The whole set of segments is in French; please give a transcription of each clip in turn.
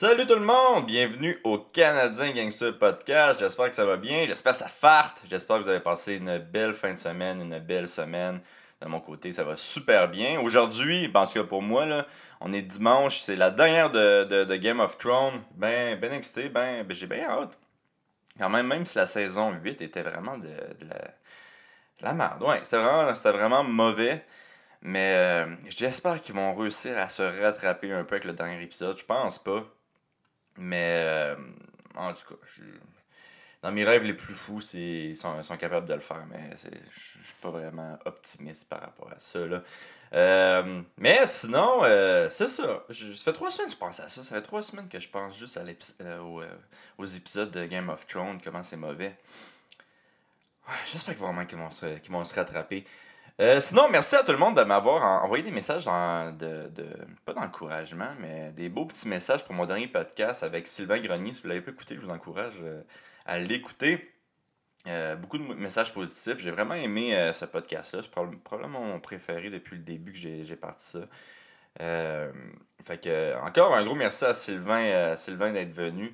Salut tout le monde, bienvenue au Canadien Gangster Podcast. J'espère que ça va bien, j'espère que ça farte, j'espère que vous avez passé une belle fin de semaine, une belle semaine. De mon côté, ça va super bien. Aujourd'hui, ben, en tout cas pour moi, là, on est dimanche, c'est la dernière de, de, Game of Thrones. Ben, ben excité, ben, ben j'ai bien hâte. Quand même, même si la saison 8 était vraiment de, de la, la merde. Ouais, c'était vraiment, vraiment mauvais. Mais euh, j'espère qu'ils vont réussir à se rattraper un peu avec le dernier épisode. Je pense pas. Mais euh, en tout cas, dans mes rêves les plus fous, ils sont, capables de le faire. Mais je suis pas vraiment optimiste par rapport à ça. Là. Euh, mais sinon, c'est ça. ça fait trois semaines que je pense à ça. Ça fait trois semaines que je pense juste aux, épisodes de Game of Thrones, comment c'est mauvais. J'espère vraiment qu'ils vont, vont se rattraper. Euh, sinon, merci à tout le monde de m'avoir envoyé des messages de, pas d'encouragement, mais des beaux petits messages pour mon dernier podcast avec Sylvain Grenier. Si vous ne l'avez pas écouté, je vous encourage euh, à l'écouter. Euh, beaucoup de messages positifs. J'ai vraiment aimé ce podcast-là. C'est probablement mon préféré depuis le début que j'ai parti ça. fait que, encore un gros merci à Sylvain, Sylvain d'être venu.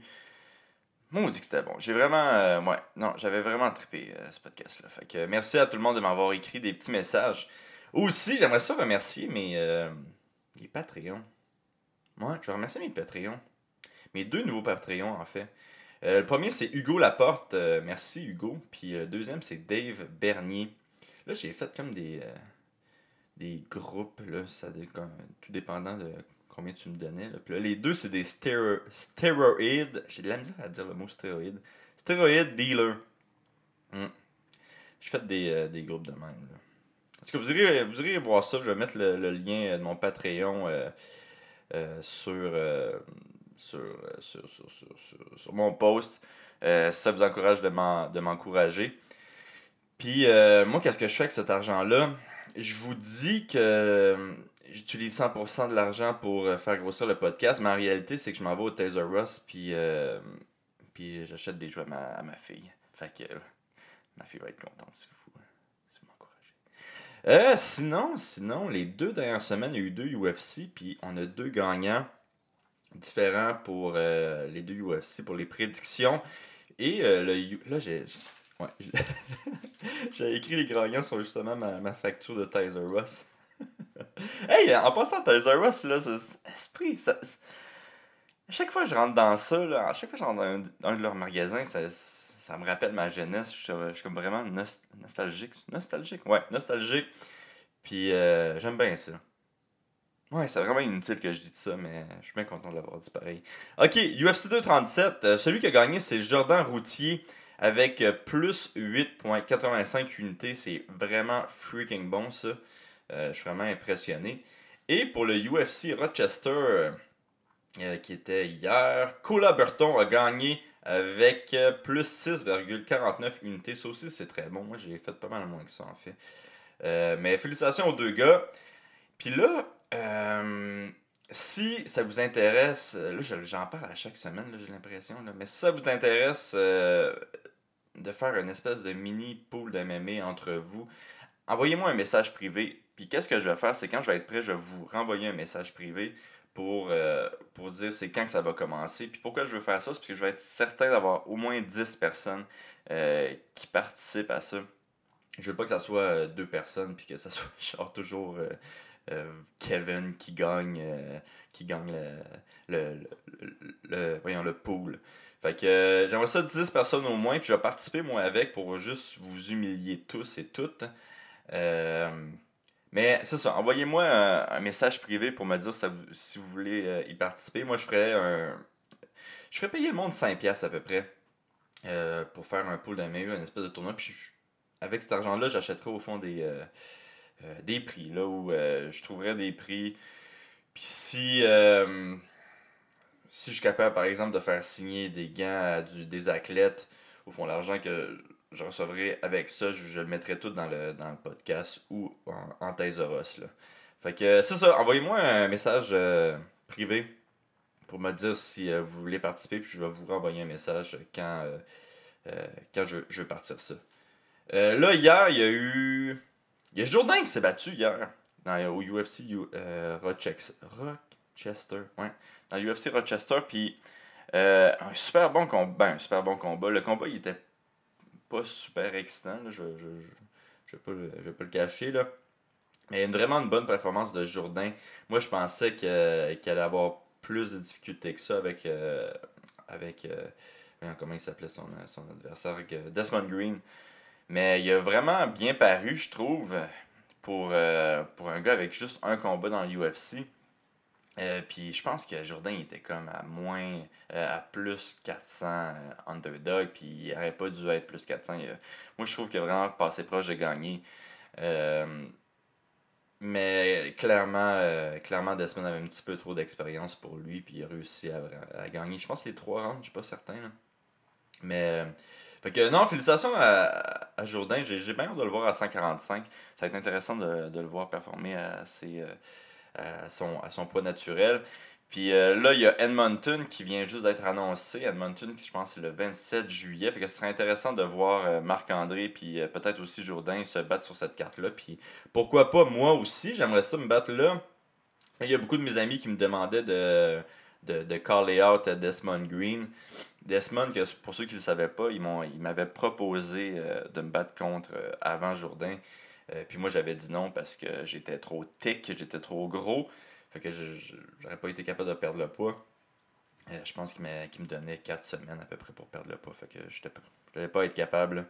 On dit que c'était bon. J'ai vraiment. Euh, ouais, non, j'avais vraiment trippé euh, ce podcast-là. Fait que merci à tout le monde de m'avoir écrit des petits messages. Aussi, j'aimerais ça remercier mes, euh, Patreons. Moi, je remercie mes Patreons. Mes deux nouveaux Patreons, en fait. le premier, c'est Hugo Laporte. merci, Hugo. Puis le deuxième, c'est Dave Bernier. Là, j'ai fait comme des, des groupes, là, ça, tout dépendant de combien tu me donnais. Là. Les deux, c'est des stéroïdes. J'ai de la misère à dire le mot stéroïde. Stéroïde dealer. Hmm. Je fais des, euh, des groupes de même. Là. Est-ce que vous irez, vous voir ça? Je vais mettre le, lien de mon Patreon euh, euh, sur, sur, sur, sur, sur, mon post. ça vous encourage de m'encourager. Puis moi, qu'est-ce que je fais avec cet argent-là? Je vous dis que j'utilise 100% de l'argent pour euh, faire grossir le podcast, mais en réalité, c'est que je m'en vais au Taser Ross, puis, euh, puis j'achète des jouets à ma, fille. Fait que euh, ma fille va être contente si vous, si vous m'encouragez. sinon, sinon, les deux dernières semaines, il y a eu deux UFC, puis on a deux gagnants différents pour les deux UFC, pour les prédictions. Et le, là, j'ai. Ouais, j'ai écrit les gagnants sur justement ma, ma facture de Taser Ross. hey, en passant à Toys là, c'est esprit, à chaque fois que je rentre dans ça, là, à chaque fois que je rentre dans un, de leurs magasins, ça, ça me rappelle ma jeunesse. Je, suis comme vraiment nostalgique. Nostalgique? Ouais, nostalgique. Puis euh, j'aime bien ça. Ouais, c'est vraiment inutile que je dise ça, mais je suis bien content de l'avoir dit pareil. Ok, UFC 237. Euh, celui qui a gagné, c'est Jordan Routier avec euh, plus 8.85 unités. C'est vraiment freaking bon ça. Euh, je suis vraiment impressionné. Et pour le UFC Rochester, euh, qui était hier, Cola Burton a gagné avec euh, plus 6,49 unités. Ça aussi, c'est très bon. Moi, j'ai fait pas mal moins que ça, en fait. mais félicitations aux deux gars. Puis là, si ça vous intéresse, là, j'en parle à chaque semaine, j'ai l'impression, mais si ça vous intéresse de faire une espèce de mini pool d'MMA entre vous, envoyez-moi un message privé. Puis qu'est-ce que je vais faire, c'est quand je vais être prêt, je vais vous renvoyer un message privé pour, euh, pour dire c'est quand que ça va commencer. Puis pourquoi je veux faire ça, c'est parce que je vais être certain d'avoir au moins 10 personnes euh, qui participent à ça. Je veux pas que ça soit euh, deux personnes, puis que ça soit genre toujours Kevin qui gagne, qui gagne le, le, voyons, le pool. Fait que j'aimerais ça 10 personnes au moins, puis je vais participer moi avec pour juste vous humilier tous et toutes. Euh, mais c'est ça, envoyez-moi un, message privé pour me dire si vous voulez euh, y participer. Moi, je ferais un. Je ferais payer le monde 5$ à peu près euh, pour faire un pool d'un un espèce de tournoi. Puis avec cet argent-là, j'achèterais au fond des, des prix, là où je trouverais des prix. Puis si. si je suis capable, par exemple, de faire signer des gants à des athlètes, au fond, l'argent que je recevrai avec ça, je, le mettrai tout dans le, dans le podcast ou en, en. Là. Fait que c'est ça, envoyez-moi un message euh, privé pour me dire si euh, vous voulez participer, puis je vais vous renvoyer un message quand, euh, quand je, je vais partir ça. là, hier, il y a eu. Il y a Jourdain qui s'est battu hier dans, au UFC Rochester. Rochester, ouais. Dans l'UFC Rochester, puis un super bon combat. Ben, un super bon combat. Le combat, il était pas super excitant, je, je, je, vais pas le, cacher, là. Mais vraiment une bonne performance de Jourdain. Moi, je pensais que- qu'il allait avoir plus de difficultés que ça avec. euh, avec euh, comment il s'appelait son, son adversaire euh, Desmond Green. Mais il a vraiment bien paru, je trouve, pour, pour un gars avec juste un combat dans l'UFC. Euh, puis je pense que Jourdain était comme à moins, euh, à plus 400 euh, underdog, puis il n'aurait pas dû être plus 400. Il a- moi je trouve a vraiment passé proche de gagner. Euh, mais clairement, clairement, Desmond avait un petit peu trop d'expérience pour lui, puis il a réussi à, à gagner. Je pense les trois rounds, je suis pas certain. là. Mais, fait que non, félicitations à, à Jourdain. J'ai bien hâte de le voir à 145. Ça va être intéressant de, de le voir performer à, euh, à, son, à son poids naturel. Puis euh, là, il y a Edmonton qui vient juste d'être annoncé. Edmonton, qui je pense c'est le 27 juillet. Fait ce serait intéressant de voir euh, Marc-André puis euh, peut-être aussi Jourdain se battre sur cette carte-là. Puis pourquoi pas moi aussi, j'aimerais ça me battre là. Il y a beaucoup de mes amis qui me demandaient de, de, de caller out euh, Desmond Green. Desmond, pour ceux qui ne le savaient pas, ils m'avaient proposé euh, de me battre contre euh, avant Jourdain. Euh, puis moi, j'avais dit non parce que j'étais trop thick, j'étais trop gros. Fait que j'aurais pas été capable de perdre le poids. Euh, je pense qu'il me donnait 4 semaines à peu près pour perdre le poids. Fait que je n'allais pas être capable.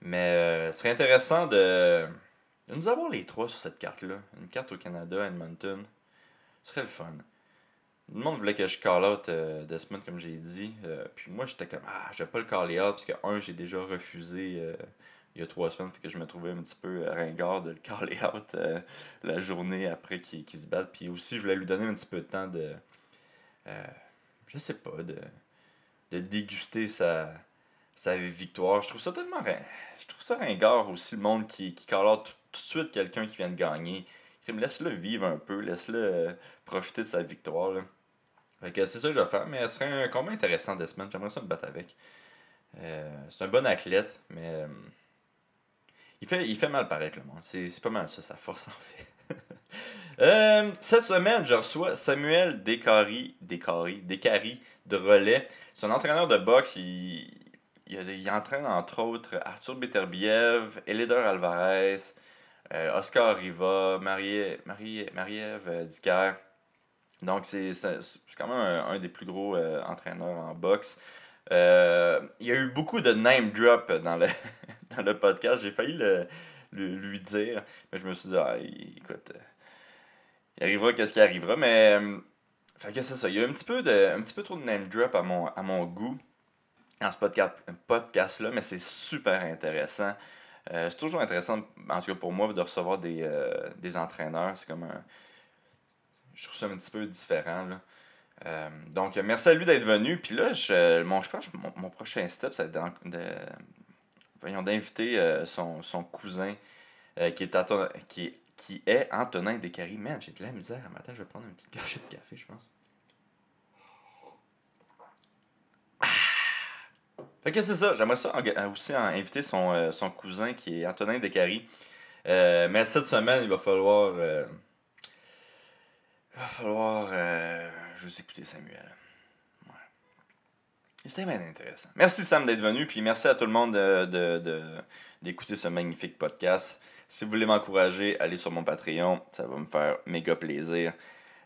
Mais euh, ce serait intéressant de, de nous avoir les trois sur cette carte-là. Une carte au Canada, Edmonton. Ce serait le fun. Le monde voulait que je call out Desmond, comme j'ai dit. Puis moi, j'étais comme, ah, je vais pas le caller out, parce que, un, j'ai déjà refusé il y a trois semaines, fait que je me trouvais un petit peu euh, ringard de le caller out euh, la journée après qu'il se batte. Puis aussi, je voulais lui donner un petit peu de temps de, euh, je sais pas, de, de déguster sa, sa victoire. Je trouve ça tellement, je trouve ça ringard aussi, le monde qui, qui call out tout, de suite quelqu'un qui vient de gagner. Laisse-le vivre un peu, laisse-le euh, profiter de sa victoire. Que c'est ça que je vais faire, mais ce serait un combat intéressant des semaines. J'aimerais ça me battre avec. C'est un bon athlète, mais il, fait, il fait mal paraître le monde. C'est pas mal ça, sa force en fait. Euh, cette semaine, je reçois Samuel Descaries, Descaries, Descaries de relais. C'est un entraîneur de boxe. Il, il, entraîne entre autres Arthur Beterbiev, Eleder Alvarez, euh, Oscar Riva, Marie, Marie, Marie-Ève euh, Dicker. Donc, c'est quand même un, des plus gros entraîneurs en boxe. Euh, il y a eu beaucoup de name drop dans le, dans le podcast. J'ai failli le, lui dire, mais je me suis dit, ah, écoute, euh, il arrivera qu'est-ce qui arrivera. Mais, euh, fait que c'est ça. Il y a un petit peu, de, un petit peu trop de name drop à mon, à mon goût dans ce podcast, podcast-là, mais c'est super intéressant. Euh, c'est toujours intéressant, en tout cas pour moi, de recevoir des, des entraîneurs. C'est comme un. Je trouve ça un petit peu différent. Là. Euh, donc, merci à lui d'être venu. Puis là, je, mon, je pense que mon, mon prochain step, d'en- de, voyons, d'inviter euh, son, son cousin euh, qui, est Anton- qui, qui est Antonin Descaries. Man, j'ai de la misère. Matin, je vais prendre une petite gorgée de café, je pense. Fait que c'est ça, j'aimerais ça aussi inviter son, son cousin qui est Antonin Descaries. Mais cette semaine, il va falloir. il va falloir juste écouter Samuel. C'était bien intéressant. Merci Sam d'être venu, puis merci à tout le monde de- de- de- d'écouter ce magnifique podcast. Si vous voulez m'encourager, allez sur mon Patreon, ça va me faire méga plaisir.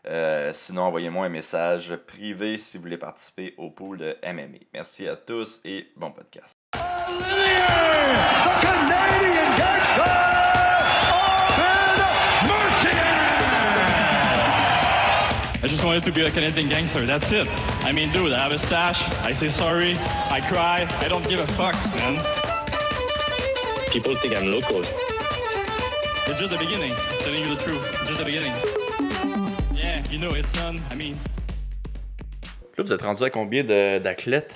Euh, sinon, envoyez-moi un message privé si vous voulez participer au pool de MMA. Merci à tous et bon podcast. Wanted to be a Canadian gangster. That's it. I mean, dude, I have a stash. I say sorry. I cry. I don't give a fuck, man. People think I'm local. It's just the beginning. Telling you the truth. Just the beginning. Yeah, you know, it's done. I mean, Là, vous êtes rendu à combien de- d'athlètes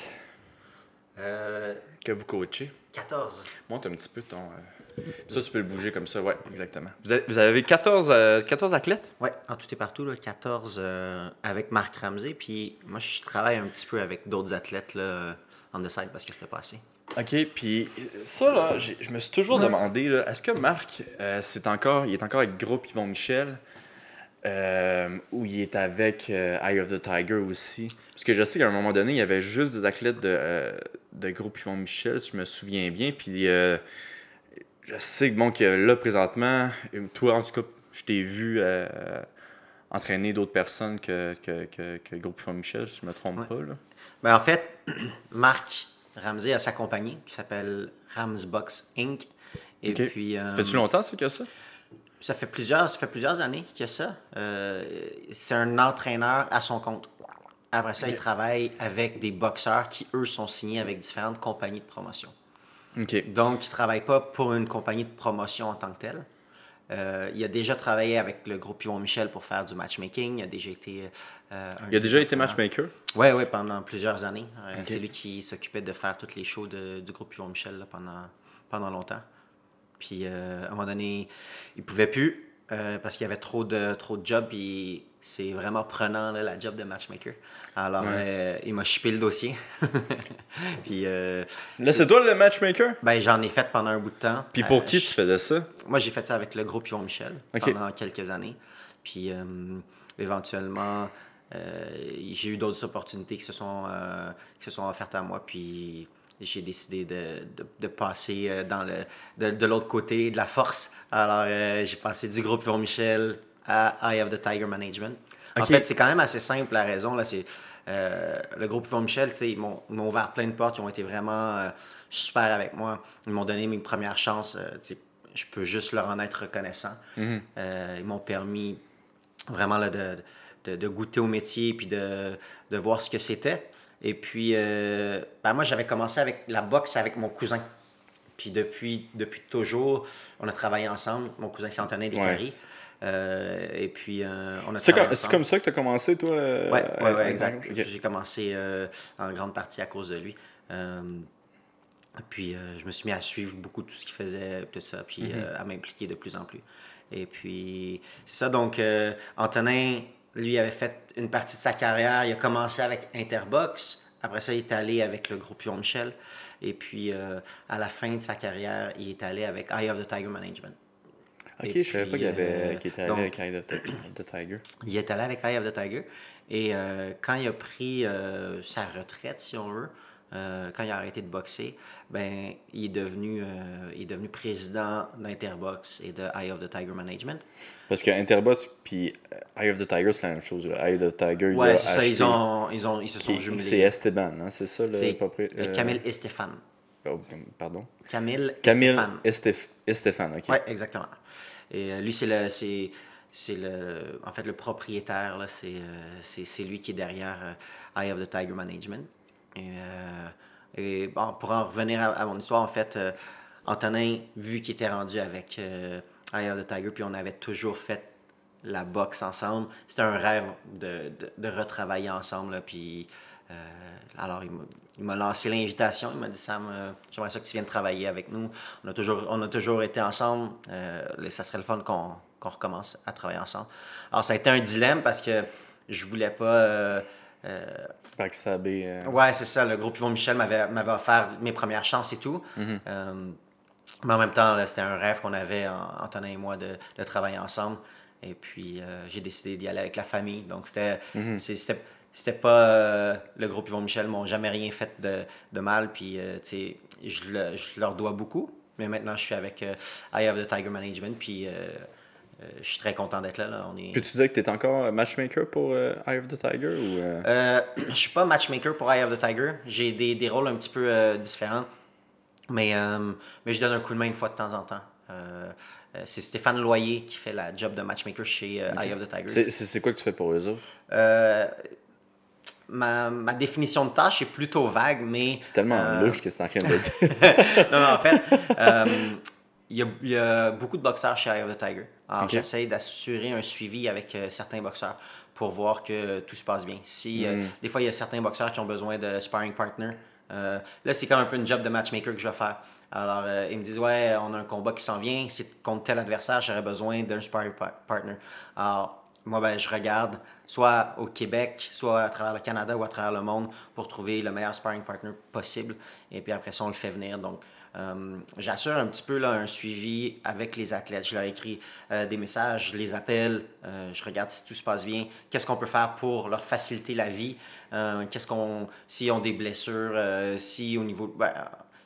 Euh, que vous coachez? 14. Monte un petit peu ton. euh, Ça, tu peux le bouger comme ça, ouais, exactement. Vous avez, vous avez 14, euh, 14 athlètes? Ouais, en tout et partout, là, 14 euh, avec Marc Ramsey. Puis moi, je travaille un petit peu avec d'autres athlètes là, on the side parce que c'était pas assez. Ok, puis ça, là, je me suis toujours demandé, là, est-ce que Marc, euh, c'est encore, il est encore avec Groupe Yvon Michel euh, où il est avec euh, Eye of the Tiger aussi? Parce que je sais qu'à un moment donné, il y avait juste des athlètes de, euh, de groupe Yvon Michel, si je me souviens bien. Puis euh, je sais que, bon, que là, présentement, euh, toi, en tout cas, je t'ai vu euh, entraîner d'autres personnes que, que, que, que groupe Michel, si je me trompe Ouais. pas. Là. Ben, en fait, Marc Ramsey a sa compagnie qui s'appelle Ramsbox Inc. Et Ok. puis, euh, Ça fait-tu longtemps, ça, que ça? ça fait plusieurs, ça fait plusieurs années qu'il y a ça. Euh, c'est un entraîneur à son compte. Après ça, il travaille avec des boxeurs qui, eux, sont signés avec différentes compagnies de promotion. Donc, il ne travaille pas pour une compagnie de promotion en tant que telle. Euh, il a déjà travaillé avec le groupe Yvon Michel pour faire du matchmaking. Il a déjà été. euh, Il a déjà été matchmaker? Oui, oui, pendant plusieurs années. Euh. C'est lui qui s'occupait de faire toutes les shows de- du groupe Yvon Michel là, pendant, pendant longtemps. Puis euh, à un moment donné, il pouvait plus parce qu'il y avait trop de, trop de jobs. Puis c'est vraiment prenant là, la job de matchmaker. Alors Ouais. euh, il m'a chippé le dossier. puis euh, Là, c'est toi le matchmaker? ben, j'en ai fait pendant un bout de temps. Puis pour Euh, qui je- tu faisais ça? moi, j'ai fait ça avec le groupe Yvon Michel pendant quelques années. Puis éventuellement, j'ai eu d'autres opportunités qui se sont, qui se sont offertes à moi. Puis j'ai décidé de, de, de passer dans le, de, de l'autre côté de la force. Alors, j'ai passé du groupe Yvon Michel à Eye of the Tiger Management. En fait, c'est quand même assez simple la raison. Là, c'est, euh, le groupe Yvon Michel, ils m'ont ils m'ont ouvert plein de portes. Ils ont été vraiment euh, super avec moi. Ils m'ont donné mes premières chances. euh, je peux juste leur en être reconnaissant. Euh, ils m'ont permis vraiment là, de, de, de goûter au métier puis de, de voir ce que c'était. Et puis, ben moi, j'avais commencé avec la boxe avec mon cousin. Puis depuis, depuis toujours, on a travaillé ensemble. Mon cousin c'est Antonin Descaries. Euh, et puis, euh, on a C'est comme, ça que tu as commencé, toi? euh, Ouais, ouais, exact. J'ai commencé en grande partie à cause de lui. Puis je me suis mis à suivre beaucoup tout ce qu'il faisait, tout ça, puis euh, à m'impliquer de plus en plus. Et puis, c'est ça. Donc, Antonin, lui, avait fait une partie de sa carrière. Il a commencé avec Interbox. Après ça, il est allé avec le groupe Yvon Michel. Et puis, euh, à la fin de sa carrière, il est allé avec Eye of the Tiger Management. Ok, Et je savais pas qu'il euh, qu'il était allé donc- avec Eye of the- the Tiger. Il est allé avec Eye of the Tiger. Et euh, quand il a pris euh, sa retraite, si on veut, quand il a arrêté de boxer, ben, il, est devenu, il est devenu président d'Interbox et de Eye of the Tiger Management. Parce que Interbot puis Eye of the Tiger, c'est la même chose. là. Eye of the Tiger, il Ouais, a c'est ça, acheté- ils, ont, ils, ont, ils se sont jumelés. C'est Esteban, hein, c'est ça le propriétaire? Camille Estefan. Oh, pardon? Camille, Camille Estefan, ok. Oui, exactement. Et euh, lui, c'est le, c'est, c'est le, en fait, le propriétaire, là, c'est, euh, c'est, c'est lui qui est derrière euh, Eye of the Tiger Management. Et, et bon, pour en revenir à, à mon histoire, en fait, Antonin, vu qu'il était rendu avec Eye of the Tiger, puis on avait toujours fait la boxe ensemble, c'était un rêve de, de, de retravailler ensemble. là, puis, euh, alors, il m'a, lancé l'invitation. Il m'a dit Sam, euh, j'aimerais ça que tu viennes travailler avec nous. On a toujours, on a toujours été ensemble. Euh, ça serait le fun qu'on, qu'on recommence à travailler ensemble. Alors, ça a été un dilemme parce que je voulais pas. euh, Backstabé. euh, Ouais, c'est ça. Le groupe Yvon Michel m'avait, m'avait offert mes premières chances et tout. Mm-hmm. Mais en même temps, c'était un rêve qu'on avait, Antonin et moi, de, de travailler ensemble. Et puis, j'ai décidé d'y aller avec la famille. Donc, c'était, c'est- c'était, pas. euh, le groupe Yvon Michel m'ont jamais rien fait de, de mal. Puis, euh, tu sais, je, le- je leur dois beaucoup. Mais maintenant, je suis avec euh, Eye of the Tiger Management. Puis, euh, je suis très content d'être là. là. On est... Puis tu disais que tu étais encore matchmaker pour Eye of the Tiger ou. je suis pas matchmaker pour Eye of the Tiger. J'ai des, des rôles un petit peu différents. Mais, euh, mais je donne un coup de main une fois de temps en temps. C'est Stéphane Loyer qui fait la job de matchmaker chez euh, Eye of the Tiger. c'est, quoi que tu fais pour eux autres? Euh, ma, ma définition de tâche est plutôt vague, mais. C'est tellement euh, louche que c'est en train de dire. non, mais en fait, euh, il y, a, il y a beaucoup de boxeurs chez Eye of the Tiger. Alors, j'essaie d'assurer un suivi avec euh, certains boxeurs pour voir que tout se passe bien. Si, euh, Mm. des fois, il y a certains boxeurs qui ont besoin de sparring partner. Euh, là, c'est comme un peu une job de matchmaker que je vais faire. Alors, euh, ils me disent, ouais, on a un combat qui s'en vient, c'est contre tel adversaire, j'aurais besoin d'un sparring par- partner. Alors, moi, ben, je regarde soit au Québec, soit à travers le Canada ou à travers le monde pour trouver le meilleur sparring partner possible. Et puis après ça, on le fait venir. Donc, Euh, J'assure un petit peu là, un suivi avec les athlètes. Je leur écris euh, des messages, je les appelle, euh, je regarde si tout se passe bien, qu'est-ce qu'on peut faire pour leur faciliter la vie, qu'est-ce qu'on, s'ils ont des blessures, si au niveau, ben,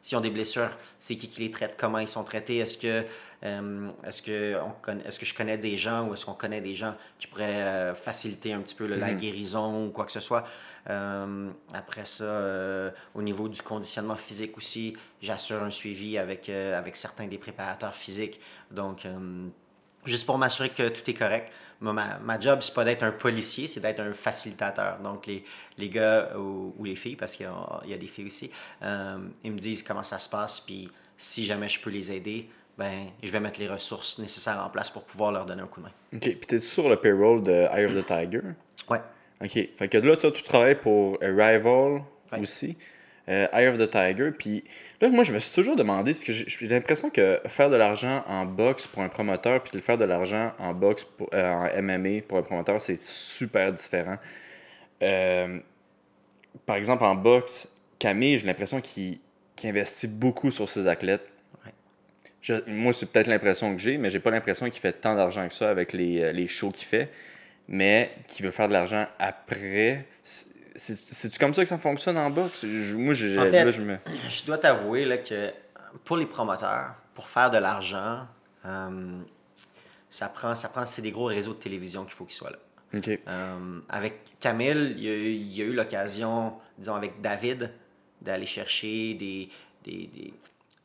s'ils ont des blessures, c'est qui qui les traite, comment ils sont traités, est-ce que, euh, est-ce que, est-ce que je connais des gens ou est-ce qu'on connaît des gens qui pourraient euh, faciliter un petit peu là, la guérison ou quoi que ce soit. Euh, après ça, euh, au niveau du conditionnement physique aussi, j'assure un suivi avec, euh, avec certains des préparateurs physiques. Donc, juste pour m'assurer que tout est correct. Ma, ma job, c'est pas d'être un policier, c'est d'être un facilitateur. Donc, les, les gars ou, ou les filles, parce qu'il y a, il y a des filles aussi, euh, ils me disent comment ça se passe, puis si jamais je peux les aider, ben, je vais mettre les ressources nécessaires en place pour pouvoir leur donner un coup de main. Ok, puis t'es sur le payroll de Eye of the Tiger? Ouais. Ok, fait que là, toi, tu travailles pour Arrival Ouais. aussi, euh, Eye of the Tiger. Puis là, moi, je me suis toujours demandé, parce que j'ai l'impression que faire de l'argent en boxe pour un promoteur, puis de faire de l'argent en boxe, pour, euh, en MMA pour un promoteur, c'est super différent. Euh, par exemple, en boxe, Camille, j'ai l'impression qu'il investit beaucoup sur ses athlètes. Je- moi, c'est peut-être l'impression que j'ai, mais j'ai pas l'impression qu'il fait tant d'argent que ça avec les, euh, les shows qu'il fait, mais qu'il veut faire de l'argent après. C'est- C'est c'est-tu comme ça que ça fonctionne en boxe? Je- moi, j'ai, En fait, là, je me... Je dois t'avouer là, que pour les promoteurs, pour faire de l'argent, euh, ça prend, ça prend, c'est des gros réseaux de télévision qu'il faut qu'ils soient là. Euh, avec Camille, il y a, eu- il y a eu l'occasion, disons avec David, d'aller chercher des, des, des,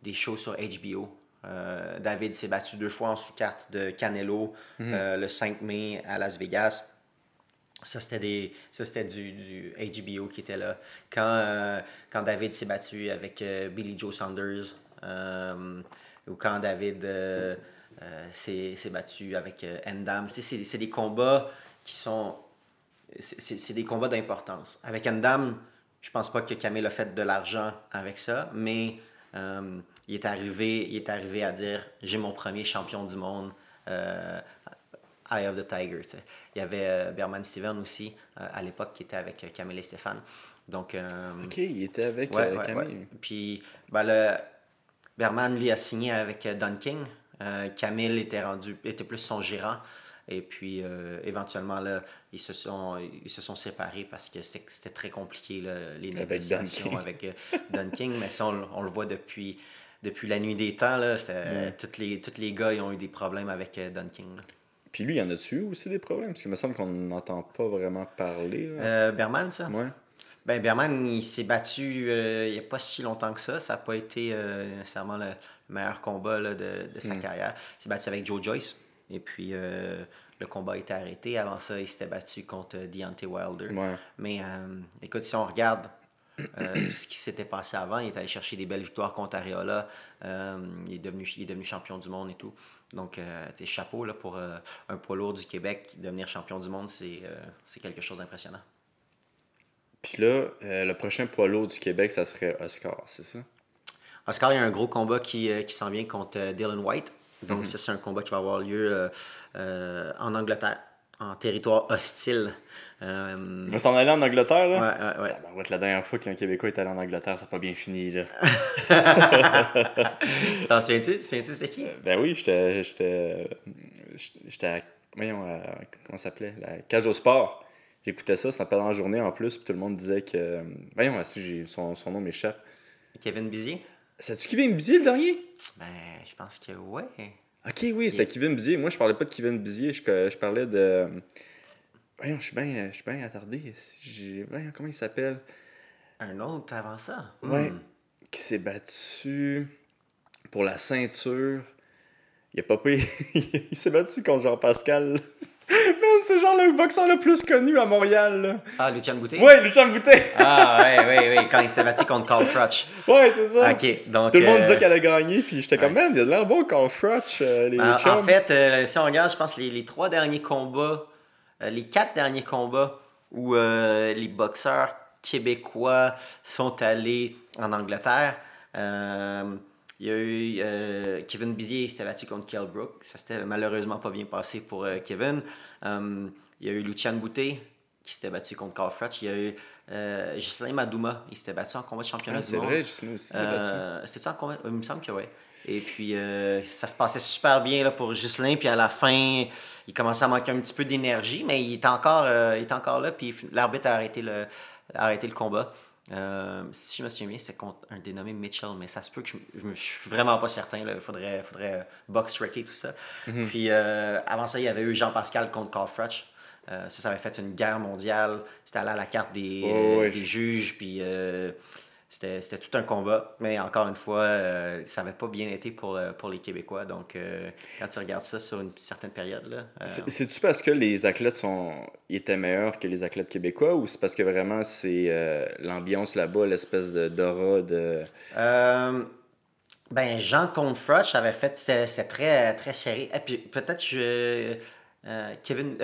des shows sur HBO. Euh, David s'est battu deux fois en sous-carte de Canelo euh, le 5 mai à Las Vegas. Ça, c'était des ça, c'était du, du HBO qui était là. Quand, euh, quand David s'est battu avec euh, Billy Joe Saunders, euh, ou quand David s'est s'est battu avec Endam, c'est c'est des combats qui sont. C'est c'est- des combats d'importance. Avec Endam, je pense pas que Camille a fait de l'argent avec ça, mais il, est arrivé, il est arrivé à dire j'ai mon premier champion du monde. Eye of the Tiger. Il y avait euh, Berman Steven aussi, euh, à l'époque, qui était avec euh, Camille et Stéphane. Donc, Ok, il était avec ouais, Camille. ouais. Puis, ben, le, Berman, lui, a signé avec Don King. Camille était, rendu, était plus son gérant. Et puis, euh, éventuellement, là, ils se sont, ils se sont séparés parce que c'était très compliqué, là, les négociations avec, Don King. Mais ça, on, le- on le voit depuis, depuis la nuit des temps. Là, tous, les, tous les gars ils ont eu des problèmes avec Don King. là. Puis lui, il y en a-tu aussi des problèmes? Parce qu'il me semble qu'on n'entend pas vraiment parler. Là. Euh, Berman, ça? Ouais. Ben, Berman, il s'est battu euh, il n'y a pas si longtemps que ça. Ça n'a pas été euh, nécessairement le meilleur combat là, de, de sa Mm. carrière. Il s'est battu avec Joe Joyce. Et puis, euh, le combat a été arrêté. Avant ça, il s'était battu contre Deontay Wilder. Ouais. Mais écoute, si on regarde euh, tout ce qui s'était passé avant, il est allé chercher des belles victoires contre Areola. Euh, il, est devenu, il est devenu champion du monde et tout. Donc, euh, chapeau là, pour euh, un poids lourd du Québec. Devenir champion du monde, c'est euh, quelque chose d'impressionnant. Puis là, euh, le prochain poids lourd du Québec, ça serait Oscar, c'est ça? Oscar, il y a un gros combat qui, qui s'en vient contre Dylan White. Donc, Mhm. ça, c'est un combat qui va avoir lieu en Angleterre, en territoire hostile. Euh, Il va s'en aller en Angleterre, ouais, là? ouais, ouais. Tabarouette, la dernière fois qu'un Québécois est allé en Angleterre, ça n'a pas bien fini, là. Tu t'en souviens-tu? Tu souviens-tu c'était qui? Euh, ben oui, j'étais. J'étais. J'étais à. Voyons, à- comment ça s'appelait? La cage au sport. J'écoutais ça, ça pendant la journée en plus, puis tout le monde disait que. Voyons, si j'ai- son, son nom m'échappe. Kevin Bizier? C'est-tu Kevin Bizier le dernier? Ben, je pense que ouais. Ok, oui, c'était Kevin Bizier. Moi, je parlais pas de Kevin Bizier, je, je parlais de. Voyons, je suis bien bien attardé. J'ai- Voyons, comment il s'appelle? Un autre avant ça? Ouais. Hmm. Qui s'est battu pour la ceinture. Il a pas pris. il s'est battu contre Jean-Pascal. Man, c'est genre le boxeur le plus connu à Montréal. là. Ah, Lucien Boutet? Ouais, Lucien Boutet. Ah, ouais, ouais, ouais, quand il s'était battu contre Carl Crutch. ouais, c'est ça. Ok, donc. Tout le monde euh, disait qu'elle a gagné, puis j'étais comme, ouais. man, il a de l'air bon Carl Frutch, euh, les En, fait, euh, si on regarde, je pense les, les trois derniers combats, les quatre derniers combats où euh, les boxeurs québécois sont allés en Angleterre, euh, il y a eu euh, Kevin Bizier, s'était battu contre Kell Brook. Ça s'était malheureusement pas bien passé pour euh, Kevin. Euh, il y a eu Lucian Boutet qui s'était battu contre Carl Froch. Il y a eu euh, Ghislain Madouma, il s'était battu en combat de championnat Ah, du c'est monde. vrai, Justin aussi, c'est battu. Euh, C'était-tu en combat? Il me semble que oui. Et puis, euh, ça se passait super bien là, pour Ghislain. Puis à la fin, il commençait à manquer un petit peu d'énergie, mais il était encore, euh, il était encore là. Puis l'arbitre a arrêté le, a arrêté le combat. Euh, si je me souviens bien, c'était contre un dénommé Mitchell, mais ça se peut que je, je suis vraiment pas certain. Il faudrait, faudrait box tout ça. Puis euh, avant ça, il y avait eu Jean-Pascal contre Carl. Euh, ça, ça avait fait une guerre mondiale. C'était allé à la carte des, Oh, des juges. Puis c'était tout un combat. Mais encore une fois, euh, ça n'avait pas bien été pour, euh, pour les Québécois. Donc, euh, quand tu regardes ça sur une certaine période, là, euh, C'est- C'est-tu parce que les athlètes sont étaient meilleurs que les athlètes québécois ou c'est parce que vraiment c'est l'ambiance là-bas, l'espèce de d'aura de. Ben, Jean contre Froch avait fait, c'était très, très serré. Et puis peut-être je. Kevin.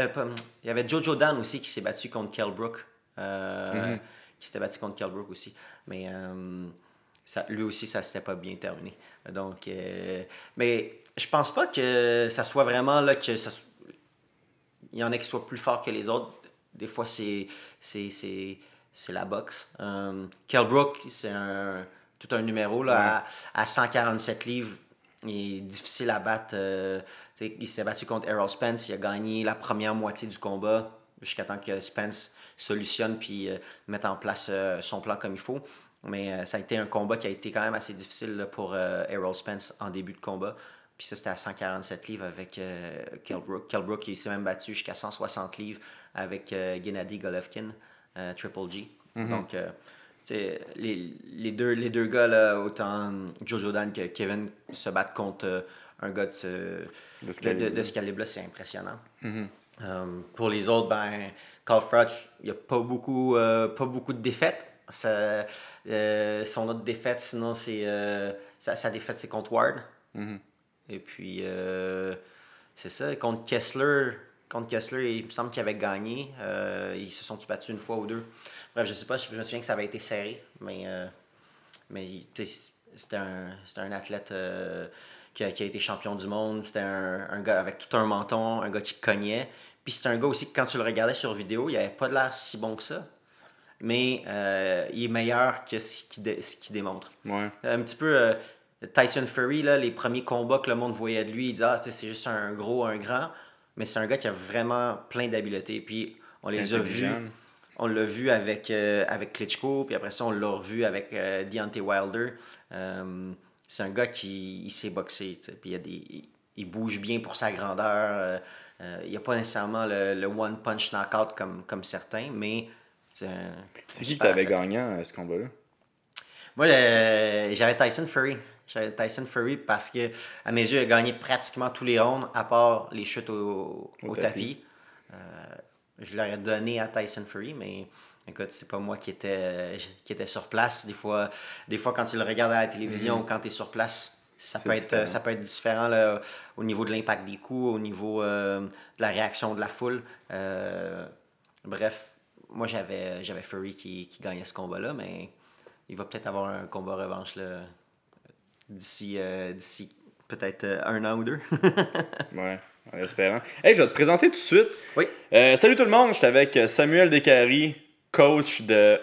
il y avait Jojo Dan aussi qui s'est battu contre Kell Brook. euh, Qui s'était battu contre Kell Brook aussi. Mais euh, ça, lui aussi, ça s'était pas bien terminé. Donc. euh, mais je pense pas que ça soit vraiment là que ça. Il y en a qui soient plus forts que les autres. Des fois, c'est c'est- c'est c'est la boxe. Euh, Kell Brook, c'est un, tout un numéro là, à, à 147 livres. Il est difficile à battre. euh, il s'est battu contre Errol Spence. Il a gagné la première moitié du combat jusqu'à temps que Spence solutionne puis euh, mette en place euh, son plan comme il faut. Mais euh, ça a été un combat qui a été quand même assez difficile là, pour euh, Errol Spence en début de combat. Puis ça, c'était à 147 livres avec euh, Kell Brook. Kell Brook, il s'est même battu jusqu'à 160 livres avec Gennady Golovkin, Triple G. Donc, tu sais, les, les, deux, les deux gars, là, autant Jojo Dan que Kevin, se battent contre un gars de ce, De ce calibre-là, c'est impressionnant. Euh, pour les autres, ben, Carl Froch, il n'y a pas beaucoup, euh, pas beaucoup de défaites. Ça- euh, son autre défaite, sinon, c'est. euh, sa, sa défaite, c'est contre Ward. Et puis, c'est ça. Contre Kessler, contre Kessler, il me semble qu'il avait gagné. Ils se sont battus une fois ou deux? Bref, je sais pas, je me souviens que ça avait été serré, mais, mais c'était un, c'était un athlète qui, a, qui a été champion du monde. C'était un, un gars avec tout un menton, un gars qui cognait. Puis c'était un gars aussi que quand tu le regardais sur vidéo, il avait pas de l'air si bon que ça. Mais euh, il est meilleur que ce qu'il dé- démontre. Ouais. Un petit peu euh, Tyson Fury, là, les premiers combats que le monde voyait de lui, il disait ah, c'est juste un gros, un grand. Mais c'est un gars qui a vraiment plein d'habiletés. Puis on les a vus. On l'a vu avec, euh, avec Klitschko, puis après ça, on l'a revu avec Deontay Wilder. C'est un gars qui il sait boxer. Puis il bouge bien pour sa grandeur. Euh, euh, il n'y a pas nécessairement le, le one punch knockout comme, comme certains, mais c'est qui que athlète. gagnant à ce combat-là? Moi, euh, j'avais Tyson Fury. J'avais Tyson Fury parce que, à mes yeux, il a gagné pratiquement tous les rounds, à part les chutes au, Au au tapis. tapis. Euh, je l'aurais donné à Tyson Fury, mais écoute, c'est pas moi qui était, euh, qui était sur place. Des fois, des fois, quand tu le regardes à la télévision ou quand tu es sur place, ça peut, être, différent. ça peut être différent là, au niveau de l'impact des coups, au niveau euh, de la réaction de la foule. Euh, bref, moi, j'avais j'avais Fury qui, qui gagnait ce combat-là, mais il va peut-être avoir un combat revanche là, d'ici euh, d'ici peut-être un an ou deux. Ouais, en espérant. Hey, je vais te présenter tout de suite. oui. Salut tout le monde, je suis avec Samuel Descaries, coach de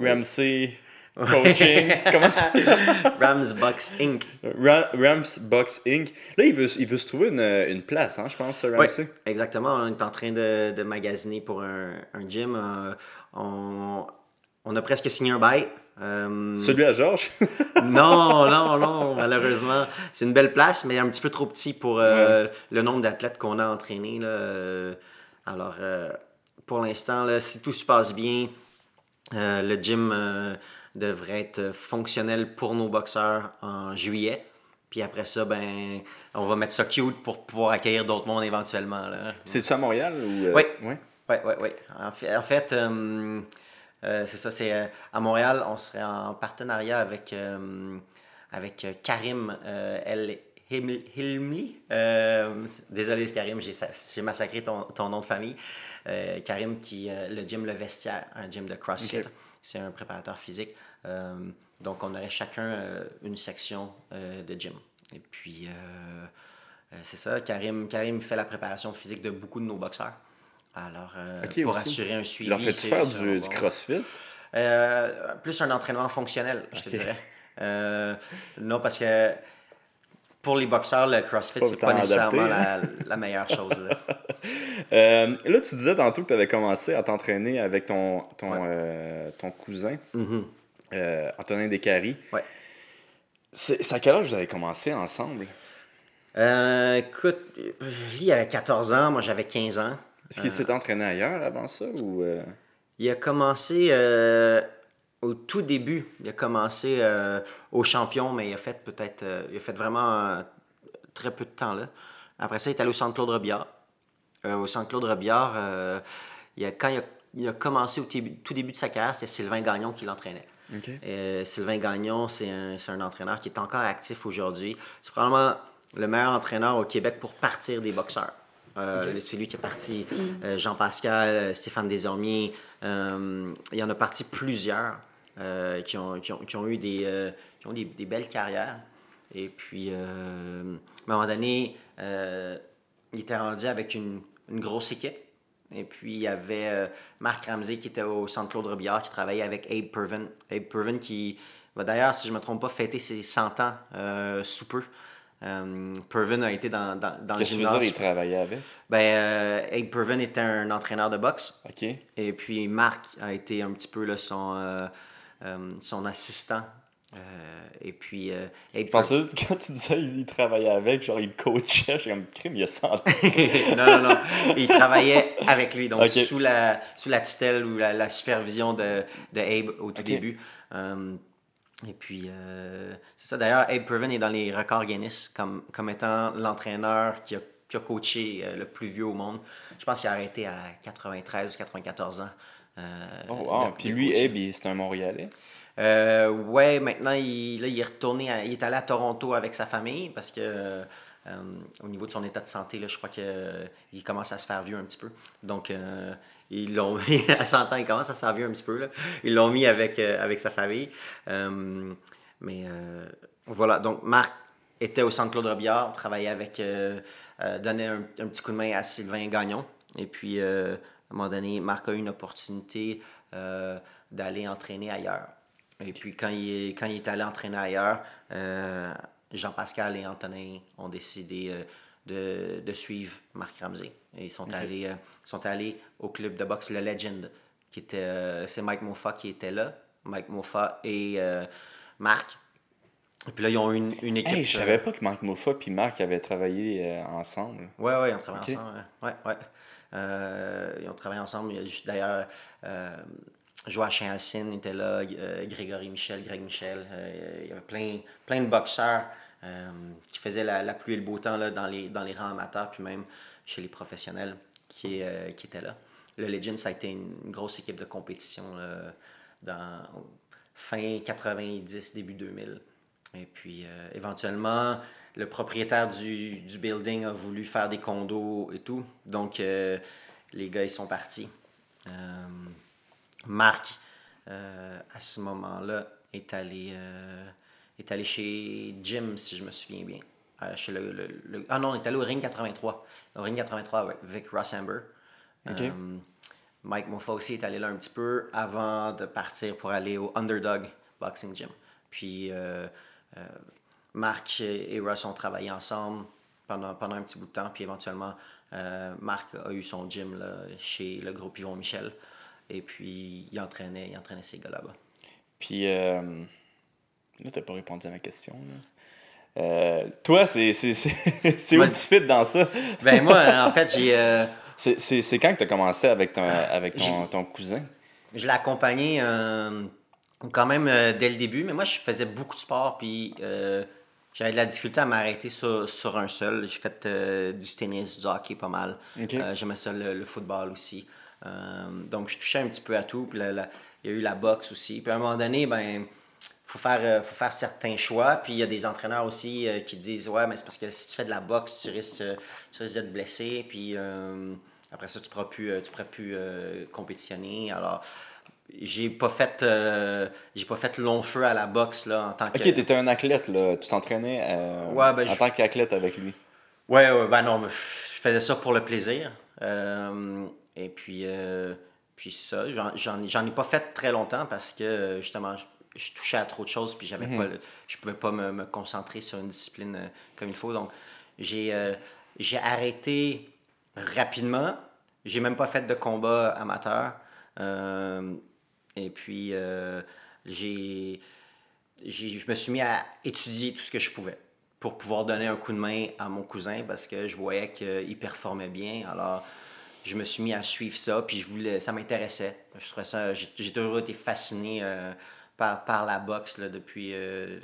Ramsey Coaching. Comment ça? Rams Box Inc. Ra- Rams Box Inc. Là, il veut, il veut se trouver une, une place, hein, je pense, Oui, Ramsey. exactement. On est en train de, de magasiner pour un, un gym. Euh, on, on a presque signé un bail. Euh, Celui à Georges? non, non, non, malheureusement. C'est une belle place, mais un petit peu trop petit pour euh, le nombre d'athlètes qu'on a entraînés. Là. Alors, pour l'instant, si tout se passe bien, le gym devrait être fonctionnel pour nos boxeurs en juillet. Puis après ça, ben, on va mettre ça cute pour pouvoir accueillir d'autres mondes éventuellement. C'est-tu à Montréal ou. euh, Oui. ouais? Oui, oui, oui. En fait, en fait euh, euh, c'est ça, c'est euh, à Montréal, on serait en partenariat avec, euh, avec euh, Karim euh, El Hilmli. Euh, désolé, Karim, j'ai sa- j'ai massacré ton, ton nom de famille. Euh, Karim, qui euh, le gym Le Vestiaire, un gym de CrossFit. C'est un préparateur physique. Euh, donc, on aurait chacun euh, une section euh, de gym. Et puis, c'est ça, Karim, Karim fait la préparation physique de beaucoup de nos boxeurs. Alors, pour aussi. assurer un suivi. Leur c'est- faire du, du crossfit? Plus un entraînement fonctionnel, je te dirais. Non, parce que pour les boxeurs, le CrossFit, c'est pas nécessairement adapté, la, la meilleure chose. là. Euh, là, tu disais tantôt que tu avais commencé à t'entraîner avec ton, ton, Ouais. euh, ton cousin, Mhm. euh, Antonin Descaries. Ouais. C'est à quel âge vous avez commencé ensemble? Euh, écoute, lui, il avait 14 ans, moi j'avais 15 ans. Est-ce qu'il s'était entraîné ailleurs avant ça? Ou, Il a commencé au tout début. Il a commencé euh, au champion, mais il a fait peut-être. euh, il a fait vraiment euh, très peu de temps là. Après ça, il est allé au centre Claude Robillard. Euh, au centre Claude Robillard, il a- quand il a, il a commencé au tout début de sa carrière, c'est Sylvain Gagnon qui l'entraînait. Sylvain Gagnon, c'est un, entraîneur qui est encore actif aujourd'hui. C'est probablement le meilleur entraîneur au Québec pour partir des boxeurs. Euh, C'est lui qui est parti Jean Pascal, euh, Stéphane Desormiers. il y en a parti plusieurs qui, ont, qui, ont, qui ont eu des, euh, qui ont des, des belles carrières. Et puis, euh, à un moment donné, euh, il était rendu avec une, une grosse équipe. Et puis, il y avait euh, Marc Ramsey qui était au Centre Claude Robillard, qui travaillait avec Abe Pervin. Abe Pervin qui va d'ailleurs, si je ne me trompe pas, fêter ses 100 ans euh, sous peu. Euh, Pervin a été dans, dans, dans le Qu'est-ce que gymnase. il travaillait avec? Ben, euh, Abe Pervin était un entraîneur de boxe. OK. Et puis Marc a été un petit peu là, son, euh, euh, son assistant. Euh, et puis euh, Je pensais, quand tu disais il, il travaillait avec, genre il coachait, j'ai comme crime, il y a 100 ans. non, non, non. Il travaillait avec lui, donc sous, la, sous la tutelle ou la, la supervision de, de Abe au tout début. Euh, et puis, euh, c'est ça. D'ailleurs, Abe Pervin est dans les records Guinness comme, comme étant l'entraîneur qui a, qui a coaché euh, le plus vieux au monde. Je pense qu'il a arrêté à 93 ou 94 ans. Euh, Oh, wow. Puis lui, il- c'est un Montréalais? Euh, ouais, maintenant, il, là, il est retourné, à- il est allé à Toronto avec sa famille parce que euh, au niveau de son état de santé, là, je crois qu'il commence à se faire vieux un petit peu. Donc, euh, ils l'ont mis à 100 ans, il commence à se faire vieux un petit peu. Là. Ils l'ont mis avec, euh, avec sa famille. Euh, mais euh, voilà, donc Marc était au centre Claude Robillard, travaillait avec, euh, euh, donnait un, un petit coup de main à Sylvain Gagnon. Et puis, euh, à un moment donné, Marc a eu une opportunité euh, d'aller entraîner ailleurs. Et puis, quand il, est, quand il est allé entraîner ailleurs, euh, Jean-Pascal et Antonin ont décidé euh, de, de suivre Marc Ramsey. Et ils sont, allés, sont allés au club de boxe Le Legend, qui était, c'est Mike Moffat qui était là. Mike Moffat et Marc. Et puis là, ils ont eu une, une équipe. Hey, je savais pas que Marc Moffat puis Marc avaient travaillé euh, ensemble. Ouais, ouais, ils ont travaillé ensemble. Ouais, ouais. Euh, ils ont travaillé ensemble. D'ailleurs euh, Joachim Hassin était là, euh, Grégory Michel, Greg Michel. Il y avait plein, plein de boxeurs qui faisaient la, pluie et le beau temps là, dans, les, dans les rangs amateurs, puis même chez les professionnels qui, qui étaient là. Le Legend, ça a été une, grosse équipe de compétition dans fin 90, début 2000. Et puis, éventuellement, le propriétaire du, du building a voulu faire des condos et tout. Donc, euh, les gars, ils sont partis. Euh, Marc, euh, à ce moment-là, est allé, euh, est allé chez Jim, si je me souviens bien. Chez le, le- le- ah non, on est allé au Ring 83. Au Ring 83 avec Vic Rossamber. Ok. Euh, Mike Moffat aussi est allé là un petit peu avant de partir pour aller au Underdog Boxing Gym. Puis Marc et et Russ ont travaillé ensemble pendant, pendant un petit bout de temps. Puis éventuellement, euh, Marc a eu son gym là, chez le groupe Yvon Michel. Et puis, il entraînait, il entraînait ces gars là-bas. Puis euh, là, t'as pas répondu à ma question. là. Euh, toi, c'est c'est- où tu fit dans ça? Ben moi, en fait, j'ai... euh, C'est- quand que tu as commencé avec ton, avec ton, cousin? Je l'ai accompagné quand même dès le début, mais moi, je faisais beaucoup de sport, puis j'avais de la difficulté à m'arrêter sur, sur un seul. J'ai fait euh, du tennis, du hockey pas mal. Euh, J'aimais ça, le, le football aussi. Euh, donc, je touchais un petit peu à tout. Puis il y a eu la boxe aussi. Puis à un moment donné, ben faut faire, faut faire certains choix. Puis il y a des entraîneurs aussi qui disent Ouais, mais c'est parce que si tu fais de la boxe, tu risques, tu risques de te blesser. Puis après ça, tu ne pourras plus, tu pourras plus compétitionner. Alors, j'ai pas fait euh, j'ai pas fait long feu à la boxe là, en tant que. Ok, t'étais un athlète, là. Tu t'entraînais euh, Ouais, ben, en je- tant qu'athlète avec lui. Ouais, ouais, ben non, je faisais ça pour le plaisir. Euh, et puis, puis c'est ça, j'en- ai pas fait très longtemps parce que justement, je, je touchais à trop de choses puis j'avais pas le- je pouvais pas me, me concentrer sur une discipline comme il faut. Donc, j'ai j'ai arrêté rapidement. J'ai même pas fait de combat amateur. Et puis, euh, j'ai j'ai- je me suis mis à étudier tout ce que je pouvais pour pouvoir donner un coup de main à mon cousin parce que je voyais qu'il performait bien. Alors, je me suis mis à suivre ça, puis je voulais, ça m'intéressait. Je trouvais ça, j'ai toujours été fasciné euh, par, par la boxe là, depuis, euh,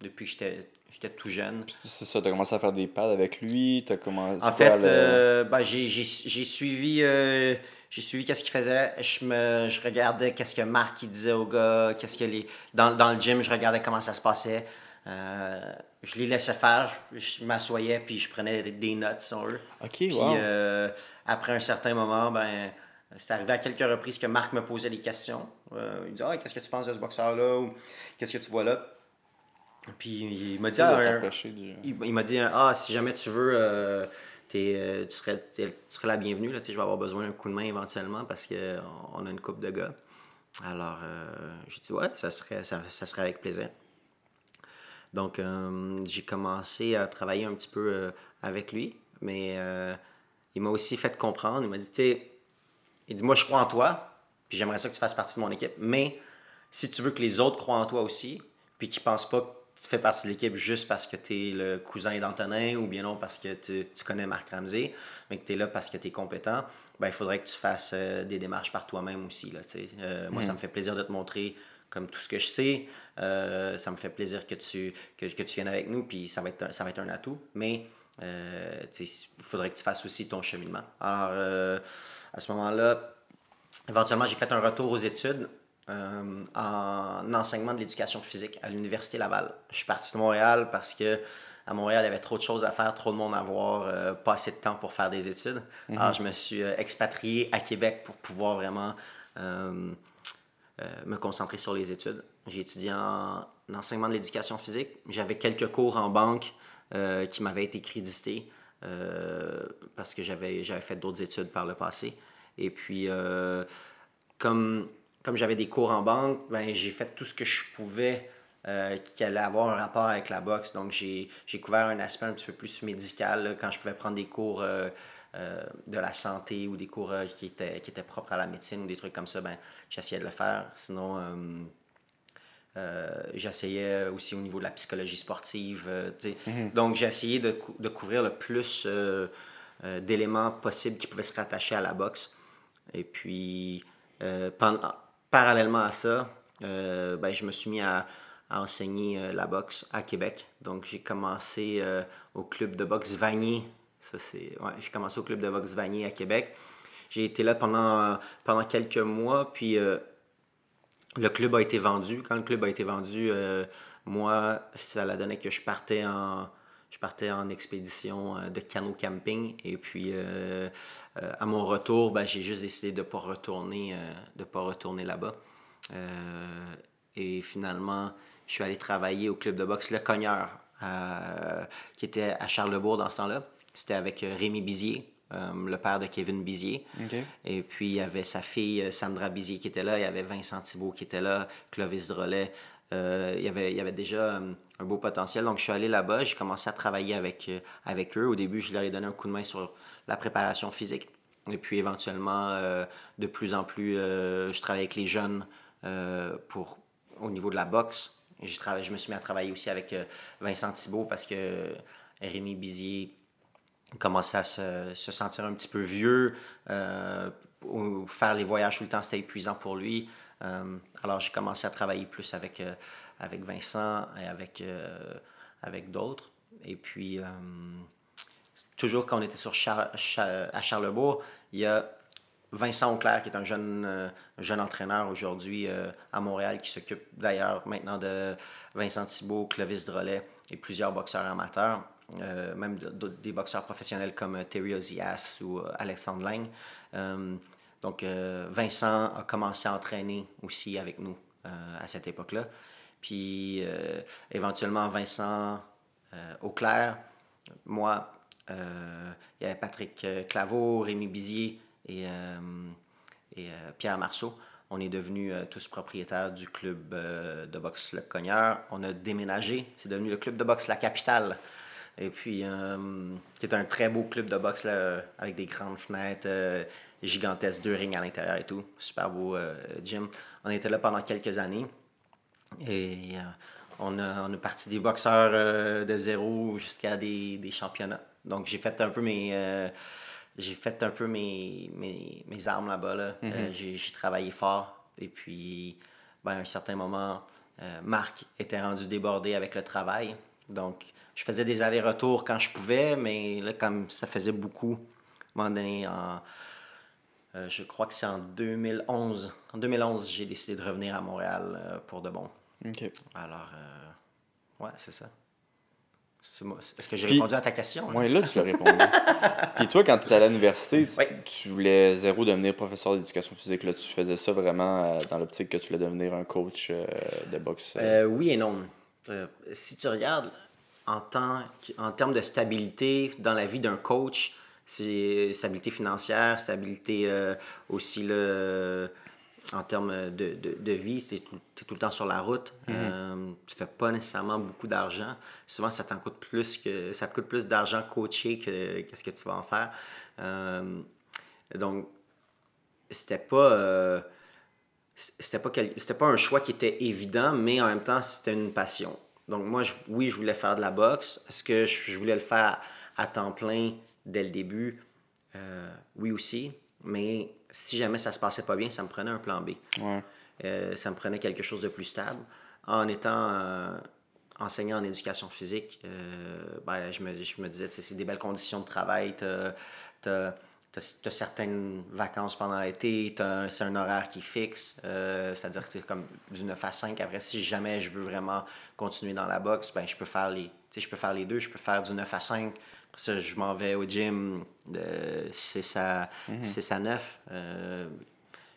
depuis que j'étais j'étais tout jeune. C'est ça, t'as commencé à faire des pads avec lui, t'as commencé... En fait, le- euh, ben, j'ai suivi, j'ai suivi qu'est-ce qu'il faisait. Je, me, je regardais qu'est-ce que Marc il disait aux gars, qu'est-ce que les dans, dans le gym, je regardais comment ça se passait. Euh, je les laissais faire, je, je m'assoyais puis je prenais des, des notes sur eux. Ok, Puis wow. euh, après un certain moment, ben c'est arrivé à quelques reprises que Marc me posait des questions. Euh, il disait ah, qu'est-ce que tu penses de ce boxeur-là? Ou qu'est-ce que tu vois là? Puis il m'a dit ah, un- du- il, il m'a dit Ah, si jamais tu veux, euh, euh, tu, serais, tu serais la bienvenue. Là, je vais avoir besoin d'un coup de main éventuellement parce qu'on on a une coupe de gars. Alors, euh, j'ai dit Ouais, ça serait, ça, ça serait avec plaisir. Donc, euh, j'ai commencé à travailler un petit peu euh, avec lui, mais euh, il m'a aussi fait comprendre. Il m'a dit Tu il dit Moi, je crois en toi, puis j'aimerais ça que tu fasses partie de mon équipe, mais si tu veux que les autres croient en toi aussi, puis qu'ils pensent pas tu fais partie de l'équipe juste parce que tu es le cousin d'Antonin ou bien non parce que tu, tu connais Marc Ramsey, mais que tu es là parce que tu es compétent, ben, il faudrait que tu fasses euh, des démarches par toi-même aussi. Là. Euh, Moi, ça me fait plaisir de te montrer comme tout ce que je sais. Euh, ça me fait plaisir que tu, que, que tu viennes avec nous, puis ça va être un, ça va être un atout. Mais il faudrait que tu fasses aussi ton cheminement. Alors, à ce moment-là, Éventuellement, j'ai fait un retour aux études euh, en enseignement de l'éducation physique à l'Université Laval. Je suis parti de Montréal parce que à Montréal, il y avait trop de choses à faire, trop de monde à voir, euh, pas assez de temps pour faire des études. Alors, je me suis euh, expatrié à Québec pour pouvoir vraiment euh, me concentrer sur les études. J'ai étudié en, en enseignement de l'éducation physique. J'avais quelques cours en banque qui m'avaient été crédités parce que j'avais j'avais fait d'autres études par le passé. Et puis, comme, comme j'avais des cours en banque, ben, j'ai fait tout ce que je pouvais euh, qui allait avoir un rapport avec la boxe. Donc, j'ai couvert un aspect un petit peu plus médical là, quand je pouvais prendre des cours euh, euh, de la santé ou des cours qui, étaient, qui étaient propres à la médecine ou des trucs comme ça. Ben, j'essayais de le faire. Sinon, j'essayais aussi au niveau de la psychologie sportive. sais. Donc, j'ai essayé de, cou- de couvrir le plus d'éléments possibles qui pouvaient se rattacher à la boxe. Et puis, pendant- parallèlement à ça, euh, ben, je me suis mis à, enseigner euh, la boxe à Québec. Donc, j'ai commencé euh, au club de boxe Vanier. Ça, c'est... Ouais, j'ai commencé au club de boxe Vanier à Québec. J'ai été là pendant, pendant quelques mois, puis le club a été vendu. Quand le club a été vendu, moi, ça l'a donné que je partais en, partais en expédition euh, de canot camping. Et puis, euh, euh, à mon retour, ben, j'ai juste décidé de ne pas retourner, de pas retourner là-bas. Et finalement, je suis allé travailler au club de boxe Le Cogneur, qui était à Charlebourg dans ce temps-là. C'était avec Rémi Bizier, euh, le père de Kevin Bizier. Et puis, il y avait sa fille Sandra Bizier qui était là, il y avait Vincent Thibault qui était là, Clovis Drolet. Euh, il, y avait, il y avait déjà euh, un beau potentiel. Donc, je suis allé là-bas, j'ai commencé à travailler avec, euh, avec eux. Au début, je leur ai donné un coup de main sur la préparation physique. Et puis, éventuellement, de plus en plus, je travaillais avec les jeunes pour, au niveau de la boxe. Travaillé- je me suis mis à travailler aussi avec Vincent Thibault parce que Rémi Bizier commençait à se, se sentir un petit peu vieux. faire les voyages tout le temps, c'était épuisant pour lui. Euh, alors, j'ai commencé à travailler plus avec, euh, avec Vincent et avec, euh, avec d'autres. Et puis, toujours quand on était sur à Charlebourg, il y a Vincent Auclair, qui est un jeune, un jeune entraîneur aujourd'hui à Montréal, qui s'occupe d'ailleurs maintenant de Vincent Thibault, Clovis Drolet et plusieurs boxeurs amateurs, même de- de- des boxeurs professionnels comme Terry Ozias ou Alexandre Lang. Donc, euh, Vincent a commencé à entraîner aussi avec nous euh, à cette époque-là. Puis, euh, éventuellement, Vincent Auclair, moi, il y avait Patrick Claveau, Rémi Bizier et, Pierre Marceau. On est devenus tous propriétaires du club de boxe Le Cogneur. On a déménagé. C'est devenu le club de boxe La Capitale. Et puis, c'est un très beau club de boxe avec des grandes fenêtres, gigantesques, deux rings à l'intérieur et tout. Super beau euh, gym. On était là pendant quelques années. Et euh, on, a, on a parti des boxeurs euh, de zéro jusqu'à des, des championnats. Donc, j'ai fait un peu mes. euh, j'ai fait un peu mes, mes, mes armes là-bas. Là. Euh, j'ai, j'ai travaillé fort. Et puis, ben, à un certain moment, Marc était rendu débordé avec le travail. Donc, je faisais des allers-retours quand je pouvais, mais là, comme ça faisait beaucoup, à un moment donné, en, euh, je crois que c'est en 2011. En 2011, j'ai décidé de revenir à Montréal euh, pour de bon. OK. Alors, euh, ouais, c'est ça. Est-ce que j'ai répondu à ta question? hein? Ouais, là, tu l'as répondu. Puis toi, quand tu étais à l'université, tu, voulais zéro devenir professeur d'éducation physique. Là, tu faisais ça vraiment euh, dans l'optique que tu voulais devenir un coach de boxe. oui et non. Si tu regardes en, temps, en termes de stabilité dans la vie d'un coach, c'est stabilité financière, stabilité euh, aussi euh, en termes de, de, de vie, tu es, tout le temps sur la route. Euh, tu fais pas nécessairement beaucoup d'argent. Souvent, ça t'en coûte plus que ça te coûte plus d'argent coaché que, que ce que tu vas en faire. Euh, donc, c'était pas. c'était pas, c'était pas un choix qui était évident, mais en même temps, c'était une passion. Donc, moi, je- oui, je voulais faire de la boxe. Est-ce que je, je voulais le faire à temps plein dès le début? Euh, oui aussi. Mais si jamais ça se passait pas bien, ça me prenait un plan B. Ouais. Euh, ça me prenait quelque chose de plus stable. En étant euh, enseignant en éducation physique, ben, je, me, je me disais, c'est des belles conditions de travail. Tu as, certaines vacances pendant l'été, c'est un horaire qui est fixe. C'est-à-dire que c'est comme du 9 à 5. Après, si jamais je veux vraiment continuer dans la boxe, ben, je, peux faire les, je peux faire les deux. Je peux faire du 9 à 5. Ça, je m'en vais au gym de 6 à, 6 à 9. euh,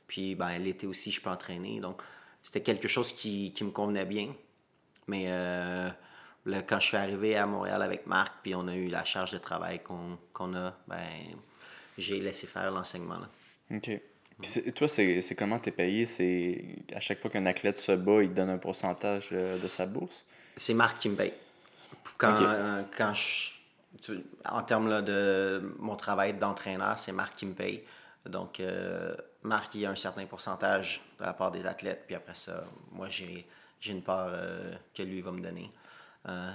puis ben, l'été aussi, je peux entraîner. Donc, c'était quelque chose qui, qui me convenait bien. Mais euh, là, quand je suis arrivé à Montréal avec Marc, puis on a eu la charge de travail qu'on qu'on a, ben, j'ai laissé faire l'enseignement. OK. Puis c'est- toi, c'est comment t'es payé? C'est à chaque fois qu'un athlète se bat, il te donne un pourcentage euh, de sa bourse? C'est Marc qui me paye. Quand, euh, quand je, tu- en termes là, de mon travail d'entraîneur, c'est Marc qui me paye. Donc, euh, Marc, il y a un certain pourcentage de la part des athlètes, puis après ça, moi, j'ai une part euh, que lui va me donner. Euh,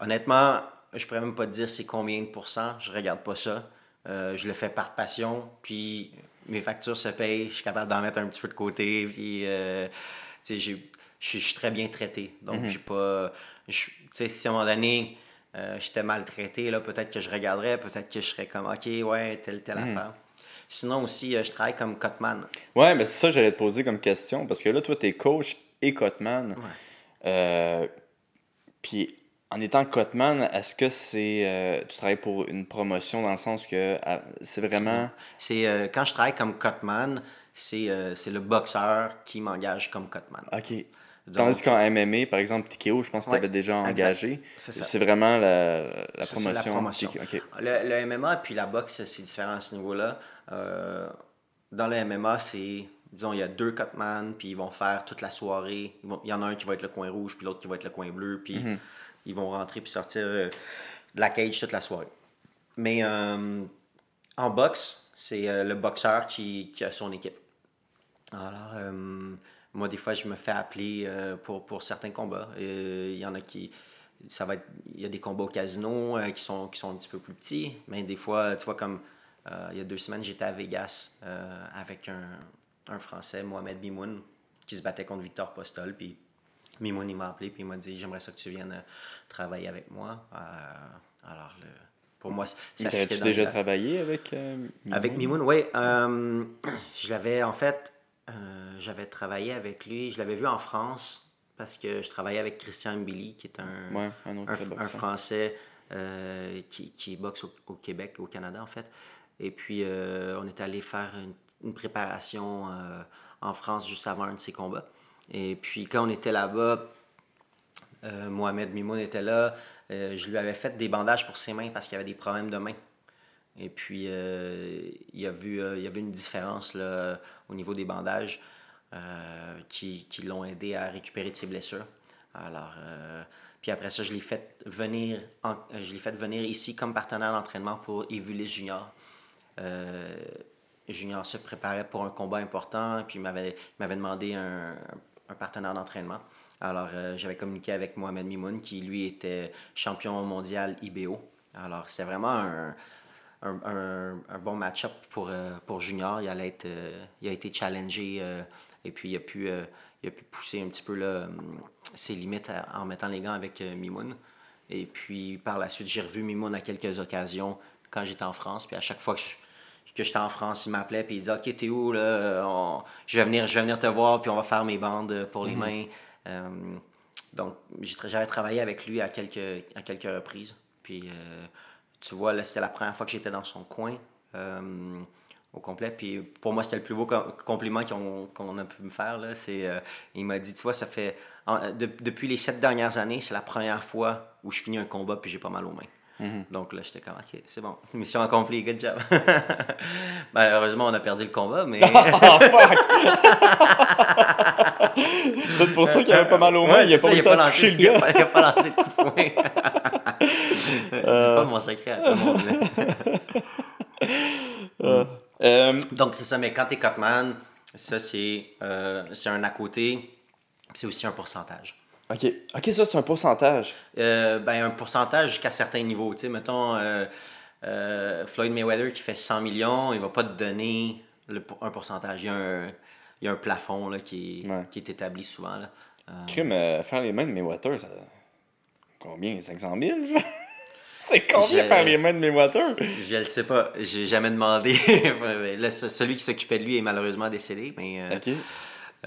honnêtement, je pourrais même pas te dire c'est combien de pourcents, je regarde pas ça. Je le fais par passion, puis mes factures se payent, je suis capable d'en mettre un petit peu de côté, puis je suis- très bien traité. Donc, j'ai pas. Tu sais, si à un moment donné, euh, j'étais maltraité, là, peut-être que je regarderais, peut-être que je serais comme, OK, ouais, telle, telle affaire. Sinon aussi, euh, je travaille comme cutman. Ouais, mais c'est ça que j'allais te poser comme question. Parce que là, toi, t'es coach et cutman. Euh, puis en étant cutman, est-ce que c'est. tu travailles pour une promotion dans le sens que ah, c'est vraiment. C'est quand je travaille comme cutman, c'est c'est le boxeur qui m'engage comme cutman. OK. Donc- Tandis qu'en MMA, par exemple, TKO, je pense que tu Ouais, avais déjà engagé. C'est vraiment la, la promotion. la promotion. Le, le MMA puis la boxe, c'est différent à ce niveau-là. Euh, dans le MMA, c'est, disons, il y a deux cutman, puis ils vont faire toute la soirée. Vont- Il y en a un qui va être le coin rouge, puis l'autre qui va être le coin bleu, puis Mhm. ils vont rentrer puis sortir euh, de la cage toute la soirée. Mais euh, en boxe, c'est le boxeur qui, qui a son équipe. Alors, moi, des fois, je me fais appeler euh, pour, pour certains combats. Euh, Il y en a qui. Ça va être, il y a des combats au casino euh, qui, sont, qui sont un petit peu plus petits, mais des fois, tu vois, comme il y a deux semaines, j'étais à Vegas avec un, un Français, Mohamed Bimoun, qui se battait contre Victor Postol. Puis Mimoun, il m'a appelé, puis il m'a dit J'aimerais ça que tu viennes travailler avec moi. Euh, alors, le- pour moi, ça dans les déjà travaillé avec euh, Avec Mimoun, oui. Euh, je l'avais, en fait, euh, j'avais travaillé avec lui. Je l'avais vu en France parce que je travaillais avec Christian Mbili, qui est un, Ouais, un autre un, très un boxeur. Français euh, qui, qui boxe au, au Québec, au Canada, en fait. Et puis, euh, on est allé faire une, une préparation en France juste avant un de ses combats. Et puis, quand on était là-bas, Mohamed Mimoun était là. Je lui avais fait des bandages pour ses mains parce qu'il avait des problèmes de mains. Et puis, euh, il, a vu, euh, il y avait une différence là, au niveau des bandages euh, qui, qui l'ont aidé à récupérer de ses blessures. Alors, euh, puis après ça, je l'ai fait venir, en- je l'ai fait venir ici comme partenaire d'entraînement pour Evulis Junior. Junior se préparait pour un combat important, puis il m'avait, demandé un, un partenaire d'entraînement. Alors, j'avais communiqué avec Mohamed Mimoun, qui lui était champion mondial IBO. Alors, c'est vraiment un, un, un- un bon match-up pour, euh, pour Junior. Il, allait être, euh, il a été challengé euh, et puis il a, pu, il a pu pousser un petit peu là, hum, ses limites en mettant les gants avec Mimoun. Et puis par la suite, j'ai revu Mimoun à quelques occasions quand j'étais en France. Puis à chaque fois que je- que j'étais en France, il m'appelait puis il disait Ok, t'es où là? On- je, vais venir, je vais venir te voir, puis on va faire mes bandes pour les mains. Euh, donc, j'avais travaillé avec lui à quelques, à quelques reprises. Puis, euh, tu vois, là, c'était la première fois que j'étais dans son coin euh, au complet. Puis, pour moi, c'était le plus beau com- compliment qu'on a pu me faire. Là. Euh, il m'a dit, tu vois, ça fait. en- de- depuis les sept dernières années, c'est la première fois où je finis un combat puis j'ai pas mal aux mains. Donc là, j'étais comme, OK, c'est bon. Mission accomplie, good job. ben, heureusement, on a perdu le combat, mais. Oh fuck! C'est pour ça qu'il avait pas mal aux mains, Ouais, il a c'est pas réussi à toucher le gars. pas- Il a pas lancé de coup de poing. Dis pas mon secret à tout le monde. là. Euh, Donc, c'est ça, mais quand t'es Cutman, ça, c'est euh, c'est un à côté, c'est aussi un pourcentage. ok, ok, ça c'est un pourcentage. Euh, ben, un pourcentage jusqu'à certains niveaux. Tu sais, mettons, euh, euh, Floyd Mayweather qui fait 100 millions, il va pas te donner le, un pourcentage. Il y a un, y a un plafond là, qui, Ouais. qui est établi souvent. Là. Euh, Crime, euh, faire les mains de mes water, ça. Combien? 500 000 genre? C'est combien faire les mains de mes water? je le sais pas, j'ai jamais demandé. Là, ce- celui qui s'occupait de lui est malheureusement décédé, mais... euh, Ok.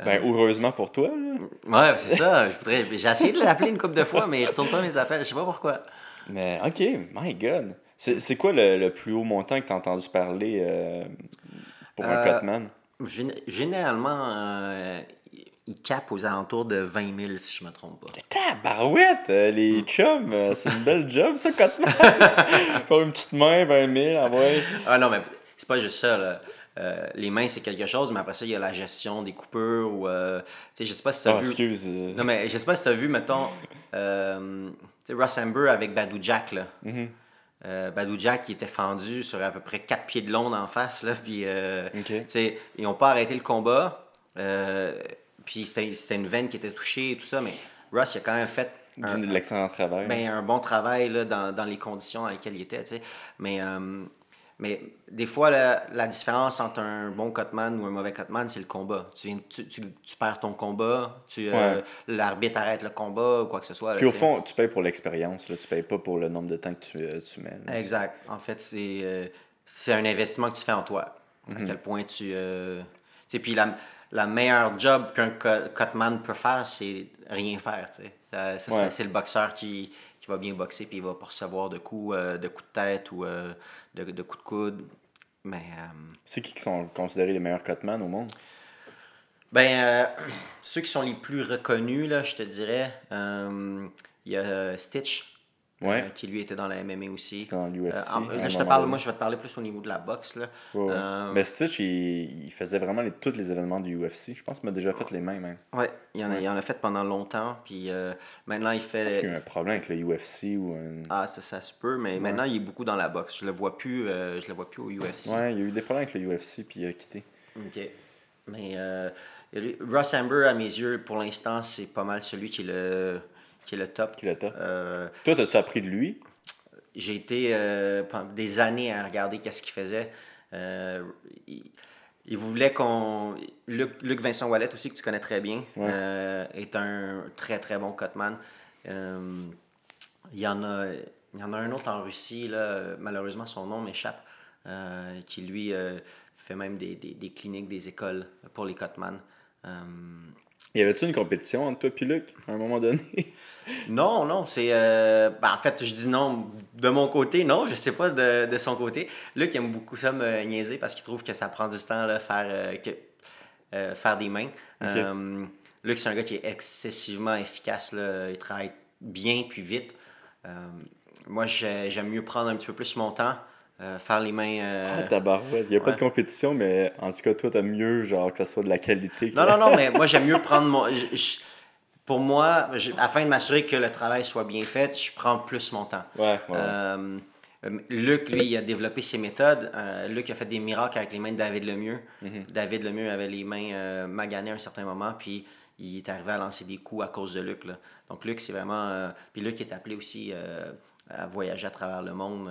Ben, heureusement pour toi, là. Ouais, c'est ça. Je voudrais... J'ai essayé de l'appeler une couple de fois, mais il retourne pas mes appels. Je sais pas pourquoi. Mais ok, my god. C'est c'est quoi le, le plus haut montant que t'as entendu parler euh, pour un Euh, cutman? Gén- Généralement, euh, il cape aux alentours de 20 000, si je me trompe pas. Tabarouette! euh, les chums, euh, c'est une belle job, ça, cutman. Pour une petite main, 20 000, ah ouais. Ah non, mais c'est pas juste ça. Là. Euh, les mains, c'est quelque chose, mais après ça, il y a la gestion des coupures. Ou, euh, tu sais, je sais pas si tu as Ah, vu. excuse. Non, mais je sais pas si tu as vu, mettons, euh, Ross Amber avec Badou Jack. Là. mhm, Euh, Badou Jack, il était fendu sur à peu près 4 pieds de long en face. Là, puis, euh, ils n'ont pas arrêté le combat. euh, puis c'était une veine qui était touchée et tout ça, mais Ross, il a quand même fait un, Du- de l'excellent travail. ben, un bon travail là, dans, dans les conditions dans lesquelles il était. tu sais. Mais, euh, mais des fois, la, la différence entre un bon cutman ou un mauvais cutman, c'est le combat. Tu, viens- tu, tu- tu perds ton combat, tu, euh, Ouais. l'arbitre arrête le combat ou quoi que ce soit. là, Puis au fond, tu payes pour l'expérience. Tu payes pas pour le nombre de temps que tu, euh, tu mets. là. Exact. En fait, c'est euh, c'est un investissement que tu fais en toi. Mhm. À quel point tu. euh, tu sais, puis la, la meilleure job qu'un cutman peut faire, c'est rien faire. Ouais. C'est le boxeur qui, qui va bien boxer puis il va pas recevoir de coups, euh, de coups de tête ou euh, de, de coups de coude. Mais. euh, C'est qui qui sont considérés les meilleurs cutman au monde? Ben, ceux qui sont les plus reconnus, là, je te dirais, il y a Stitch, Ouais. euh, qui lui était dans la MMA aussi. Dans l'UFC, Euh, je te parle, moi, je vais te parler plus au niveau de la boxe. Là. Ouais. Euh, Mais Stitch, il, il faisait vraiment les- tous les événements du UFC. Je pense qu'il m'a déjà fait les mains, même. Ouais, il en, a, Ouais. il en a fait pendant longtemps, puis maintenant il fait. Est-ce qu'il y a eu un problème avec le UFC ou un... Ah, ça, ça se peut, mais maintenant il est beaucoup dans la boxe. Je le vois plus, je le vois plus au UFC. Ouais, il y a eu des problèmes avec le UFC, puis il a quitté. Ok. Mais Ross Amber, à mes yeux, pour l'instant, c'est pas mal celui qui le, qui est le top. Qui est le top. Euh, Toi, t'as-tu appris de lui? J'ai été euh, pendant des années à regarder qu'est-ce qu'il faisait. Euh, il, il voulait qu'on. Luc, Luc Vincent Wallet aussi, que tu connais très bien, Ouais. est un très très bon cutman. Il, y en a, il y en a un autre en Russie, là, malheureusement son nom m'échappe, qui lui fait même des, des, des cliniques, des écoles pour les cutman. Euh, Y avait-tu une compétition entre toi et Luc, à un moment donné? Non, non, c'est. euh, ben, en fait, je dis non de mon côté, non, je sais pas de, de son côté. Luc aime beaucoup ça me niaiser parce qu'il trouve que ça prend du temps là, faire, euh, que, euh, faire des mains. Luc, c'est un gars qui est excessivement efficace. Là. Il travaille bien puis vite. Moi, j'ai- j'aime mieux prendre un petit peu plus mon temps. euh, faire les mains. euh, Ah, tabarouette. Il n'y a pas de compétition, mais en tout cas, toi, t'as mieux, genre, que ça soit de la qualité. que- Non, non, non, mais moi, j'aime mieux prendre mon. je- je- pour moi, je- afin de m'assurer que le travail soit bien fait, je prends plus mon temps. Ouais, ouais. Euh, euh, Luc, lui, il a développé ses méthodes. Euh, Luc a fait des miracles avec les mains de David Lemieux. Mhm. David Lemieux avait les mains euh, maganées à un certain moment, puis il est arrivé à lancer des coups à cause de Luc. là. Donc, Luc, c'est vraiment. puis Luc est appelé aussi à voyager à travers le monde.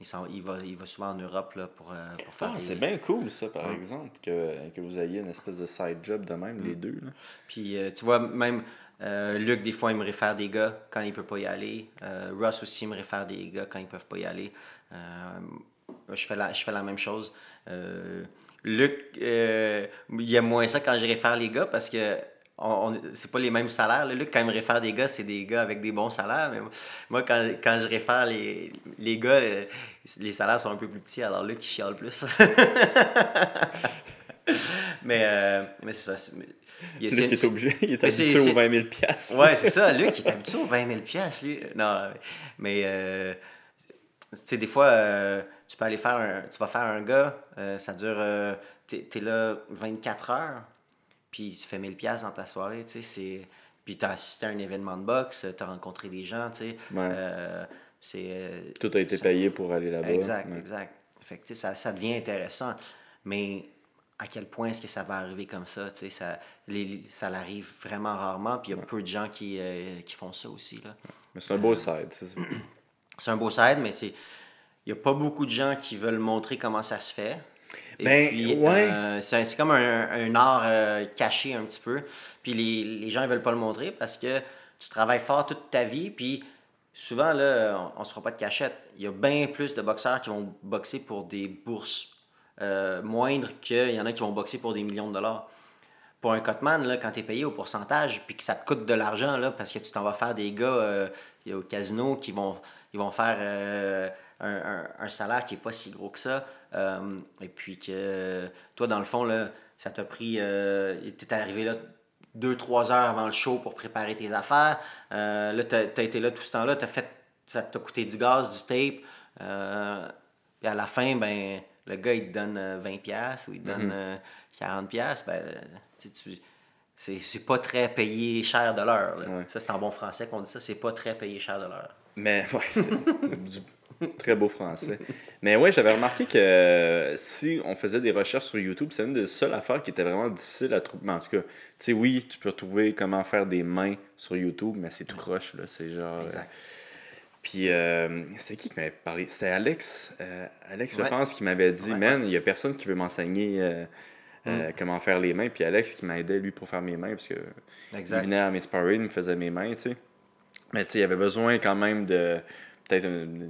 Il, il, va, il va souvent en Europe là, pour, euh, pour faire Ah, des- c'est bien cool, ça, par Ouais. exemple, que, que vous ayez une espèce de side job de même, Mm. les deux. Là. Puis, euh, tu vois, même euh, Luc, des fois, il me réfère des gars quand il peut pas y aller. Euh, Russ aussi me réfère des gars quand ils peuvent pas y aller. Euh, je, fais la, je fais la même chose. Luc, il aime moins ça quand je réfère les gars parce que on, on- c'est pas les mêmes salaires. là. Luc, quand il me réfère des gars, c'est des gars avec des bons salaires. Mais moi, quand, quand je réfère les, les gars, euh, les salaires sont un peu plus petits. Alors Luc, il chiale plus. mais euh, mais c'est ça. il Luc est obligé, il est habitué c'est- aux 20 000 piastres. Ouais, c'est ça. Luc, il est habitué aux 20 000 piastres, lui. Non, mais euh, tu sais, des fois, euh, tu peux aller faire un... Tu vas faire un gars, euh, ça dure... euh, t'es, t'es là 24 heures, puis tu fais 1000 piastres dans ta soirée, tu sais, c'est... Puis t'as assisté à un événement de boxe, t'as rencontré des gens, tu sais. Ouais. euh, c'est... euh, Tout a été payé pour aller là-bas. Exact, Ouais. exact. Fait que, tu sais, ça, ça devient intéressant. Mais à quel point est-ce que ça va arriver comme ça? tu sais, Ça, les, ça l'arrive vraiment rarement, puis il y a peu de gens qui, euh, qui font ça aussi. Là. Mais c'est un beau side, c'est ça. C'est un beau side, mais c'est il n'y a pas beaucoup de gens qui veulent montrer comment ça se fait. Ben, puis, ouais. euh, c'est comme un, un art euh, caché un petit peu. Puis les, les gens ne veulent pas le montrer parce que tu travailles fort toute ta vie, puis souvent, là, on ne se fera pas de cachette. Il y a bien plus de boxeurs qui vont boxer pour des bourses euh, moindres qu'il y en a qui vont boxer pour des millions de dollars. Pour un cutman, là, quand tu es payé au pourcentage, puis que ça te coûte de l'argent, là, parce que tu t'en vas faire des gars euh, au casino qui vont, ils vont faire euh, un, un- un salaire qui n'est pas si gros que ça. Euh, et puis que toi, dans le fond, là, ça t'a pris. tu es arrivé là deux, trois heures avant le show pour préparer tes affaires. Euh, là, tu as, été là tout ce temps-là. t'as fait, ça t'a coûté du gaz, du tape. Euh, puis à la fin, ben, le gars, il te donne euh, 20$ piastres ou il te donne euh, 40$. piastres, Ben, euh, tu sais, tu- c'est pas très payé cher de l'heure. Ouais. Ça, c'est en bon français qu'on dit ça. C'est pas très payé cher de l'heure. Mais ouais, c'est très beau français. Mais ouais, j'avais remarqué que euh, si on faisait des recherches sur YouTube, c'est une des seules affaires qui était vraiment difficile à trouver. En tout cas, tu sais, oui, tu peux trouver comment faire des mains sur YouTube, mais c'est tout croche, là. C'est genre. euh. Puis, euh, c'est qui qui m'avait parlé? C'était Alex. Alex, je pense, qui m'avait dit Ouais, Man, il y a personne qui veut m'enseigner euh, Mm. comment faire les mains. Puis, Alex qui m'aidait, lui, pour faire mes mains, parce que il venait à mes sparring, il me faisait mes mains, tu sais. Mais tu sais, il y avait besoin quand même de peut-être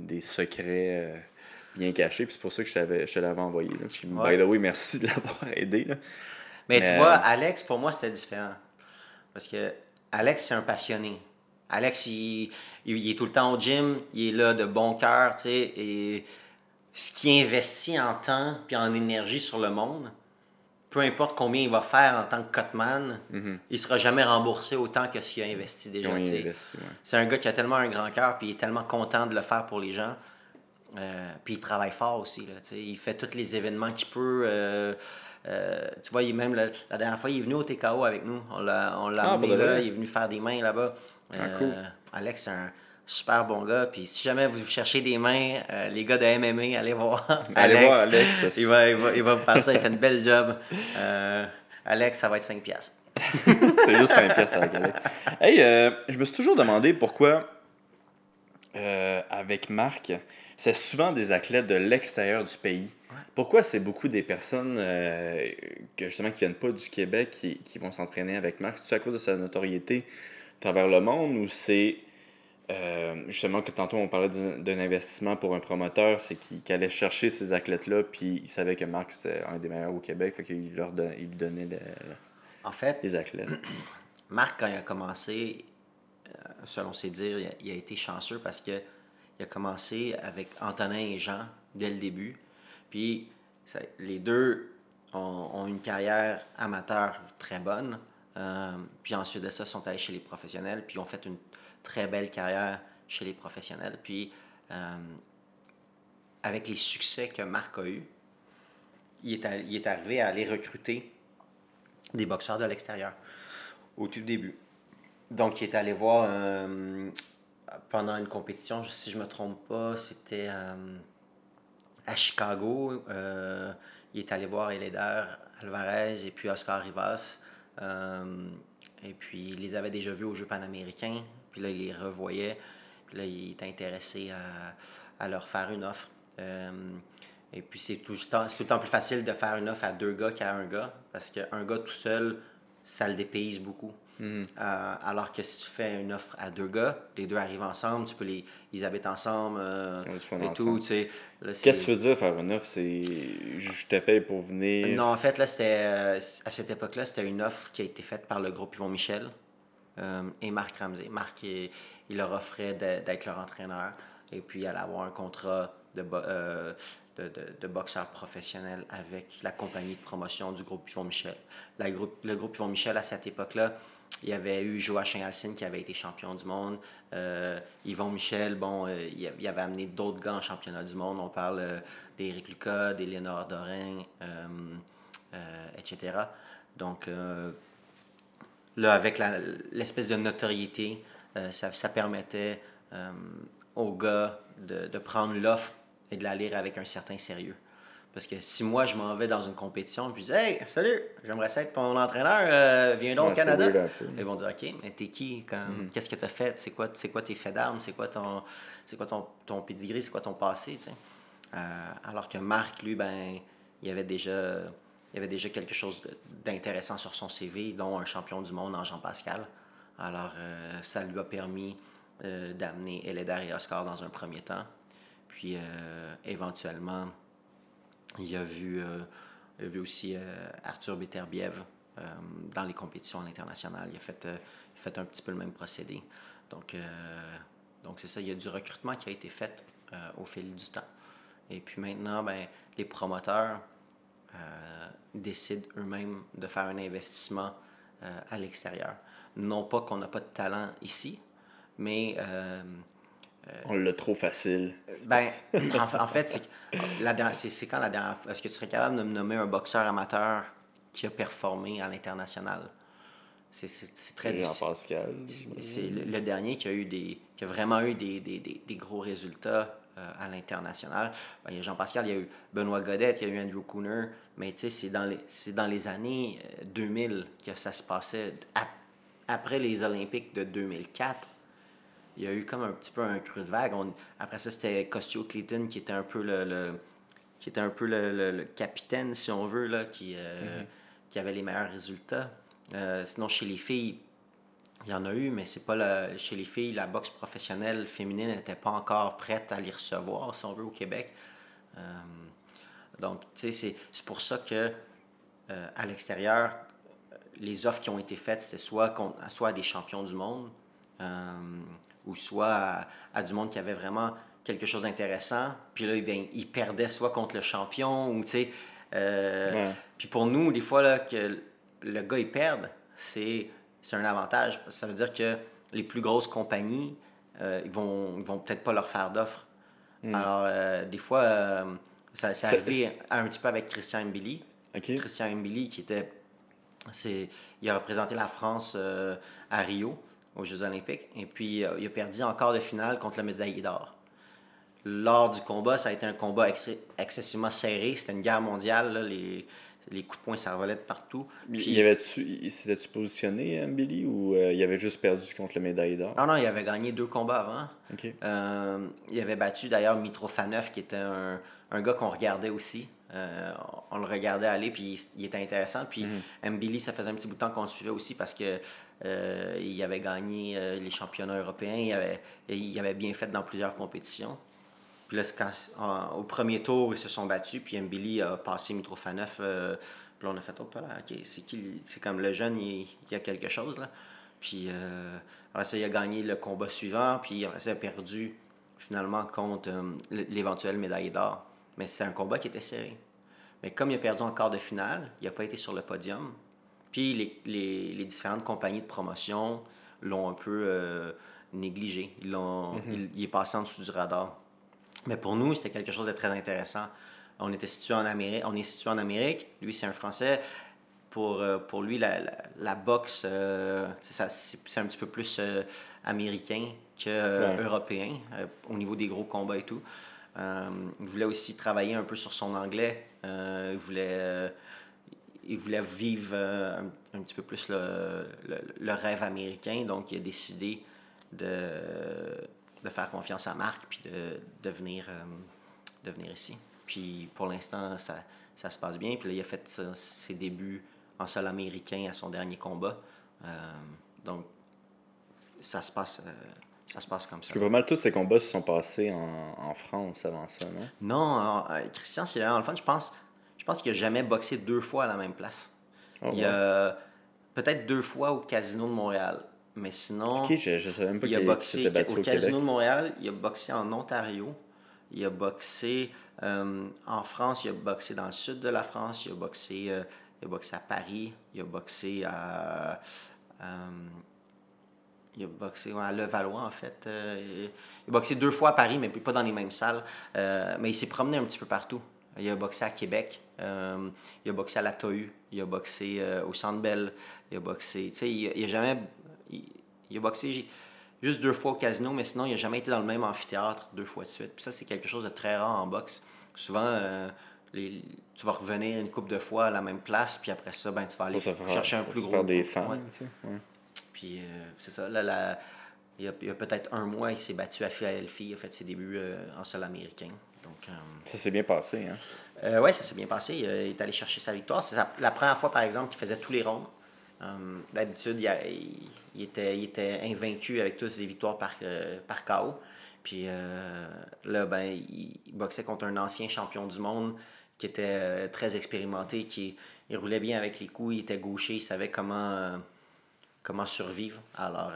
des secrets euh, bien cachés. Puis c'est pour ça que je t'avais- je te l'avais envoyé. Là. Puis, Ouais. by the way, merci de l'avoir aidé. Là. Mais, tu Mais- vois, Alex, pour moi, c'était différent. Parce que Alex, c'est un passionné. Alex, il, il- il est tout le temps au gym, il est là de bon cœur, tu sais, et ce qu'il investit en temps puis en énergie sur le monde, peu importe combien il va faire en tant que cutman, il sera jamais remboursé autant que s'il a investi déjà. Ouais. C'est un gars qui a tellement un grand cœur, puis il est tellement content de le faire pour les gens. Euh, puis il travaille fort aussi. Là, il fait tous les événements qu'il peut. euh, euh, tu vois, il, même la, la dernière fois, il est venu au TKO avec nous. On l'a, on l'a Ah, amené là, il est venu faire des mains là-bas. Ah, cool. Alex, c'est un super bon gars. Puis si jamais vous cherchez des mains, euh, les gars de MMA, allez voir Allez voir Alex, il, va, il, va, il va vous faire ça, il fait une belle job. Euh, Alex, ça va être 5 piastres. C'est juste 5 pièces avec Alex. Hey, euh, je me suis toujours demandé pourquoi, avec Marc, c'est souvent des athlètes de l'extérieur du pays. Pourquoi c'est beaucoup des personnes euh, que justement qui viennent pas du Québec qui, qui vont s'entraîner avec Marc? C'est à cause de sa notoriété à travers le monde ou c'est euh, justement que tantôt on parlait d'un investissement pour un promoteur, c'est qu'il allait chercher ces athlètes-là, puis il savait que Marc c'était un des meilleurs au Québec, fait qu'il leur don- il lui donnait le- En fait, les athlètes. Marc, quand il a commencé, euh, selon ses dires, il a, il a été chanceux parce que il a commencé avec Antonin et Jean dès le début. Puis ça- les deux ont, ont une carrière amateur très bonne. Euh, puis ensuite de ça, ils sont allés chez les professionnels, puis ont fait une très belle carrière chez les professionnels. Puis euh, avec les succès que Marc a eu, il est, arrivé à aller recruter des boxeurs de l'extérieur au tout début. Donc, il est allé voir euh, pendant une compétition, si je me trompe pas, c'était euh, à Chicago. il est allé voir Eleder Alvarez et puis Oscar Rivas. et puis, il les avait déjà vus aux Jeux panaméricains. Puis là, il les revoyait. Puis là, il était intéressé à, à leur faire une offre. Euh, et puis, c'est tout, le temps- c'est tout le temps plus facile de faire une offre à deux gars qu'à un gars. Parce qu'un gars tout seul, ça le dépayse beaucoup. Euh, alors que si tu fais une offre à deux gars, les deux arrivent ensemble, tu peux les, ils habitent ensemble euh, et ensemble. tout, tu sais. Qu'est-ce que tu veux dire faire une offre C'est je te paye pour venir? Non, en fait, là, c'était euh, à cette époque-là, c'était une offre qui a été faite par le groupe Yvon Michel euh, et Marc Ramsey. Marc, il, il leur offrait d'être leur entraîneur et puis aller avoir un contrat euh, de, de- boxeur professionnel avec la compagnie de promotion du groupe Yvon Michel. La groupe, le groupe Yvon Michel, à cette époque-là, il y avait eu Joachim Hassin qui avait été champion du monde. Euh, Yvon Michel, bon, euh, il, il avait amené d'autres gars en championnat du monde. On parle euh, d'Éric Lucas, d'Éléonore Dorin, etc. Donc, là, avec la- l'espèce de notoriété, euh, ça, ça permettait euh, aux gars de, de prendre l'offre et de la lire avec un certain sérieux. Parce que si moi, je m'en vais dans une compétition puis je dis Hey, salut, j'aimerais ça être ton entraîneur, euh, viens donc au Canada. weird. Ils vont dire OK, mais t'es qui comme, Qu'est-ce que t'as fait? C'est quoi, quoi tes faits d'armes? C'est quoi ton, c'est quoi ton, ton pedigree? C'est quoi ton passé tu sais? Euh, Alors que Marc, lui, ben, il y avait déjà, il y avait déjà quelque chose d'intéressant sur son CV, dont un champion du monde en Jean Pascal. Alors, euh, ça lui a permis euh, d'amener Eléder et Oscar dans un premier temps. Puis, euh, éventuellement, il a vu, a vu aussi Arthur Beterbiev dans les compétitions internationales. Il a, fait, il a fait un petit peu le même procédé. Donc, c'est ça, il y a du recrutement qui a été fait au fil du temps. Et puis maintenant, ben, les promoteurs décident eux-mêmes de faire un investissement euh, à l'extérieur. Non pas qu'on n'a pas de talent ici, mais euh, On l'a trop facile. ben, en, fa- en fait, c'est quand la dernière. Est-ce que tu serais capable de me nommer un boxeur amateur qui a performé à l'international? C'est- très difficile. Jean-Pascal. C'est c'est le, le dernier qui a, eu des, qui a vraiment eu des, des, des, des gros résultats euh, à l'international. Ben, il y a Jean-Pascal, il y a eu Benoît Godette, il y a eu Andrew Cooner, mais tu sais, c'est dans, les- dans les années euh, 2000 que ça se passait. Ap- Après les Olympiques de 2004, il y a eu comme un petit peu un creux de vague. On- après ça, c'était Costio Clayton qui était un peu le, le- qui était un peu le, le- le capitaine, si on veut, là, qui, euh, qui avait les meilleurs résultats. Euh, sinon, chez les filles, il y en a eu, mais c'est pas le, chez les filles, la boxe professionnelle féminine n'était pas encore prête à les recevoir, si on veut, au Québec. Euh, donc, tu sais, c'est- pour ça que euh, à l'extérieur, les offres qui ont été faites, c'était soit, contre- soit à des champions du monde, euh, ou soit à, à du monde qui avait vraiment quelque chose d'intéressant. Puis là, bien, ils perdaient soit contre le champion, ou tu sais. Ouais. Puis pour nous, des fois, là, que le gars, il perde, c'est c'est un avantage. parce que Ça veut dire que les plus grosses compagnies, euh, ils vont, ils vont peut-être pas leur faire d'offres. Alors, euh, des fois, euh, ça s'est arrivé un petit peu avec Christian Mbili. Christian Mbili, qui était. c'est- Il a représenté la France à Rio, aux Jeux Olympiques, et puis il a perdu en quart de finale contre le médaillé d'or. Lors du combat, ça a été un combat ex- excessivement serré. C'était une guerre mondiale. là, Les, les coups de poing, de partout. Il Puis- y avait-tu, il- s'était-tu positionné, euh, Billy, ou euh, il avait juste perdu contre le médaille d'or? Non, non, il avait gagné deux combats avant. Euh, il avait battu d'ailleurs Mitrofanov, qui était un, un gars qu'on regardait aussi. Euh, on le regardait aller, puis il, il était intéressant. Puis Mbili, ça faisait un petit bout de temps qu'on le suivait aussi parce que il avait gagné les championnats européens. Il avait, il avait bien fait dans plusieurs compétitions. Puis là, quand- en- au premier tour, ils se sont battus, puis Mbili a passé Mitrofanov. euh, puis là, on a fait, oh, là, ok, c'est qui? C'est comme le jeune, il, il y a quelque chose, là. Puis euh, après ça, il a gagné le combat suivant, puis après ça, il a perdu finalement contre euh, l- l'éventuel médaille d'or. Mais c'est un combat qui était serré. Mais comme il a perdu en quart de finale, il n'a pas été sur le podium. Puis les, les- les différentes compagnies de promotion l'ont un peu euh, négligé. Ils l'ont- il, il est passé en dessous du radar. Mais pour nous, c'était quelque chose de très intéressant. On était situé en Amérique, on est situé en Amérique. Lui, c'est un Français. Pour, euh, pour lui, la, la, la boxe, euh, c'est un petit peu plus euh, américain que euh, Ouais. européen euh, au niveau des gros combats et tout. Il voulait aussi travailler un peu sur son anglais. Il voulait il voulait vivre euh, un, un petit peu plus le, le- le rêve américain, donc il a décidé de, de faire confiance à Marc puis de, de, venir, euh, de venir ici. Puis pour l'instant, ça, ça se passe bien. Puis là, il a fait ses débuts en sol américain à son dernier combat. Euh, donc, ça se passe, euh, ça se passe comme Parce ça. que pas mal tous ces combats se sont passés en, en France avant ça, non? Non, Christian, c'est vraiment le fun. Je pense, je pense qu'il n'a jamais boxé deux fois à la même place. Oh, Il y a peut-être deux fois au Casino de Montréal. Mais sinon, Ok, je, je savais même pas il a boxé battu au. Casino de Montréal, il a boxé en Ontario, il a boxé euh, en France, il a boxé dans le sud de la France, il a boxé, euh, il a boxé à Paris, il a boxé à. euh, il a boxé à Levallois, en fait. Euh, il a boxé deux fois à Paris, mais pas dans les mêmes salles. Euh, mais il s'est promené un petit peu partout. Il a boxé à Québec, euh, il a boxé à la TOU, il a boxé euh, au Centre Bell, il a boxé... Tu sais, il, il a jamais... Il, il a boxé juste deux fois au casino, mais sinon, il n'a jamais été dans le même amphithéâtre deux fois de suite. Puis ça, c'est quelque chose de très rare en boxe. Souvent, euh, les- tu vas revenir une couple de fois à la même place, puis après ça, ben, tu vas aller faire- chercher un plus gros... faire des fans, Ouais. tu sais. ouais. Puis euh, c'est ça, là, la- il y a, a peut-être un mois, il s'est battu à Philadelphie, il a fait ses débuts euh, en sol américain. Donc, Ça s'est bien passé, hein? ouais, ça s'est bien passé. Il, est allé chercher sa victoire. C'est la, la première fois, par exemple, qu'il faisait tous les ronds. Euh, D'habitude, il, était, invaincu avec tous des victoires par, euh, par KO. Puis euh, là, ben, il, boxait contre un ancien champion du monde qui était euh, très expérimenté, qui il roulait bien avec les coups, il était gaucher, il savait comment, comment survivre. Alors,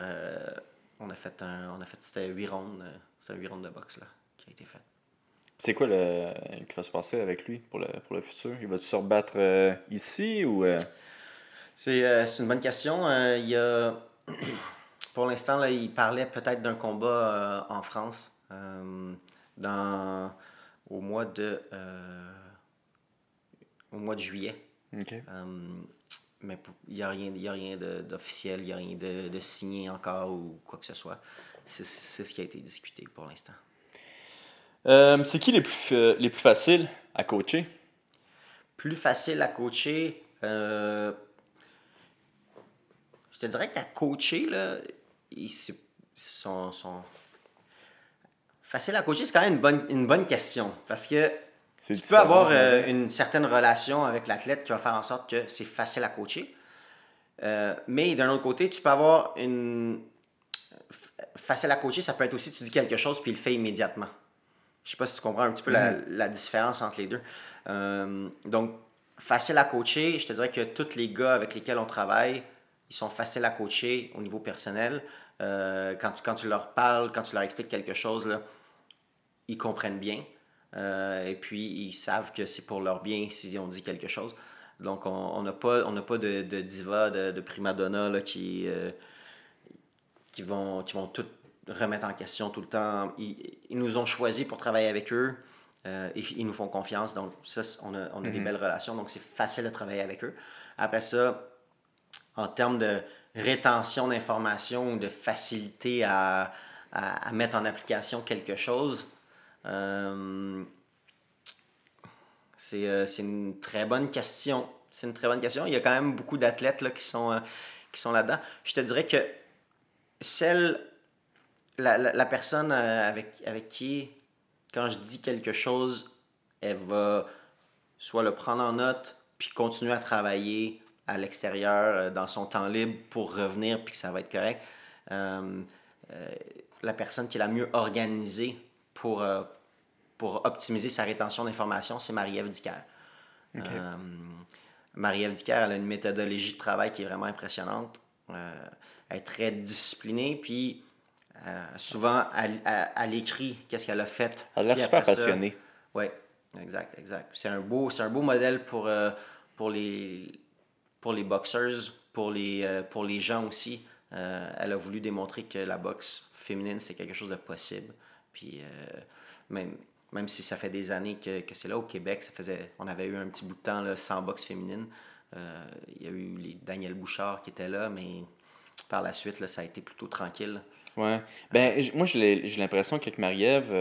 on a fait un, fait, c'était huit rondes, c'était rondes de boxe là, qui a été fait. C'est quoi le qui va se passer avec lui pour le, pour le futur? Il va-tu se rebattre ici ou... C'est euh, une bonne question. Euh, il y a... Pour l'instant, il parlait peut-être d'un combat euh, en France euh, dans... au, mois de, au mois de juillet. Mais il n'y a rien, il y a rien d'officiel, il n'y a rien de, de signé encore ou quoi que ce soit. C'est c'est ce qui a été discuté pour l'instant. Euh, c'est qui les plus, euh, les plus faciles à coacher? Plus facile à coacher. euh, je te dirais qu'à coacher, là, ils sont, sont- Facile à coacher, c'est quand même une bonne, une bonne question. Parce que tu peux avoir euh, une certaine relation avec l'athlète qui va faire en sorte que c'est facile à coacher. Euh, mais d'un autre côté, tu peux avoir une. Facile à coacher, ça peut être aussi tu dis quelque chose puis il le fait immédiatement. Je sais pas si tu comprends un petit peu la, la différence entre les deux. Euh, donc, facile à coacher, je te dirais que tous les gars avec lesquels on travaille, ils sont faciles à coacher au niveau personnel. Euh, quand, tu, quand tu leur parles, quand tu leur expliques quelque chose, là, ils comprennent bien. Euh, et puis, ils savent que c'est pour leur bien si on dit quelque chose. Donc, on on n'a pas, on pas de, de diva, de, de prima donna là, qui, euh, qui, vont, qui vont tout remettre en question tout le temps. Ils, ils nous ont choisis pour travailler avec eux. euh, et ils nous font confiance. Donc, ça, on a, on a des belles relations. Donc, c'est facile de travailler avec eux. Après ça, en termes de rétention d'informations ou de facilité à, à- mettre en application quelque chose, euh, c'est euh, c'est une très bonne question. C'est une très bonne question. Il y a quand même beaucoup d'athlètes qui sont, euh, qui sont là-dedans. Je te dirais que celle, la, la, la personne euh, avec, avec qui, quand je dis quelque chose, elle va soit le prendre en note, puis continuer à travailler à l'extérieur euh, dans son temps libre pour revenir, puis que ça va être correct. Euh, euh, la personne qui est la mieux organisée pour, euh, pour optimiser sa rétention d'informations, c'est Marie-Ève Dicker. Euh, Marie-Ève Dicker, elle a une méthodologie de travail qui est vraiment impressionnante. Elle est très disciplinée, puis souvent, elle, elle- elle écrit qu'est-ce qu'elle a fait. Elle a l'air super passionnée. oui, exact, exact. C'est un beau, un beau modèle pour, pour, les, pour les boxeurs, pour les, euh, pour les gens aussi. Euh, elle a voulu démontrer que la boxe féminine, c'est quelque chose de possible. Puis, euh, même, même si ça fait des années que, que c'est là au Québec, ça faisait, on avait eu un petit bout de temps là, sans boxe féminine. Il y a eu les Daniel Bouchard qui était là, mais par la suite, là, ça a été plutôt tranquille. Ouais. Ben, moi, j'ai l'impression qu'avec Marie-Ève,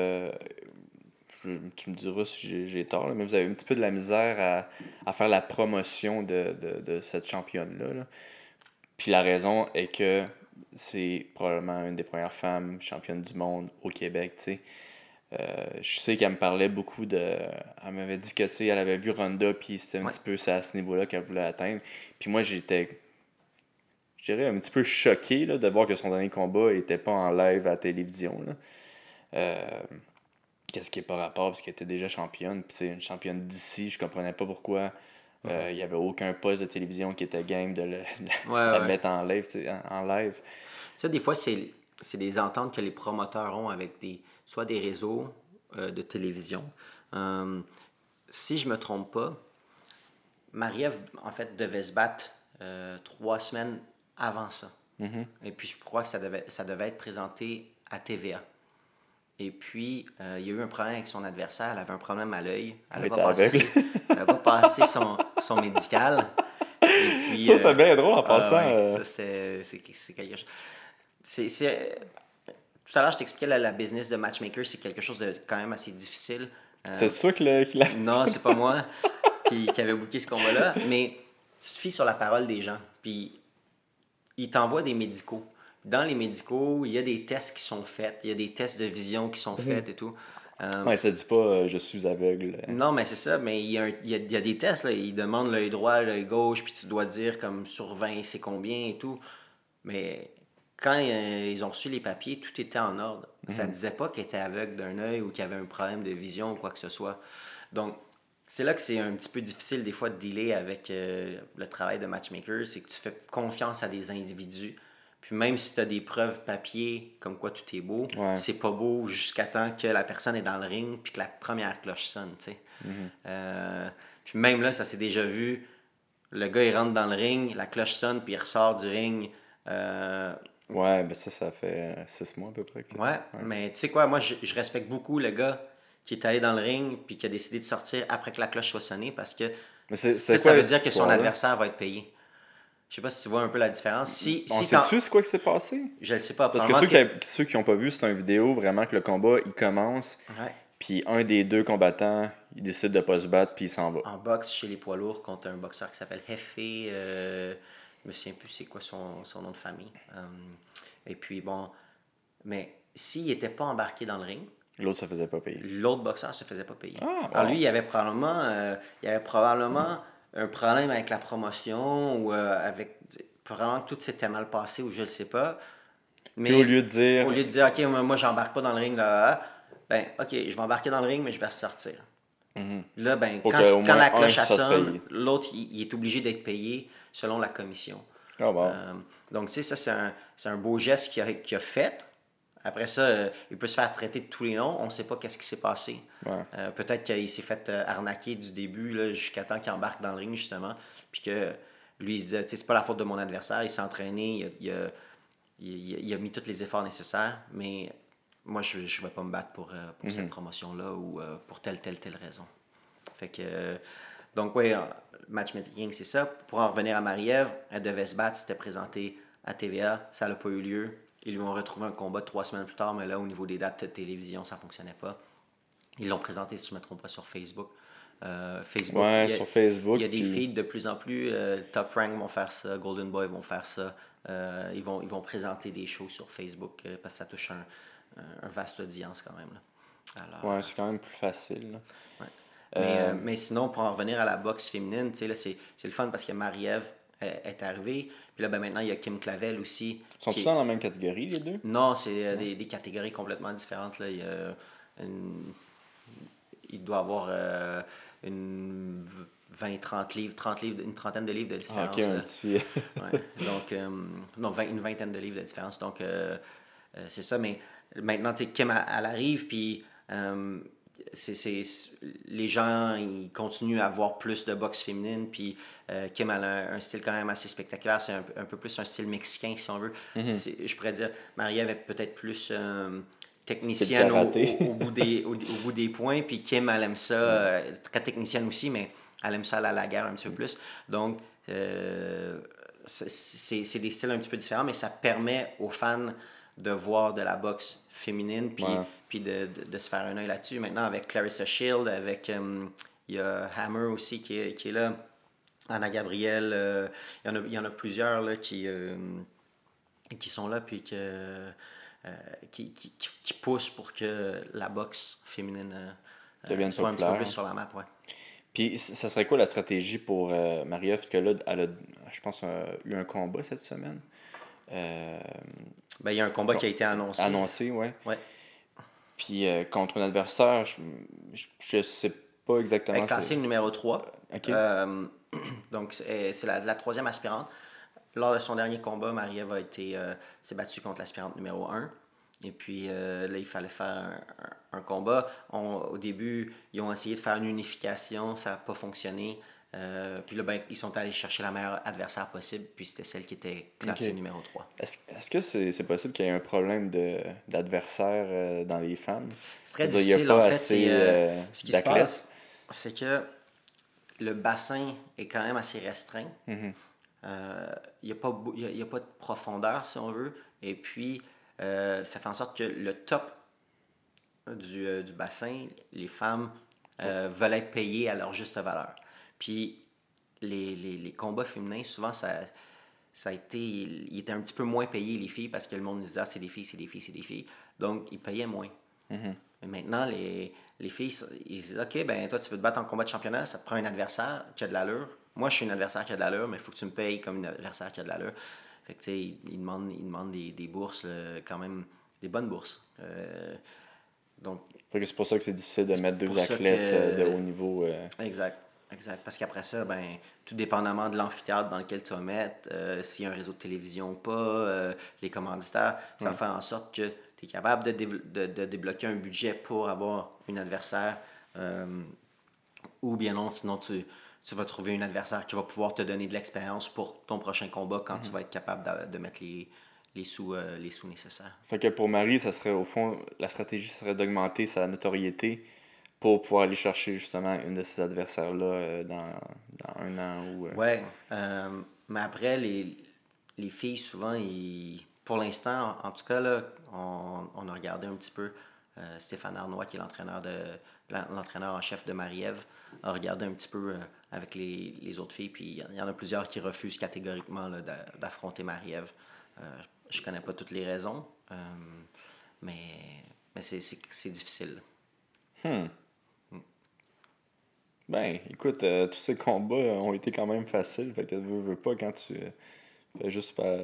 je- tu me diras si j'ai- tort, là, mais vous avez un petit peu de la misère à, à faire la promotion de, de, de cette championne-là. là. Puis la raison est que c'est probablement une des premières femmes championnes du monde au Québec, tu sais. Euh, je sais qu'elle me parlait beaucoup de. Elle m'avait dit que, tu sais, elle avait vu Ronda, puis c'était un Ouais. petit peu à ce niveau-là qu'elle voulait atteindre. Puis moi, j'étais je dirais, un petit peu choqué là, de voir que son dernier combat n'était pas en live à la télévision. là. Euh, Qu'est-ce qui n'est pas rapport, parce qu'elle était déjà championne. Puis c'est une championne d'ici, je comprenais pas pourquoi euh, il n'y avait aucun poste de télévision qui était game de, le- de Ouais, la ouais. mettre en live. En, en live. Sais, des fois, c'est c'est des ententes que les promoteurs ont avec des, soit des réseaux euh, de télévision. Euh, si je me trompe pas, Marie-Ève, en fait, devait se battre euh, trois semaines avant ça. Mhm. Et puis, je crois que ça devait, ça devait être présenté à TVA. Et puis, euh, il y a eu un problème avec son adversaire. Elle avait un problème à l'œil. Elle n'a pas, pas passé son, son médical. Et puis, Ça, c'était euh, bien drôle en ah passant. ouais, euh, c'est- quelque chose. Tout à l'heure, je t'expliquais la, la business de matchmaker, c'est quelque chose de quand même assez difficile. C'est sûr qu'il a- non, c'est pas moi qui, qui avait booké ce combat-là, mais tu te fies sur la parole des gens. Puis ils t'envoient des médicaux. Dans les médicaux, il y a des tests qui sont faits, il y a des tests de vision qui sont faits et tout. Euh, Ouais, ça dit pas euh, je suis aveugle. non, mais c'est ça, mais il y, a un- il y a, il y a des tests, là. ils demandent l'œil droit, l'œil gauche, puis tu dois dire comme sur 20, c'est combien et tout. Mais quand euh, ils ont reçu les papiers, tout était en ordre. Ça ne disait pas qu'il était aveugle d'un œil ou qu'il avait un problème de vision ou quoi que ce soit. Donc, c'est là que c'est un petit peu difficile des fois de dealer avec euh, le travail de matchmaker, c'est que tu fais confiance à des individus. Puis même si tu as des preuves papier comme quoi tout est beau, Ouais. c'est pas beau jusqu'à temps que la personne est dans le ring puis que la première cloche sonne, tu sais. Euh, puis même là, ça s'est déjà vu. Le gars, il rentre dans le ring, la cloche sonne, puis il ressort du ring. Euh, Ouais, ben ça, ça fait 6 mois à peu près. que- ouais, mais tu sais quoi, moi, je, je respecte beaucoup le gars qui est allé dans le ring puis qui a décidé de sortir après que la cloche soit sonnée parce que ça, veut dire que son adversaire va être payé. Je sais pas si tu vois un peu la différence. Si, On si sait-tu c'est quoi qui s'est passé? Je le sais pas. Parce que ceux qui, ceux qui ont pas vu, c'est une vidéo vraiment que le combat il commence, ouais. puis un des deux combattants il décide de pas se battre, puis il s'en va. en boxe chez les poids lourds contre un boxeur qui s'appelle Hefé. Euh, je me souviens plus c'est quoi son, son nom de famille. Euh, et puis bon, mais s'il n'était pas embarqué dans le ring, L'autre se faisait pas payer. l'autre boxeur se faisait pas payer. Ah, Alors lui, il avait probablement, euh, il y avait probablement un problème avec la promotion ou euh, avec probablement que tout s'était mal passé ou je ne sais pas. Mais Puis au lieu de dire, au lieu de dire ok moi, moi, j'embarque pas dans le ring là, ben ok je vais embarquer dans le ring mais je vais ressortir. Mhm. Là, ben, quand, quand la cloche sonne, l'autre, il, il est obligé d'être payé selon la commission. ah bon, Euh, donc, tu sais, ça, c'est un, un beau geste qu'il a, qu'il a fait. Après ça, euh, il peut se faire traiter de tous les noms. On ne sait pas qu'est-ce qui s'est passé. ouais. Euh, Peut-être qu'il s'est fait euh, arnaquer du début jusqu'à temps qu'il embarque dans le ring, justement. Puis que lui, il se disait, c'est pas la faute de mon adversaire. Il s'est entraîné, il a, il, a, il a- il a mis tous les efforts nécessaires. Mais moi, je ne vais pas me battre pour, cette promotion-là ou pour telle, telle, telle raison. Fait que. donc, oui, matchmaking, c'est ça. Pour en revenir à Marie-Ève, elle devait se battre, c'était présenté à TVA, ça n'a pas eu lieu. Ils lui ont retrouvé un combat trois semaines plus tard, mais là, au niveau des dates de télévision, ça ne fonctionnait pas. Ils l'ont présenté, si je ne me trompe pas, sur Facebook. Euh, Facebook, Ouais, il y a- sur Facebook. il y a des puis- feeds de plus en plus. euh, Top Rank vont faire ça, Golden Boy vont faire ça. Euh, ils, vont, ils vont présenter des shows sur Facebook euh, parce que ça touche un, un- un vaste audience quand même. là. Alors, Ouais, c'est quand même plus facile. là. mais, mais sinon, pour en revenir à la boxe féminine, c'est le fun parce que Marie-Ève est, arrivée. Puis là, ben, maintenant, il y a Kim Clavel aussi. Sont-ils est- dans la même catégorie, les deux? Non, c'est euh, des, des catégories complètement différentes. Là. Il, y a une- il doit avoir euh, une 20-30 livres, 30 livres, une trentaine de livres de Ah, différence. ok, un petit. Ouais. Donc, euh, non, vingt- une vingtaine de livres de différence. Donc, c'est ça. Mais maintenant, Kim, elle, elle arrive, puis c'est, les gens, ils continuent à voir plus de boxe féminine, puis euh, Kim, elle a un, un style quand même assez spectaculaire. C'est un, peu- un peu plus un style mexicain, si on veut. C'est- Je pourrais dire, Marie-Ève est peut-être plus euh, technicienne au, au- au bout des, au, au bout des points. Puis Kim, elle aime ça, euh, très technicienne aussi, mais elle aime ça à la guerre un petit peu plus. Donc, euh, c'est- des styles un petit peu différents, mais ça permet aux fans de voir de la boxe féminine, puis, Ouais. Puis de, de- de se faire un œil là-dessus. Maintenant, avec Clarissa Shield, avec. euh, il y a Hammer aussi qui est, qui est là. Anna Gabriel, euh, il, y en a, y en a plusieurs là, qui, euh, qui sont là puis que, qui, qui, qui- poussent pour que la boxe féminine Devienne soit un petit peu plus sur la map. Ouais. Puis, ça serait quoi la stratégie pour Marie-Ève? Parce que là, elle a, je pense, eu un combat cette semaine. Ben, il y a un combat qui a été annoncé. annoncé, ouais. Ouais. Puis, euh, contre un adversaire, je, je, je sais pas Elle exactement. est classée numéro 3. Ok. Euh, donc, c'est c'est la, la troisième aspirante. Lors de son dernier combat, Marie-Ève euh, s'est battue contre l'aspirante numéro 1. Et puis euh, là, il fallait faire un, un- un combat. On- au début, ils ont essayé de faire une unification, ça n'a pas fonctionné. Euh, puis là, ben, ils sont allés chercher la meilleure adversaire possible, puis c'était celle qui était classée numéro 3. Est-ce est-ce que c'est c'est possible qu'il y ait un problème de- d'adversaire euh, dans les femmes? C'est très dire, difficile, il y a pas en fait. assez, euh, ce qui se passe, c'est que le bassin est quand même assez restreint. Mhm. Euh, Il n'y a, y a- pas de profondeur, si on veut. Et puis, ça fait en sorte que le top du, du bassin, les femmes veulent être payées à leur juste valeur. Puis, les, les- les combats féminins, souvent, ça, ça a été. Ils étaient un petit peu moins payés, les filles, parce que le monde disait, ah, c'est des filles, c'est des filles, c'est des filles. Donc, ils payaient moins. Mhm. Mais maintenant, les, les filles, ils disent OK, ben toi, tu veux te battre en combat de championnat, ça te prend un adversaire qui a de l'allure. Moi, je suis un adversaire qui a de l'allure, mais il faut que tu me payes comme un adversaire qui a de l'allure. Fait que, tu sais, ils, ils demandent, ils demandent des, des bourses, là, quand même, des bonnes bourses. Euh, donc, Fait que c'est pour ça que c'est difficile de mettre deux athlètes que- euh, de haut niveau. euh. exact. Exact. Parce qu'après ça, ben, tout dépendamment de l'amphithéâtre dans lequel tu vas mettre, euh, s'il y a un réseau de télévision ou pas, euh, les commanditaires, ça va faire en sorte que tu es capable de, de- de débloquer un budget pour avoir un adversaire. euh, ou bien non, sinon tu, tu vas trouver un adversaire qui va pouvoir te donner de l'expérience pour ton prochain combat quand tu vas être capable de, de mettre les, les, sous, les sous nécessaires. Fait que pour Marie, ça serait au fond, la stratégie serait d'augmenter sa notoriété pour pouvoir aller chercher justement une de ces adversaires-là euh, dans, dans un an ou. euh, Ouais, euh, mais après, les, les filles, souvent, ils, pour l'instant, en, en tout cas, là, on, on a regardé un petit peu. euh, Stéphane Arnois, qui est l'entraîneur de l'en- l'entraîneur en chef de Marie-Ève, a regardé un petit peu euh, avec les, les autres filles. Puis il y en- a plusieurs qui refusent catégoriquement d'affronter Marie-Ève. Je connais pas toutes les raisons, mais, mais c'est- c'est c'est difficile. Hmm. Ben, écoute, euh, tous ces combats ont été quand même faciles. Fait que veux, veux pas quand tu euh, fais juste pas.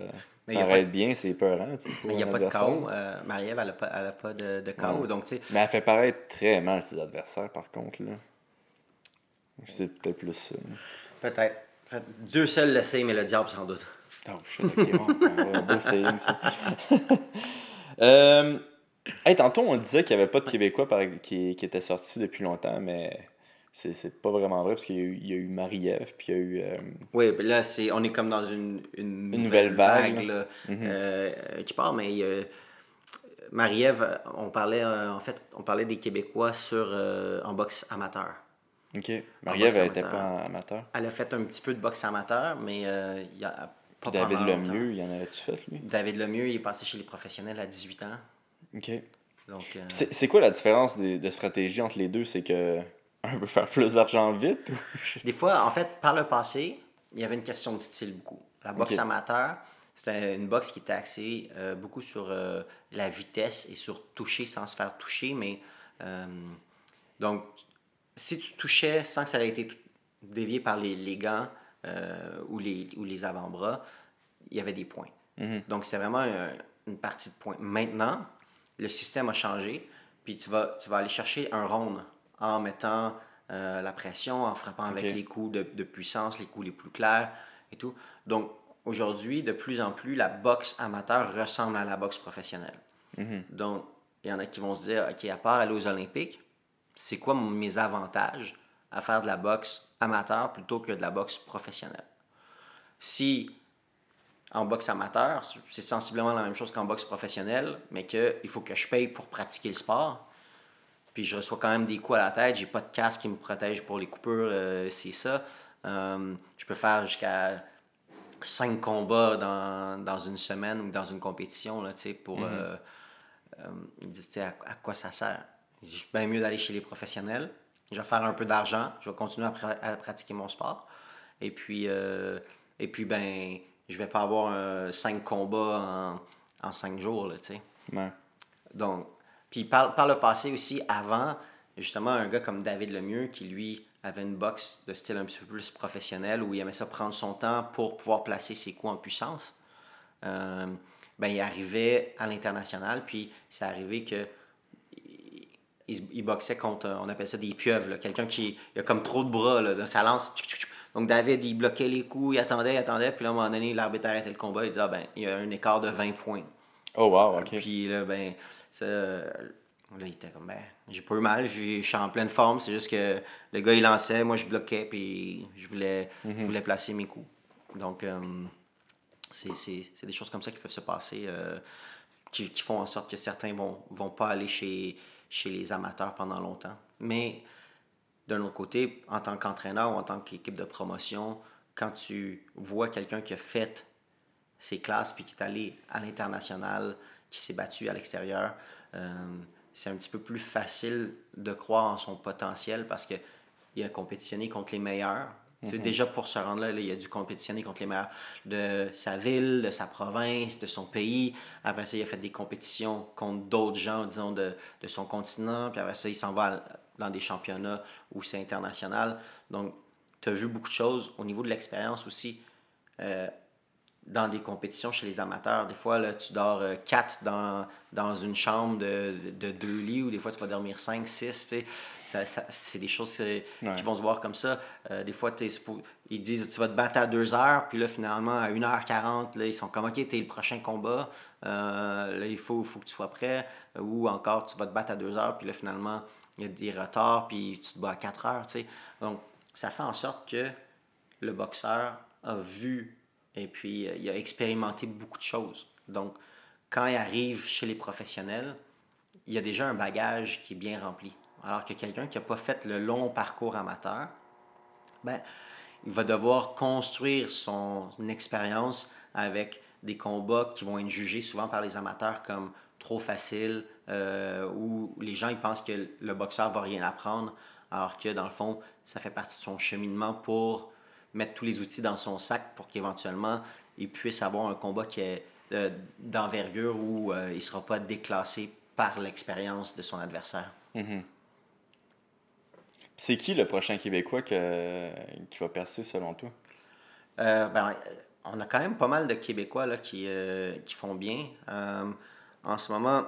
Paraître bien, c'est peurant. Mais il n'y a pas de. KO. Euh, Marie-Ève, elle n'a pas, elle a pas de, de KO. Ouais. Donc, Mais elle fait paraître très mal ses adversaires, par contre. là. C'est peut-être plus ça. Peut-être. Peut- Dieu seul le sait, mais le diable sans doute. Oh shit, ok, bon, un beau saying, ça. euh, hey, tantôt, on disait qu'il n'y avait pas de Québécois par- qui, qui étaient sortis depuis longtemps, mais c'est c'est pas vraiment vrai parce qu'il y a eu, il y a eu Marie-Ève, puis il y a eu. euh, Oui, mais là, c'est, on est comme dans une, une, nouvelle vague, là, Mhm. euh, qui part, mais euh, Marie-Ève, on parlait, euh, en fait, on parlait des Québécois sur, en boxe amateur. Ok. Marie-Ève, elle était amateur. pas amateur. Elle a fait un petit peu de boxe amateur, mais il y a pas Puis David. Lemieux, il y en avait-tu fait, lui? David Lemieux, il est passé chez les professionnels à 18 ans. Ok. Donc, c'est quoi la différence des- de stratégie entre les deux? C'est que un veut faire plus d'argent vite ou... Des fois, en fait, par le passé, il y avait une question de style beaucoup. La boxe amateur, c'était une boxe qui était axée euh, beaucoup sur euh, la vitesse et sur toucher sans se faire toucher. Mais euh, donc, si tu touchais sans que ça ait été dévié par les, les gants ou, les, ou les avant-bras, il y avait des points. Mhm. Donc, c'est vraiment un- une partie de points. Maintenant, le système a changé, puis tu vas, tu vas aller chercher un round en mettant euh, la pression, en frappant avec les coups de, de puissance, les coups les plus clairs et tout. Donc, aujourd'hui, de plus en plus, la boxe amateur ressemble à la boxe professionnelle. Mhm. Donc, il y en a qui vont se dire, OK, à part aller aux Olympiques, c'est quoi mes avantages à faire de la boxe amateur plutôt que de la boxe professionnelle? Si en boxe amateur, c'est sensiblement la même chose qu'en boxe professionnelle, mais qu'il faut que je paye pour pratiquer le sport. Puis je reçois quand même des coups à la tête. J'ai pas de casque qui me protège pour les coupures, euh, c'est ça. Euh, je peux faire jusqu'à cinq combats dans, dans une semaine ou dans une compétition, là, tu sais, pour... tu sais, à, à quoi ça sert? Je dis, bien mieux d'aller chez les professionnels. Je vais faire un peu d'argent. Je vais continuer à, pra- à pratiquer mon sport. Et puis, et puis ben, je vais pas avoir cinq combats en, en cinq jours, là, tu sais. Ouais. Donc, puis par, par le passé aussi, avant, justement, un gars comme David Lemieux, qui lui avait une boxe de style un petit peu plus professionnel, où il aimait ça prendre son temps pour pouvoir placer ses coups en puissance, euh, ben, il arrivait à l'international, puis c'est arrivé que il, il boxait contre, on appelle ça des pieuvres, quelqu'un qui il a comme trop de bras, là, sa lance. tchou, tchou, tchou. Donc David, il bloquait les coups, il attendait, il attendait, puis là, à un moment donné, l'arbitre arrêtait le combat, il disait, ah, ben, il y a un écart de 20 points. Oh, wow, ok. Puis là, ben, là, il était comme, ben, j'ai pas eu mal, je suis en pleine forme. C'est juste que le gars, il lançait, moi, je bloquais, puis je voulais, je voulais placer mes coups. Donc, euh, c'est des choses comme ça qui peuvent se passer, euh, qui, qui font en sorte que certains vont, vont pas aller chez, chez les amateurs pendant longtemps. Mais d'un autre côté, en tant qu'entraîneur ou en tant qu'équipe de promotion, quand tu vois quelqu'un qui a fait ses classes puis qui est allé à l'international, qui s'est battu à l'extérieur, euh, c'est un petit peu plus facile de croire en son potentiel parce qu'il a compétitionné contre les meilleurs. Tu sais, déjà pour se rendre là, là, il a dû compétitionner contre les meilleurs de sa ville, de sa province, de son pays. Après ça, il a fait des compétitions contre d'autres gens, disons, de, de son continent. Puis après ça, il s'en va dans des championnats où c'est international. Donc, tu as vu beaucoup de choses. Au niveau de l'expérience aussi, euh, dans des compétitions chez les amateurs, des fois, là, tu dors euh, quatre dans, dans une chambre de, de deux lits, ou des fois, tu vas dormir cinq, six. tu sais. Ça, ça- c'est des choses euh, Ouais. qui vont se voir comme ça. Euh, des fois, ils disent tu vas te battre à 2 heures, puis là, finalement, à 1h40, là, ils sont comme OK, t'es le prochain combat, euh, là, il faut, faut que tu sois prêt. Ou encore, tu vas te battre à 2 heures, puis là, finalement, il y a des retards, puis tu te bats à 4 heures. tu sais. Donc, ça fait en sorte que le boxeur a vu et puis euh, il a expérimenté beaucoup de choses. Donc, quand il arrive chez les professionnels, il y a déjà un bagage qui est bien rempli. Alors que quelqu'un qui n'a pas fait le long parcours amateur, ben, il va devoir construire son expérience avec des combats qui vont être jugés souvent par les amateurs comme trop faciles, euh, où les gens ils pensent que le boxeur va rien apprendre, alors que dans le fond, ça fait partie de son cheminement pour mettre tous les outils dans son sac pour qu'éventuellement il puisse avoir un combat qui est euh, d'envergure où euh, il ne sera pas déclassé par l'expérience de son adversaire. C'est qui le prochain Québécois que- qui va percer selon toi? Euh, ben, on a quand même pas mal de Québécois là, qui, qui font bien. En ce moment,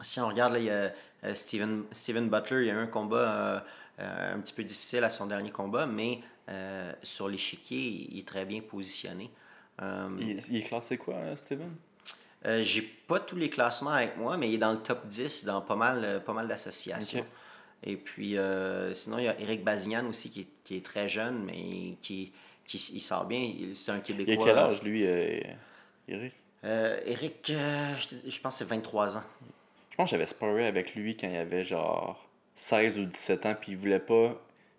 si on regarde, là, il y a Steven, Steven Butler, il y a eu un combat un petit peu difficile à son dernier combat, mais euh, sur l'échiquier, il est très bien positionné. Euh, Il, il est classé quoi, euh, Steven? euh, J'ai pas tous les classements avec moi, mais il est dans le top 10 dans pas mal, euh, pas mal d'associations. Et puis, euh, sinon, il y a Eric Bazignan aussi qui est, qui est très jeune, mais qui, qui il sort bien. Il- C'est un Il Québécois. a quel âge, lui, euh, Eric? Euh, Eric, euh, je, je pense que c'est 23 ans. Je pense que j'avais sparé avec lui quand il avait genre 16 ou 17 ans, puis il voulait pas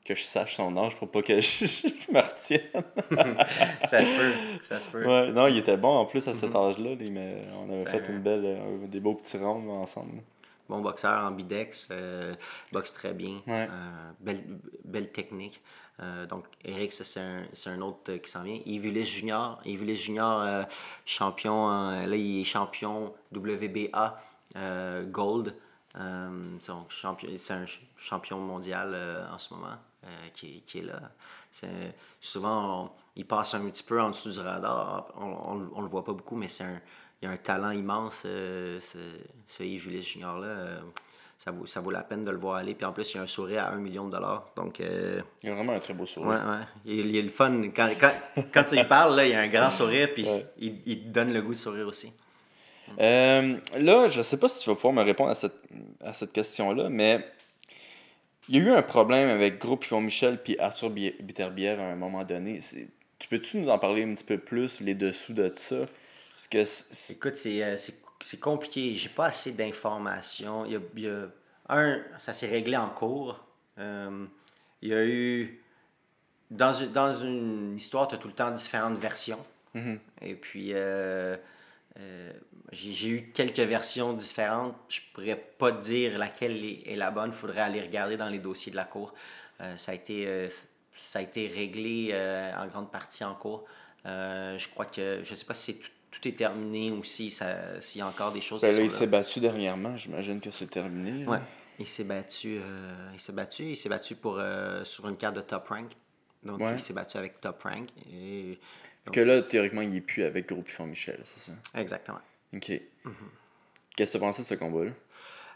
que je sache son âge pour pas que je, je me retienne. Ça se peut, ça se peut. Ouais, non, il était bon en plus à cet âge-là, lui, mais on avait fait un- une belle, euh, des beaux petits rounds ensemble. Bon boxeur en bidex, euh, boxe très bien, Ouais. euh, belle, belle technique. Donc, Eric, c'est un, un autre qui s'en vient. Yves Ulysse Junior. Yves Ulysse Junior, champion, là, il est champion WBA Gold. Euh, c'est un ch- champion mondial euh, en ce moment euh, qui, est- qui est là. Souvent, on- il passe un petit peu en dessous du radar. On, on le voit pas beaucoup, mais c'est un, il a un talent immense, euh, ce, ce Yves Ulysse Junior-là. euh, ça, vaut, ça vaut la peine de le voir aller. Puis en plus, il a un sourire à 1 million de dollars. Donc, euh, Il a vraiment un très beau sourire. ouais, ouais. Il, il est le fun. Quand, quand, quand tu lui parles, là, il a un grand sourire, puis Ouais. il, il te donne le goût de sourire aussi. Euh, là, je sais pas si tu vas pouvoir me répondre à cette, à cette question-là, mais il y a eu un problème avec Groupe Yvon Michel puis Arthur Bi- Bitterbière à un moment donné. Tu peux-tu nous en parler un petit peu plus, les dessous de ça? Parce que Écoute, c'est, euh, c'est, compliqué. J'ai pas assez d'informations. Il y a, il y a- un, ça s'est réglé en cours. Euh, il y a eu. Dans une, dans une histoire, tu as tout le temps différentes versions. Mhm. Et puis, euh, j'ai, eu quelques versions différentes. Je pourrais pas dire laquelle est, la bonne. Il faudrait aller regarder dans les dossiers de la cour. Euh, ça, a été, euh, ça a été réglé en grande partie en cours. Je crois que, je sais pas si tout, tout est terminé ou si s'il y a encore des choses ben qui là, sont il s'est battu dernièrement, j'imagine que c'est terminé. Là. Il s'est battu, il s'est battu, il s'est battu pour, sur une carte de top rank. Donc, Ouais. il s'est battu avec top rank. Et... Que là, théoriquement, il est plus avec Gros Pifon Michel, c'est ça? Exactement. Ok. Mm-hmm. Qu'est-ce que tu as pensé de ce combat-là?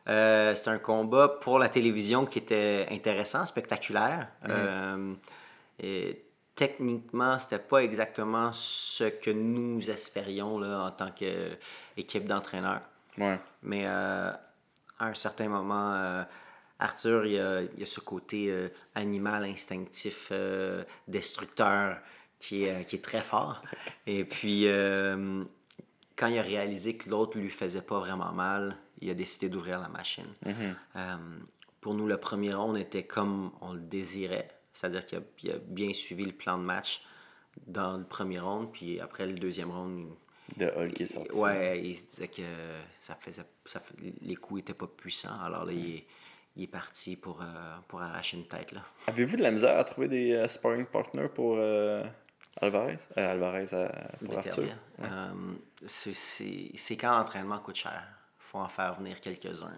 Euh, c'était un combat pour la télévision qui était intéressant, spectaculaire. Euh, et techniquement, c'était pas exactement ce que nous espérions là, en tant qu'équipe d'entraîneurs. Ouais. Mais euh, à un certain moment, euh, Arthur, il y a, ce côté euh, animal, instinctif, destructeur qui est, euh, qui est très fort. Et puis, euh, quand il a réalisé que l'autre lui faisait pas vraiment mal, il a décidé d'ouvrir la machine. Euh, pour nous, le premier round était comme on le désirait. C'est-à-dire qu'il a, il a bien suivi le plan de match dans le premier round, puis après le deuxième round, il- De Hall qui est sorti. Ouais, il se disait que ça faisait, ça les coups étaient pas puissants. Alors là, il, est, il est parti pour, euh, pour arracher une tête. Là. Avez-vous de la misère à trouver des euh, sparring partners pour euh, Alvarez? Euh, Alvarez euh, pour Arthur? Beterbiev. Euh, c'est- c'est c'est quand l'entraînement coûte cher. Il faut en faire venir quelques-uns.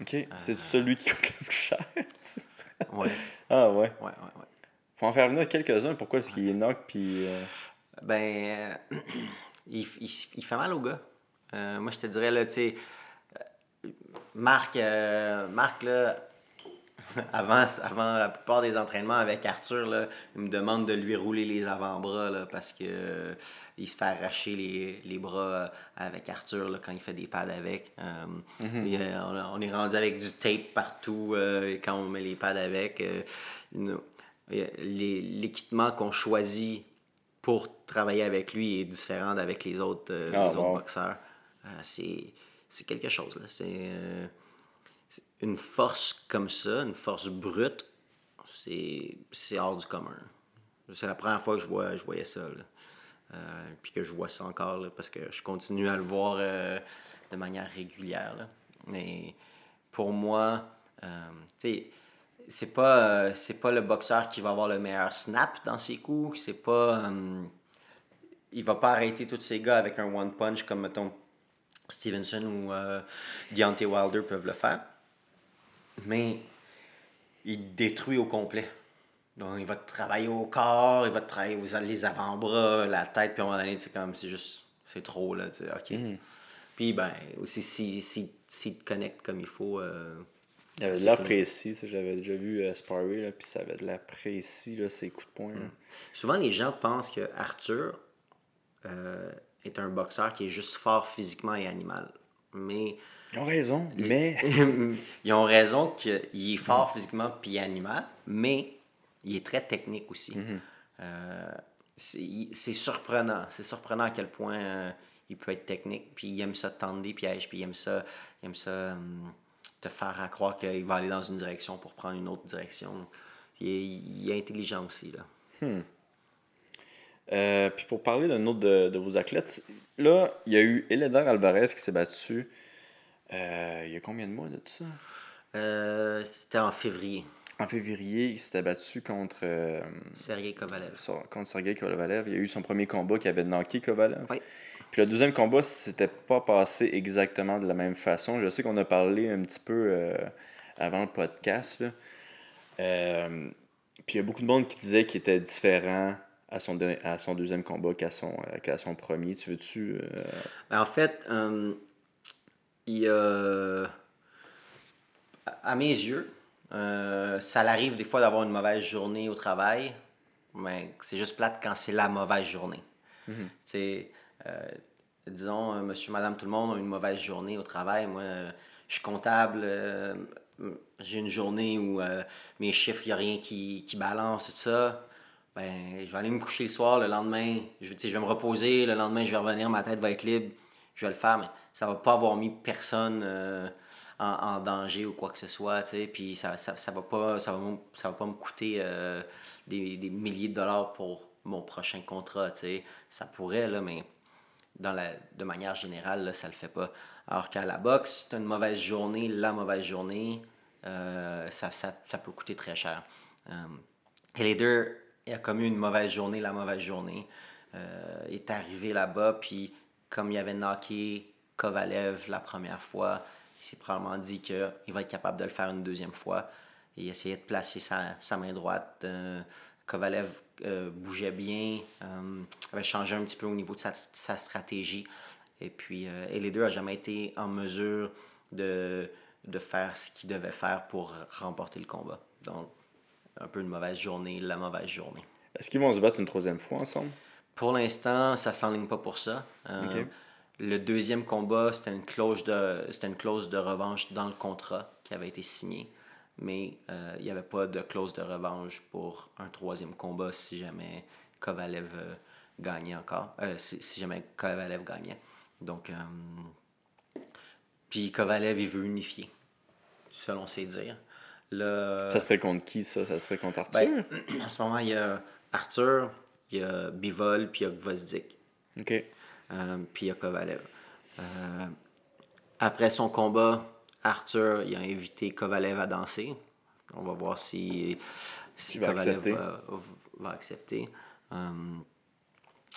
Ok. C'est celui qui coûte le plus cher? Ouais, ah ouais. ouais, ouais, ouais. Faut en faire venir quelques-uns. Pourquoi? Parce qu'il est knock puis. euh, Ben, euh, il, il- il fait mal au gars. Euh, moi, je te dirais, là, tu sais, euh, Marc, euh, Marc, là, avant, avant la plupart des entraînements avec Arthur, là, il me demande de lui rouler les avant-bras là, parce que euh, il se fait arracher les, les bras euh, avec Arthur là, quand il fait des pads avec. Euh, et, euh, on, est rendu avec du tape partout quand on met les pads avec. L'équipement qu'on choisit pour travailler avec lui est différent d'avec les autres, Ah, les autres boxeurs. C'est c'est quelque chose. c'est une force comme ça, une force brute, c'est hors du commun. C'est la première fois que je, vois, je voyais ça. Euh, puis que je vois ça encore, là, parce que je continue à le voir euh, de manière régulière. Mais pour moi, euh, c'est pas, euh, c'est pas le boxeur qui va avoir le meilleur snap dans ses coups. C'est pas. euh, il va pas arrêter tous ces gars avec un one punch comme, mettons, Stevenson ou Deontay Wilder peuvent le faire. Mais il détruit au complet. Donc, il va te travailler au corps, il va te travailler aux, les avant-bras, la tête, puis à un moment donné, c'est comme, c'est juste, c'est trop, là, tu OK. Puis, ben, aussi, s'il si, si, te connecte comme il faut, euh, Il avait de l'air précis. ça, J'avais déjà vu euh, Sparry, là, puis ça avait de l'air précis, là, ses coups de poing. là. Souvent, les gens pensent que Arthur euh, est un boxeur qui est juste fort physiquement et animal. Mais Ils ont raison, mais. ils ont raison qu'il est fort physiquement puis animal, mais il est très technique aussi. Euh, c'est surprenant. C'est surprenant à quel point euh, il peut être technique. Puis il aime ça tendre des pièges, puis il aime ça, il aime ça hum, te faire à croire qu'il va aller dans une direction pour prendre une autre direction. Il est, il est intelligent aussi. Là. Euh, puis pour parler d'un autre de, de vos athlètes, là, il y a eu Eléder Alvarez qui s'est battu. Euh, il y a combien de mois de ça? Euh, C'était en février. En février, il s'était battu contre, euh, Sergei Kovalev. sur- contre Sergei Kovalev. Il y a eu son premier combat qui avait knocké Kovalev. Oui. Puis le deuxième combat, c'était pas passé exactement de la même façon. Je sais qu'on a parlé un petit peu avant le podcast. là. Puis il y a beaucoup de monde qui disait qu'il était différent à son, à son deuxième combat qu'à son, qu'à son premier. Tu veux-tu. Ben, en fait, il a- à mes yeux, euh, ça l'arrive des fois d'avoir une mauvaise journée au travail, mais c'est juste plate quand c'est la mauvaise journée. Sais, euh, disons, euh, monsieur, madame, tout le monde a une mauvaise journée au travail. Moi, euh, je suis comptable, euh, j'ai une journée où euh, mes chiffres, il n'y a rien qui, qui balance, tout ça. ben, je vais aller me coucher le soir, le lendemain, je, je vais me reposer, le lendemain, je vais revenir, ma tête va être libre, je vais le faire, mais ça va pas avoir mis personne euh, en, en danger ou quoi que ce soit, tu sais, puis ça, ça, ça va pas, ça va, ça va pas me coûter euh, des, des milliers de dollars pour mon prochain contrat, tu sais. Ça pourrait, là, mais dans la, de manière générale, là, ça le fait pas. Alors qu'à la boxe, as une mauvaise journée, la mauvaise journée, euh, ça, ça, ça peut coûter très cher. Euh, Hader il a commis une mauvaise journée, la mauvaise journée. Est arrivé là-bas, puis comme il avait knocké Kovalev la première fois, il s'est probablement dit qu'il va être capable de le faire une deuxième fois. Et il essayait de placer sa, sa main droite. Euh, Kovalev euh, bougeait bien, euh, avait changé un petit peu au niveau de sa, sa stratégie. Et puis, et les deux n'ont jamais été en mesure de, de faire ce qu'ils devaient faire pour remporter le combat. Donc, un peu une mauvaise journée, la mauvaise journée. Est-ce qu'ils vont se battre une troisième fois ensemble? Pour l'instant, ça ne s'enligne pas pour ça. Le deuxième combat, c'était une, clause de, c'était une clause de revanche dans le contrat qui avait été signé. Mais euh, il n'y avait pas de clause de revanche pour un troisième combat si jamais Kovalev euh, gagnait encore. Euh, si, si jamais Kovalev gagnait. Donc, puis Kovalev, il veut unifier, selon ses dires. Là, Ça serait contre qui, ça? Ça serait contre Arthur? ben, en ce moment, il y a Arthur, il y a Bivol, puis il y a Gvozdik. OK. Euh, puis il y a Kovalev. Euh, après son combat, Arthur il a invité Kovalev à danser. On va voir si, si va Kovalev accepter. va, va accepter. Euh,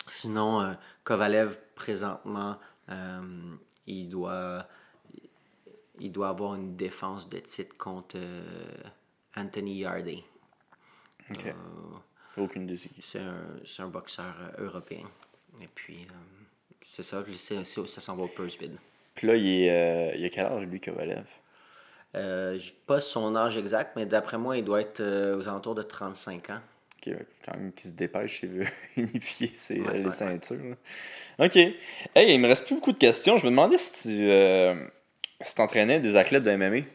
sinon, Kovalev, présentement, il doit il doit avoir une défense de titre contre euh, Anthony Yardy. OK. Euh, Aucune c'est un, un boxeur euh, européen. Et puis, c'est ça, c'est- ça s'en va au purse bid. Puis là, il, est, euh, il a quel âge, lui, Kovalev? Euh, j'ai pas son âge exact, mais d'après moi, il doit être euh, aux alentours de 35 ans. OK, ouais, quand même qu'il se dépêche s'il veut unifier ses, Ouais, les ouais, ouais. ceintures. là. OK. Hey, il me reste plus beaucoup de questions. Je me demandais si tu euh, si t'entraînais des athlètes de MMA.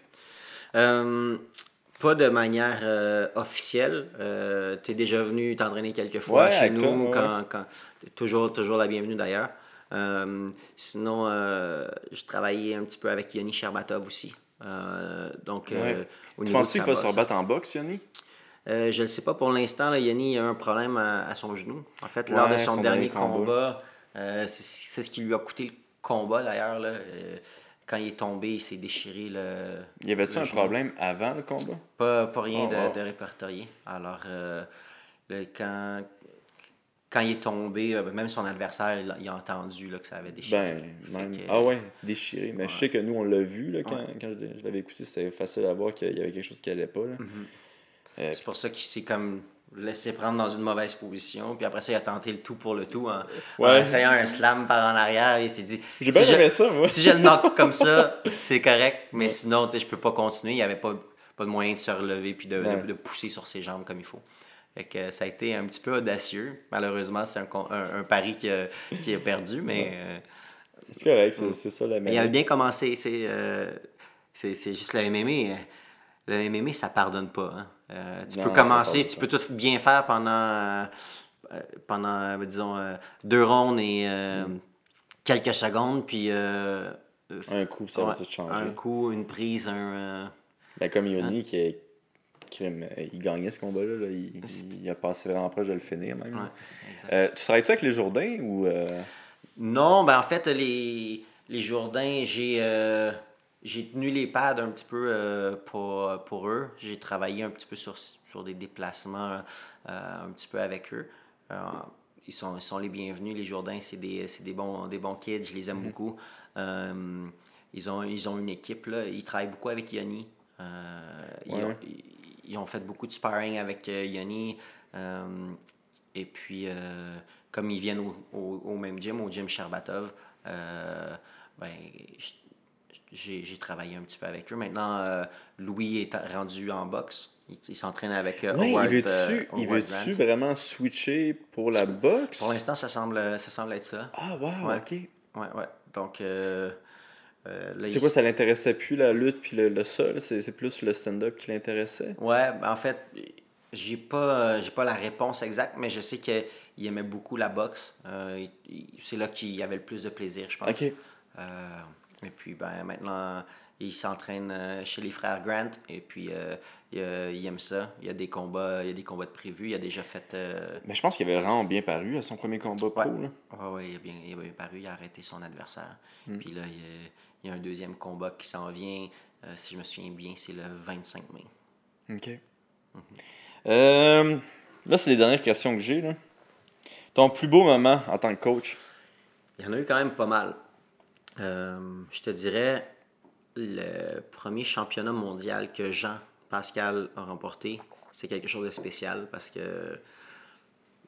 Pas de manière euh, officielle. Euh, tu es déjà venu t'entraîner quelques fois Ouais, chez nous. ouais. quand, toujours, toujours la bienvenue d'ailleurs. Euh, sinon, euh, je travaillais un petit peu avec Yoni Sherbatov aussi. Euh, donc, Ouais. au Tu penses qu'il va se rebattre en boxe, Yanni? Euh, je ne sais pas pour l'instant. Yanni a un problème à, à son genou. En fait, lors de son, son dernier dernier combat. euh, c'est ce qui lui a coûté le combat d'ailleurs. Euh, quand il est tombé, il s'est déchiré le. Y avait-tu un genou. problème avant le combat? Pas, pas rien Oh, de, de répertorié. Alors, le- quand, quand il est tombé, euh, même son adversaire, il a, entendu là, que ça avait déchiré. Ben, même. que- Ah ouais, déchiré. Mais je sais que nous, on l'a vu là, quand, Ouais. quand je, je l'avais écouté. C'était facile à voir qu'il y avait quelque chose qui allait pas. Mhm. Euh, C'est pour ça qu'il s'est comme laissé prendre dans une mauvaise position. Puis après ça, il a tenté le tout pour le tout en, en Ouais. essayant un slam par en arrière. Il s'est dit J'ai si bien aimé ça, moi. si je le knock comme ça, c'est correct. Mais sinon, je peux pas continuer. Il n'y avait pas, pas de moyen de se relever puis de, de pousser sur ses jambes comme il faut. Fait que ça a été un petit peu audacieux. Malheureusement, c'est un, un, un pari qui a, qui a perdu, mais, euh, C'est correct, c'est c'est ça la mais il avait merde. bien commencé. C'est euh, c'est- c'est juste le MMA. Le MMA, ça pardonne pas. hein. Euh, tu Non, peux commencer, tu peux tout bien faire pendant, euh, pendant disons, deux rondes et euh, quelques secondes, puis Un coup, ça va tout changer. un coup, une prise, un. Ben, comme Yoni, qui, est- qui aime- il gagnait ce combat-là. là, Il, il a passé vraiment proche de le finir, même. ouais. Euh, tu travailles-tu avec les Jourdains ou. euh, Non, ben en fait, les, les Jourdains, j'ai euh, j'ai tenu les pads un petit peu euh, pour, pour eux. J'ai travaillé un petit peu sur, sur des déplacements euh, un petit peu avec eux. Euh, ils, sont, ils sont les bienvenus. Les Jourdains, c'est des, des, bons, des bons kids. Je les aime beaucoup. Euh, ils, ont, ils ont une équipe. Là. Ils travaillent beaucoup avec. Euh, ils, ont, ils, ont fait beaucoup de sparring avec euh, Yoni. Euh, et puis, euh, comme ils viennent au, au- au même gym, au gym Sherbatov, ben, j'ai travaillé un petit peu avec eux. Maintenant, euh, Louis est rendu en boxe. Il, il s'entraîne avec euh, Howard, il veut-tu euh, Grant. vraiment switcher pour la boxe? Pour l'instant, ça semble, ça semble être ça. Ah, wow, Ouais. ok. Ouais, ouais. Donc, euh, C'est il- quoi, ça l'intéressait plus la lutte puis le, le sol? C'est plus le stand-up qui l'intéressait? Ouais, ben, en fait, J'ai pas, euh, j'ai pas la réponse exacte, mais je sais qu'il aimait beaucoup la boxe. Euh, c'est là qu'il avait le plus de plaisir, je pense. Euh, et puis ben, maintenant, il s'entraîne chez les frères Grant. Et puis euh, il, il aime ça. Il y a des combats, il y a des combats de prévus. Il a déjà fait. euh, Mais je pense qu'il avait vraiment bien paru à son premier combat pro. Ouais. là. Ouais, ouais, il a bien, il a bien paru, il a arrêté son adversaire. Mm. Puis là, il il y a un deuxième combat qui s'en vient. Euh, si je me souviens bien, c'est le 25 mai. OK. Euh, là, c'est les dernières questions que j'ai. Ton plus beau moment en tant que coach? Il y en a eu quand même pas mal. Euh, je te dirais, le premier championnat mondial que Jean Pascal a remporté, c'est quelque chose de spécial parce que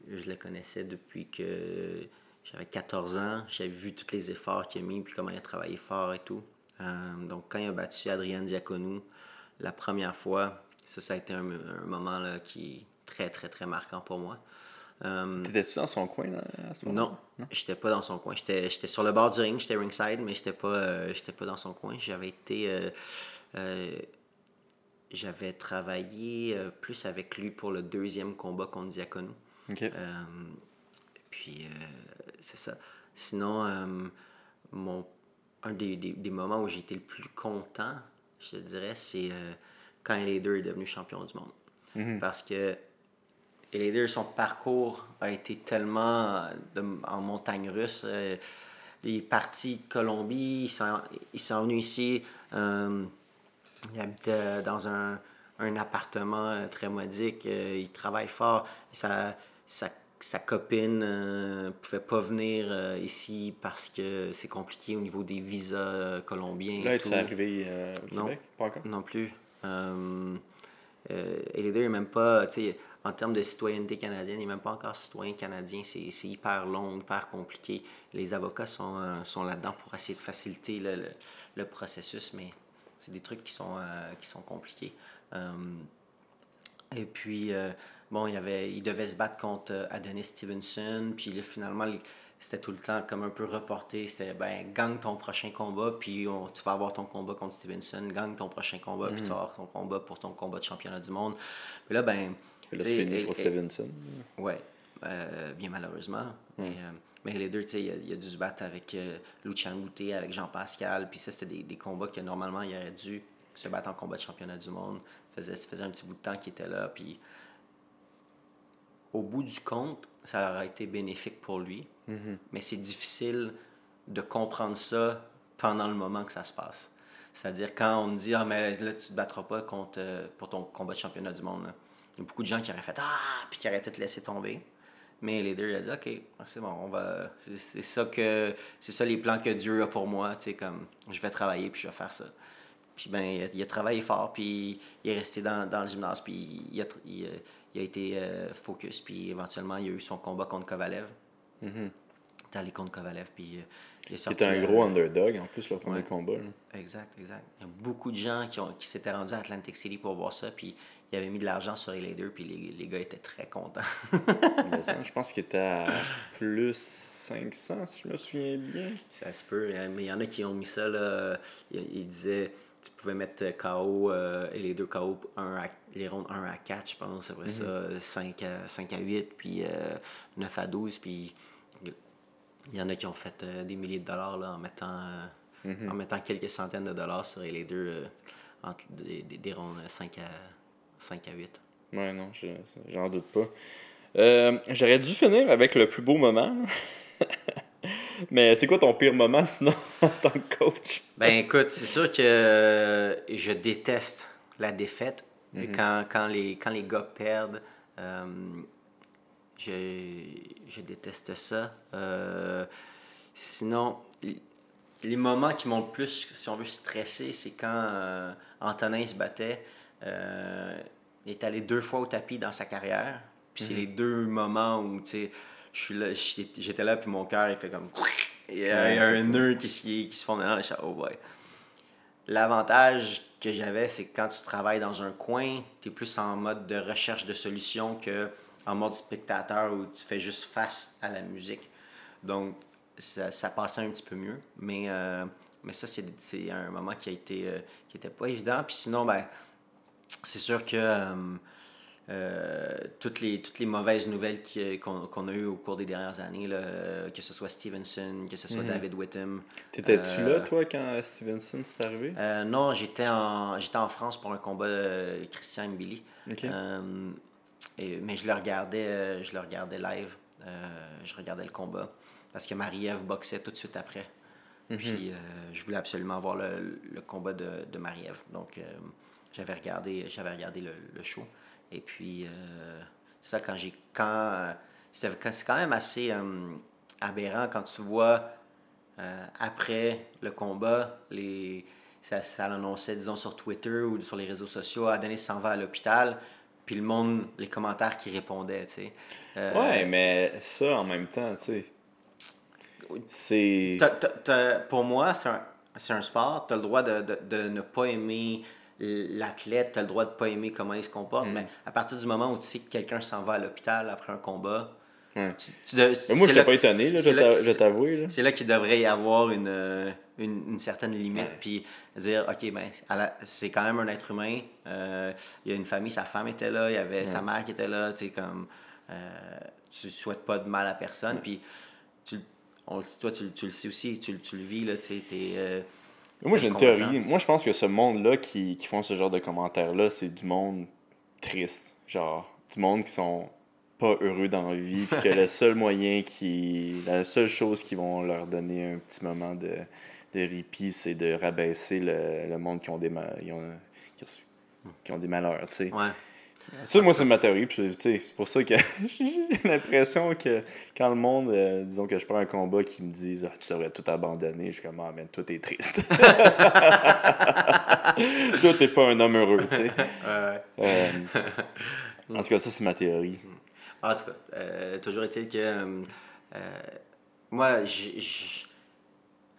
je le connaissais depuis que j'avais 14 ans. J'avais vu tous les efforts qu'il a mis puis comment il a travaillé fort et tout. Euh, donc, quand il a battu Adrien Diaconou la première fois, ça, ça a été un, un moment là, qui est très, très, très marquant pour moi. Euh, T'étais-tu dans son coin là, à ce moment non, j'étais pas dans son coin. J'étais j'étais sur le bord du ring, j'étais ringside, mais j'étais pas, euh, j'étais pas dans son coin. J'avais été. j'avais travaillé plus avec lui pour le deuxième combat contre Diaconou. Puis, c'est ça. Sinon, euh, mon, un des, des- des moments où j'ai été le plus content, je te dirais, c'est euh, quand Elader est devenu champion du monde. Parce que Elader, son parcours a été tellement euh, de- en montagne russe. euh, il est parti de Colombie, il s'en il s'en est venu ici. il habite dans un, un appartement très modique. il travaille fort. Sa, sa, sa copine ne pouvait pas venir euh, ici parce que c'est compliqué au niveau des visas euh, colombiens. Là, et tout. arrivé euh, au Non. Québec? Pas encore? Non plus. Euh, euh, Elader n'est même pas, tu sais, en termes de citoyenneté canadienne, il n'est même pas encore citoyen canadien. C'est c'est hyper long, hyper compliqué. Les avocats sont, euh, sont là-dedans pour essayer de faciliter le, le- le processus, mais c'est des trucs qui sont, euh, qui sont compliqués. Euh, et puis, euh, bon, il, y avait, il devait se battre contre euh, Adonis Stevenson. Puis là, finalement, c'était tout le temps comme un peu reporté. C'était, ben, gagne ton prochain combat, puis on- tu vas avoir ton combat contre Stevenson. Gagne ton prochain combat, puis tu vas avoir ton combat pour ton combat de championnat du monde. Puis là, ben. Là, c'est fini pour et- Stevenson. Ouais, euh, bien malheureusement. Mais, euh, mais les deux, tu sais, il a, il a dû se battre avec euh, Lucien Boutet, avec Jean-Pascal. Puis ça, c'était des, des combats que normalement, il aurait dû se battre en combat de championnat du monde. Ça faisait, ça faisait un petit bout de temps qu'il était là. Puis au bout du compte, ça aurait été bénéfique pour lui. Mais c'est difficile de comprendre ça pendant le moment que ça se passe. C'est-à-dire quand on me dit Ah, mais là, tu te battras pas contre, euh, pour ton combat de championnat du monde. là. Il y a beaucoup de gens qui auraient fait Ah, puis qui auraient tout laissé tomber. Mais les deux, il a dit OK, c'est bon, on va. C'est ça que. C'est ça les plans que Dieu a pour moi. Tu sais, comme je vais travailler puis je vais faire ça. Puis ben, il a, il a travaillé fort, puis il est resté dans, dans le gymnase, puis il a, il a, il a été euh, focus, puis éventuellement, il a eu son combat contre Kovalev. Il est allé contre Kovalev, puis euh, il est sorti. C'était un euh, gros underdog en plus, le premier ouais. combat. là. Exact, exact. Il y a beaucoup de gens qui, ont, qui s'étaient rendus à Atlantic City pour voir ça, puis ils avaient mis de l'argent sur les deux, puis les, les gars étaient très contents. Mais ça, je pense qu'il était à plus 500, si je me souviens bien. Ça se peut, hein, mais il y en a qui ont mis ça, là. Ils, ils disaient, tu pouvais mettre KO euh, et les deux KO, un à- les rondes 1 à 4, je pense. Après ça, 5 à, 5 à 8, puis euh, 9 à 12. Puis il y en a qui ont fait euh, des milliers de dollars là, en, mettant, euh, en mettant quelques centaines de dollars sur les deux euh, entre des, des, des rondes 5 à, 5 à 8. Ouais, non, je- j'en doute pas. Euh, J'aurais dû finir avec le plus beau moment. Mais c'est quoi ton pire moment sinon en tant que coach? Ben écoute, c'est sûr que euh, je déteste la défaite. Et Quand, quand, les, quand les gars perdent, euh, je, je déteste ça. Euh, sinon, les moments qui m'ont le plus, si on veut, stressé, c'est quand euh, Antonin se battait. Il est allé deux fois au tapis dans sa carrière. Puis c'est les deux moments où, tu sais, j'étais j'étais là, puis mon cœur, il fait comme... Il y a, il y a un nœud qui, se- qui se forme dans le oh boy. L'avantage que j'avais, c'est que quand tu travailles dans un coin, tu es plus en mode de recherche de solutions que en mode spectateur où tu fais juste face à la musique. Donc, ça, ça passait un petit peu mieux. Mais, euh, mais ça, c'est c'est un moment qui a été euh, qui était pas évident. Puis sinon, ben, c'est sûr que euh, euh, toutes, les, toutes les mauvaises nouvelles qu'on a eues au cours des dernières années, là, euh, que ce soit Stevenson, que ce soit Mhm. David Whittem. T'étais-tu Euh, là, toi, quand Stevenson s'est arrivé? Euh, non, j'étais en, en France pour un combat de Christian Mbili. Ok. Euh, et- mais je le regardais, je le regardais live. Je regardais le combat parce que Marie-Ève boxait tout de suite après. Mhm. Puis je voulais absolument voir le, le combat de, de Marie-Ève. Donc j'avais regardé, regardé le, le show. Et puis euh, ça, quand j'ai. Quand, c'est quand- c'est quand même assez euh, aberrant quand tu vois euh, après le combat, les, ça, ça l'annonçait, disons, sur Twitter ou sur les réseaux sociaux, Adonis s'en va à l'hôpital, puis le monde, les commentaires qui répondaient, tu sais. Euh, Ouais, mais ça, en même temps, tu sais, c'est... pour moi, c'est un, c'est un sport, tu as le droit de, de- de ne pas aimer l'athlète, tu as le droit de pas aimer comment il se comporte, Mm. mais à partir du moment où tu sais que quelqu'un s'en va à l'hôpital après un combat, tu, tu de- Mais moi, je là- pas étonné, là, je c'est là- t'a- je vais t'avouer. là. C'est là qu'il devrait y avoir une, euh, une, une certaine limite, Ouais. puis dire, OK, ben, c'est quand même un être humain. euh, il y a une famille, sa femme était là, il y avait sa mère qui était là, tu sais, comme, euh, tu souhaites pas de mal à personne, puis tu, on, toi, tu, tu le sais aussi, tu, tu le vis, là, tu sais, Moi, j'ai une théorie. Moi, je pense que ce monde-là qui, qui font ce genre de commentaires-là, c'est du monde triste. Genre, du monde qui sont pas heureux dans la vie, puis que le seul moyen qui. La seule chose qui vont leur donner un petit moment de, de répit, c'est de rabaisser le, le monde qui ont des, ma- ils ont- qui ont des malheurs, tu sais. ouais. Ça, moi, c'est ma théorie. C'est pour ça que j'ai l'impression que quand le monde, euh, disons que je prends un combat, qui me disent ah, Tu devrais tout abandonner, je suis comme Ah, man, toi, t'es triste. toi, t'es pas un homme heureux, tu sais. Euh, en tout cas, ça, c'est ma théorie. En tout cas, euh, toujours est-il que moi, j'- j'-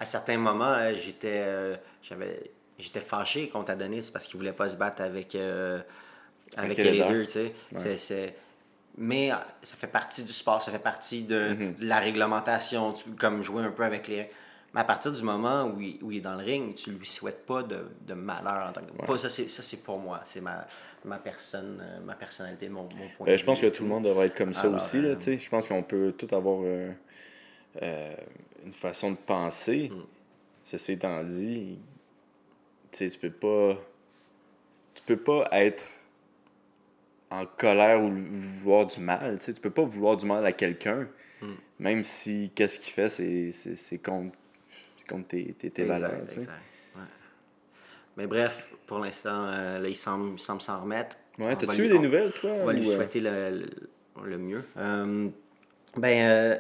à certains moments, j'étais j'avais j'étais fâché contre Adonis parce qu'il voulait pas se battre avec, avec les deux. tu sais. C'est- c'est- Mais euh, ça fait partie du sport, ça fait partie de, Mhm. de la réglementation, tu- comme jouer un peu avec les. Mais à partir du moment où il, où il est dans le ring, tu lui souhaites pas de, de malheur en tant que. Pas, ça, c'est, ça, c'est pour moi. C'est ma, ma personne, euh, ma personnalité, mon, mon point Ben, de je pense que tout le monde devrait être comme ça Alors, aussi. Là, euh, tu sais. je pense qu'on peut tout avoir euh, euh, une façon de penser. Mm. Ceci étant dit, tu sais, tu peux pas. Tu peux pas être en colère ou vouloir du mal. Tu sais, tu peux pas vouloir du mal à quelqu'un, Mm. même si qu'est-ce qu'il fait, c'est, contre, contre tes, tes, tes Exact, valeurs. tu sais. exact, ouais. Mais bref, pour l'instant, euh, là, il semble, s'en remettre. Ouais, t'as-tu eu des on- nouvelles, toi? On va lui euh, souhaiter le, le, le mieux. Euh, ben, euh,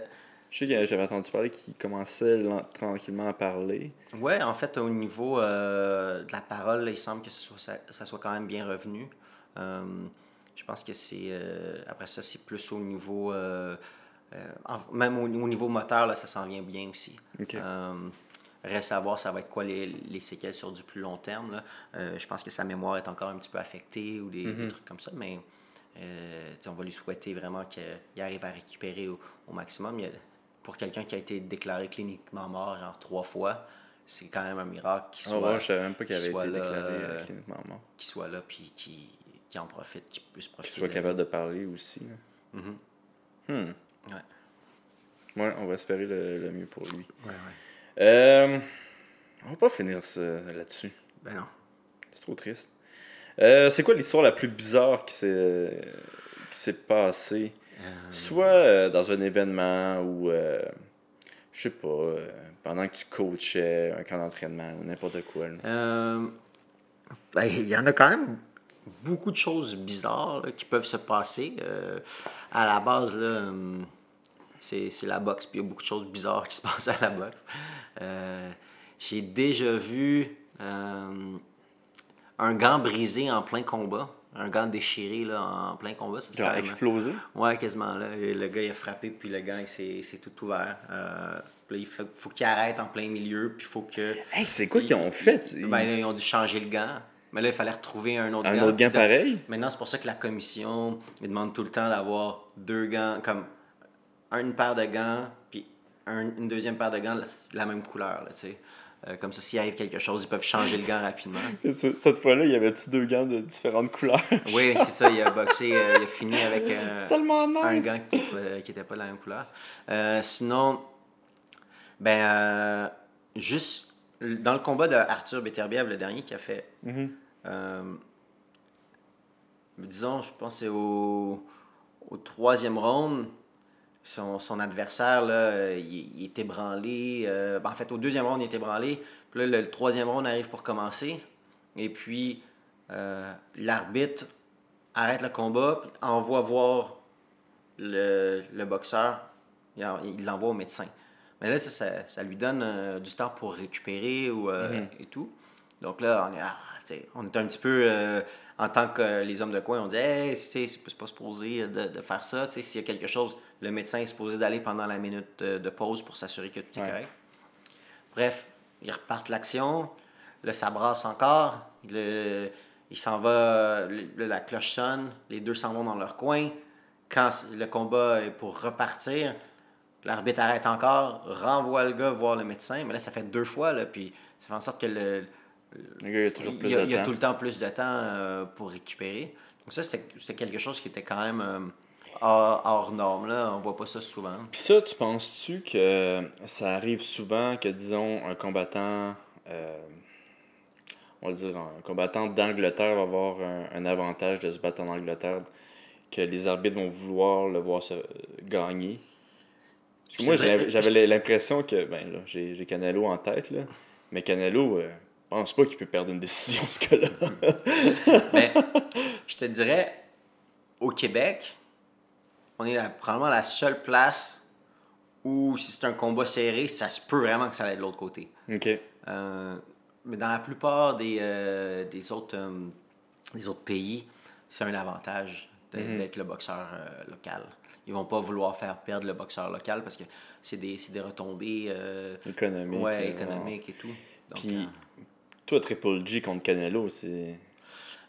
Je sais que j'avais entendu parler qu'il commençait tranquillement à parler. ouais, en fait, au niveau euh, de la parole, là, il semble que ce soit, ça, ça soit quand même bien revenu. Je pense que c'est. euh, après ça, c'est plus au niveau. euh, euh, en- même au, au niveau moteur, là, ça s'en vient bien aussi. Ok. Euh, reste à voir, ça va être quoi les, les séquelles sur du plus long terme. là. Je pense que sa mémoire est encore un petit peu affectée ou des, des Mhm. trucs comme ça, mais on va lui souhaiter vraiment qu'il arrive à récupérer au, au maximum. Il y a- pour quelqu'un qui a été déclaré cliniquement mort genre trois fois, c'est quand même un miracle qu'il Ah soit, ouais, je savais même pas qu'il avait été déclaré euh, cliniquement mort. qu'il soit là puis qu'il qu'il en profite, qu'il puisse profiter. soit de- capable de parler aussi. Hmm. Ouais. Ouais, on va espérer le, le mieux pour lui. Ouais, ouais. Euh, on va pas finir ça là-dessus. Ben non. C'est trop triste. Euh, c'est quoi l'histoire la plus bizarre qui s'est qui passée? Euh, Soit dans un événement ou, je sais pas, pendant que tu coachais un camp d'entraînement ou n'importe quoi. ben, il y en a quand même beaucoup de choses bizarres là, qui peuvent se passer. Euh, à la base, là, hum, c'est c'est la boxe, puis il y a beaucoup de choses bizarres qui se passent à la boxe. Euh, J'ai déjà vu euh, un gant brisé en plein combat, un gant déchiré là, en plein combat. Ça, Genre même- explosé? Ouais, quasiment. Là. Et Le gars, il a frappé, puis le gant, il s'est s'est tout ouvert. Euh, puis il faut, faut qu'il arrête en plein milieu, puis il faut que... Hey, c'est quoi qu'ils ont fait? Ils- Ben, ils ont dû changer le gant. Mais là, il fallait retrouver un autre un gant. autre gant pareil? Maintenant, c'est pour ça que la commission ils demande tout le temps d'avoir deux gants, comme une paire de gants, puis un- une deuxième paire de gants, la, la même couleur. Tu sais. Euh, comme ça, s'il arrive quelque chose, ils peuvent changer le gant rapidement. Et ce- Cette fois-là, il y avait-tu deux gants de différentes couleurs? Oui, c'est ça. Il a boxé, euh, il a fini avec euh, un nice! gant qui n'était pas de la même couleur. Sinon, ben, juste dans le combat de Arthur Beterbiev, le dernier qui a fait, Mhm. euh, disons, je pense que c'est au, au troisième round, son, son adversaire, là, euh, il, il est ébranlé. euh, ben, en fait, au deuxième round, il est ébranlé. Puis là, le, le troisième round arrive pour commencer. Et puis, euh, l'arbitre arrête le combat, puis envoie voir le, le boxeur. Il en- il l'envoie au médecin. Mais là, ça, ça, ça lui donne euh, du temps pour récupérer ou, euh, et tout. Donc là, on est, ah, on est un petit peu, euh, en tant que euh, les hommes de coin, on dit, hey, tu sais, c'est pas supposé de, de faire ça. Tu sais, S'il y a quelque chose, le médecin est supposé d'aller pendant la minute euh, de pause pour s'assurer que tout est Ouais. correct. Bref, ils repartent l'action. Là, ça brasse encore. Le- il s'en va, le- la cloche sonne. Les deux s'en vont dans leur coin. Quand le combat est pour repartir, l'arbitre arrête encore, renvoie le gars voir le médecin. Mais là, ça fait deux fois. Là, puis ça fait en sorte que le, Il a toujours plus il y a, de il y a temps. tout le temps plus de temps euh, pour récupérer. Donc ça, c'était quelque chose qui était quand même euh, hors, hors norme. Là. On voit pas ça souvent. Puis ça, tu penses-tu que ça arrive souvent que, disons, un combattant, euh, on va dire, un combattant d'Angleterre va avoir un, un avantage de se battre en Angleterre, que les arbitres vont vouloir le voir se gagner? Parce que moi, j'avais l'impression que, ben là, j'ai Canelo en tête, là, mais Canelo, euh, pense pas qu'il peut perdre une décision, ce gars-là. Mais je te dirais, au Québec, on est la- probablement la seule place où, si c'est un combat serré, ça se peut vraiment que ça aille de l'autre côté. OK. Euh, mais dans la plupart des, euh, des, autres, euh, des autres pays, c'est un avantage de- Mhm. d'être le boxeur local. Ils vont pas vouloir faire perdre le boxeur local parce que c'est des, des retombées ouais, économiques et tout. Donc, Puis, toi, Triple G contre Canelo, c'est...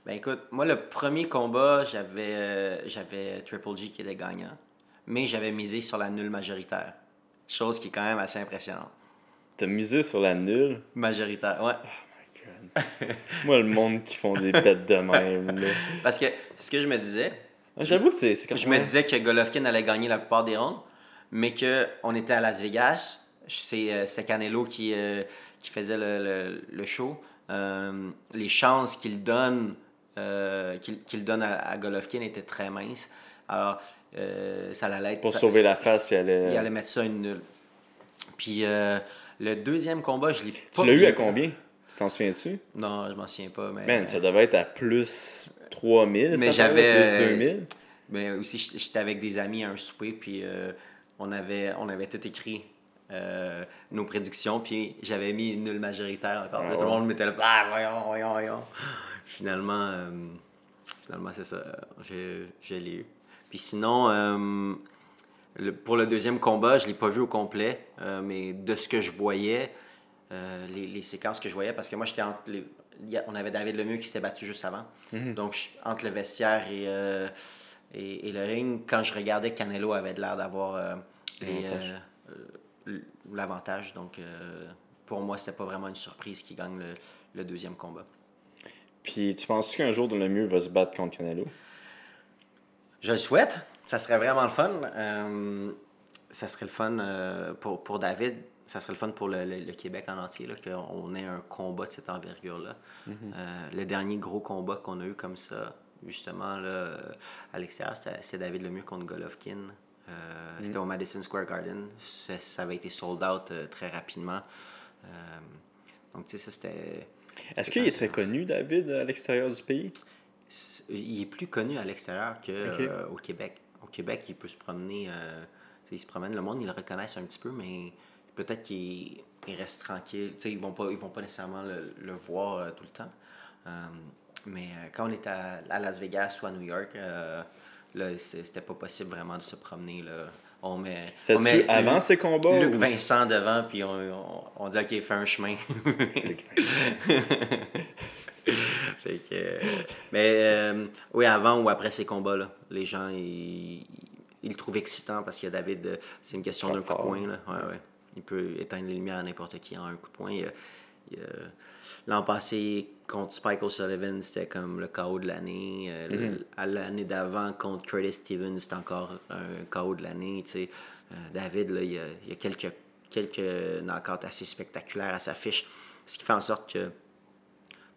Ben écoute, moi le premier combat, j'avais euh, j'avais Triple G qui était gagnant, mais j'avais misé sur la nulle majoritaire. Chose qui est quand même assez impressionnante. T'as misé sur la nulle? Majoritaire, ouais. Moi, le monde qui font des bêtes de même, là. Parce que ce que je me disais, Ah, J'avoue que c'est je me disais que Golovkin allait gagner la plupart des rounds, mais que on était à Las Vegas. C'est euh, Canelo qui, euh, qui faisait le, le- le show. Euh, les chances qu'il donne, euh, qu'il qu'il donne à, à Golovkin étaient très minces. Alors, euh, ça allait être. Pour ça- sauver la face, il allait... Il allait mettre ça une nulle. Puis le deuxième combat, je l'ai pas Tu l'as eu à combien? Tu t'en souviens-tu? Non, je m'en souviens pas. Mais, Man, ça devait être à plus 3000, Mais ça j'avais, plus euh, 2000. mais aussi, j'étais avec des amis à un souper, puis on, avait, on avait tout écrit. Euh, nos prédictions, puis j'avais mis une nulle majoritaire encore. Ah Là, Tout le monde mettait là, ah, voyons, voyons, voyons. Finalement, euh, finalement c'est ça. Je, je l'ai eu. Puis sinon, euh, le- pour le deuxième combat, je ne l'ai pas vu au complet, mais de ce que je voyais, les, les séquences que je voyais, parce que moi, j'étais entre les- on avait David Lemieux qui s'était battu juste avant. Donc, je- entre le vestiaire et, et, et le ring, quand je regardais, Canelo avait l'air d'avoir les, L'avantage. Donc, euh, pour moi, c'était pas vraiment une surprise qui gagne le, le deuxième combat. Puis tu penses qu'un jour, le mieux va se battre contre Canelo? Je le souhaite. Ça serait vraiment le fun. Euh, ça serait le fun euh, pour, pour David. Ça serait le fun pour le, le- le Québec en entier, qu'on ait un combat de cette envergure-là. Euh, le dernier gros combat qu'on a eu comme ça, justement, là, à l'extérieur, c'était c'est David Lemieux contre Golovkin. Euh, C'était au Madison Square Garden. Ça, ça avait été sold out euh, très rapidement. Euh, donc, tu sais, ça, c'était... Est-ce qu'il est très connu, David, à l'extérieur du pays? Il est plus connu à l'extérieur qu'au Ok. Québec. Au Québec, il peut se promener. euh, il se promène, le monde, ils le reconnaissent un petit peu, mais peut-être qu'il il reste tranquille. Tu sais, ils ne vont, pas- ils vont pas nécessairement le, le voir euh, tout le temps. Euh, mais euh, quand on est à, à Las Vegas ou à New York, euh, là, c'était pas possible vraiment de se promener. Là. On met, on met avant ces combats? Luc ou- Vincent devant, puis on, on, on dit, OK, fais un chemin. Fait que, mais euh, oui, avant ou après ces combats-là, les gens, ils, ils le trouvent excitant parce que David, euh, c'est une question d'un coup de poing. Là. Ouais, ouais. Il peut éteindre les lumières à n'importe qui en un coup de poing. L'an passé, contre Spike O'Sullivan, c'était comme le KO de l'année. Euh, À l'année d'avant, contre Curtis Stevens, c'était encore un KO de l'année. tu sais. Euh, David, là, il y a, quelques, quelques knockouts assez spectaculaires à sa fiche. Ce qui fait en sorte que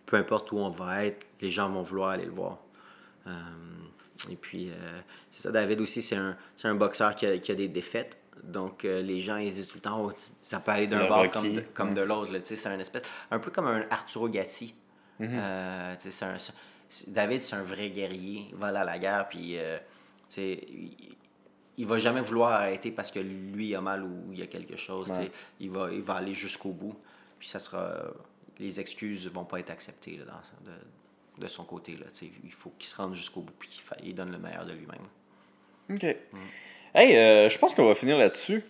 peu importe où on va être, les gens vont vouloir aller le voir. Euh, et puis, c'est ça, David aussi, c'est un, un boxeur qui a, qui a des défaites. Donc, euh, les gens, ils se disent tout le temps, Oh, ça peut aller d'un bord comme de, comme Mm. de l'autre. C'est un espèce, un peu comme un Arturo Gatti. Euh, sais, c'est un- David, c'est un vrai guerrier. Il va aller à la guerre, puis euh, il, il va jamais vouloir arrêter parce que lui, il a mal ou il y a quelque chose. Ouais. Il, va, il va aller jusqu'au bout. Puis ça sera. Les excuses vont pas être acceptées là, dans- de, de son côté. Là, il faut qu'il se rende jusqu'au bout puis qu'il donne le meilleur de lui-même. OK. Hey, euh, je pense qu'on va finir là-dessus.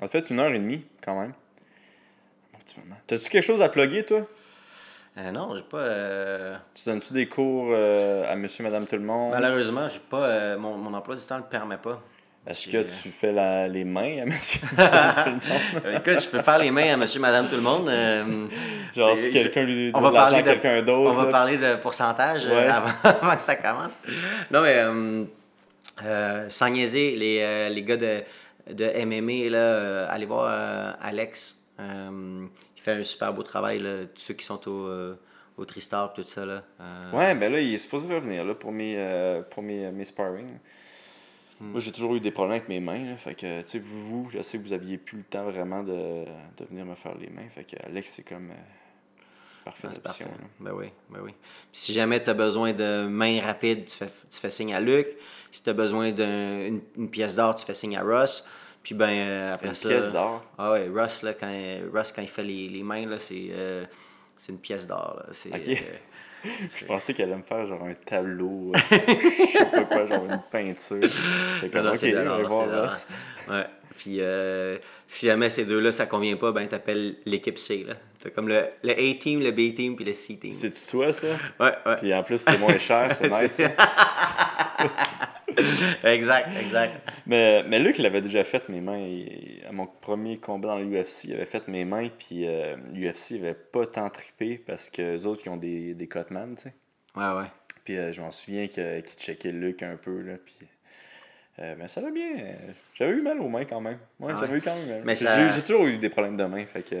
On a fait une heure et demie, quand même. Un petit moment. T'as-tu quelque chose à plugger, toi? Euh, non, j'ai pas. euh, Tu donnes-tu des cours euh, à monsieur, madame, tout le monde? Malheureusement, j'ai pas. mon, mon emploi du temps ne le permet pas. Est-ce que tu fais la- les mains à monsieur, madame, tout le monde? Écoute, je peux faire les mains à monsieur, madame, tout le monde. Genre, si quelqu'un lui on doit va de l'argent parler à de- quelqu'un d'autre. On va parler de pourcentage Ouais. avant, avant que ça commence. Non, mais euh, sans niaiser, les, euh, les gars de, de MMA, là, euh, allez voir Alex. Il fait un super beau travail. Là, tous ceux qui sont au, au Tristar, tout ça. Là, Ouais, ben là, il est supposé revenir là, pour mes, pour mes, mes sparring. Hmm. Moi, j'ai toujours eu des problèmes avec mes mains. là, fait que, tu sais, vous, je sais que vous aviez plus le temps vraiment de, de venir me faire les mains. Fait que Alex, c'est comme parfaite Ah, parfait. Ben oui, ben oui. Puis si jamais tu as besoin de main rapide, tu fais, tu fais signe à Luc. Si tu as besoin d'une une pièce d'or, tu fais signe à Russ. Puis ben euh, après Une ça. pièce d'or. Ah ouais, Russ, là, quand, Russ, quand il fait les, les mains, là, c'est euh, c'est une pièce d'or. là. C'est, Ok. euh, Je pensais qu'elle allait me faire genre un tableau. je sais pas quoi, genre une peinture. Fait comme, non, non, ok, c'est c'est voir. Ouais. Puis si jamais ces deux-là, ça convient pas, ben t'appelles l'équipe C. Là. T'as comme le, le A-team, le B-team, puis le C-team. C'est-tu toi, ça? Ouais, ouais. Puis en plus, c'était moins cher, c'est nice. Exact, exact. Mais, mais Luc l'avait déjà fait mes mains. Il- à mon premier combat dans l'UFC, il avait fait mes mains. Puis euh, l'UFC avait pas tant trippé parce que les autres qui ont des, des cutman, tu sais. Ouais, ouais. Puis euh, je m'en souviens qu'il checkait Luc un peu. Là, puis, euh, mais ça va bien. J'avais eu mal aux mains quand même. Ouais, Ah j'avais ouais. eu quand même. mal. Mais J'ai- ça- J'ai toujours eu des problèmes de mains. Fait que,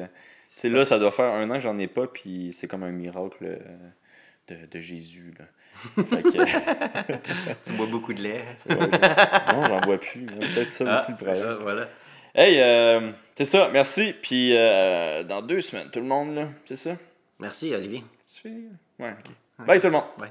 c'est là, ça doit faire un an que j'en ai pas. Puis c'est comme un miracle euh, de, de Jésus. Là. Que, Tu bois beaucoup de lait. ouais, non, j'en vois plus. hein. Peut-être ça Ah, aussi le problème. ça, voilà. Hey, euh, c'est ça, merci. Puis euh, dans deux semaines, tout le monde, là, c'est ça? Merci, Olivier. Ouais. Bye tout le monde. Bye.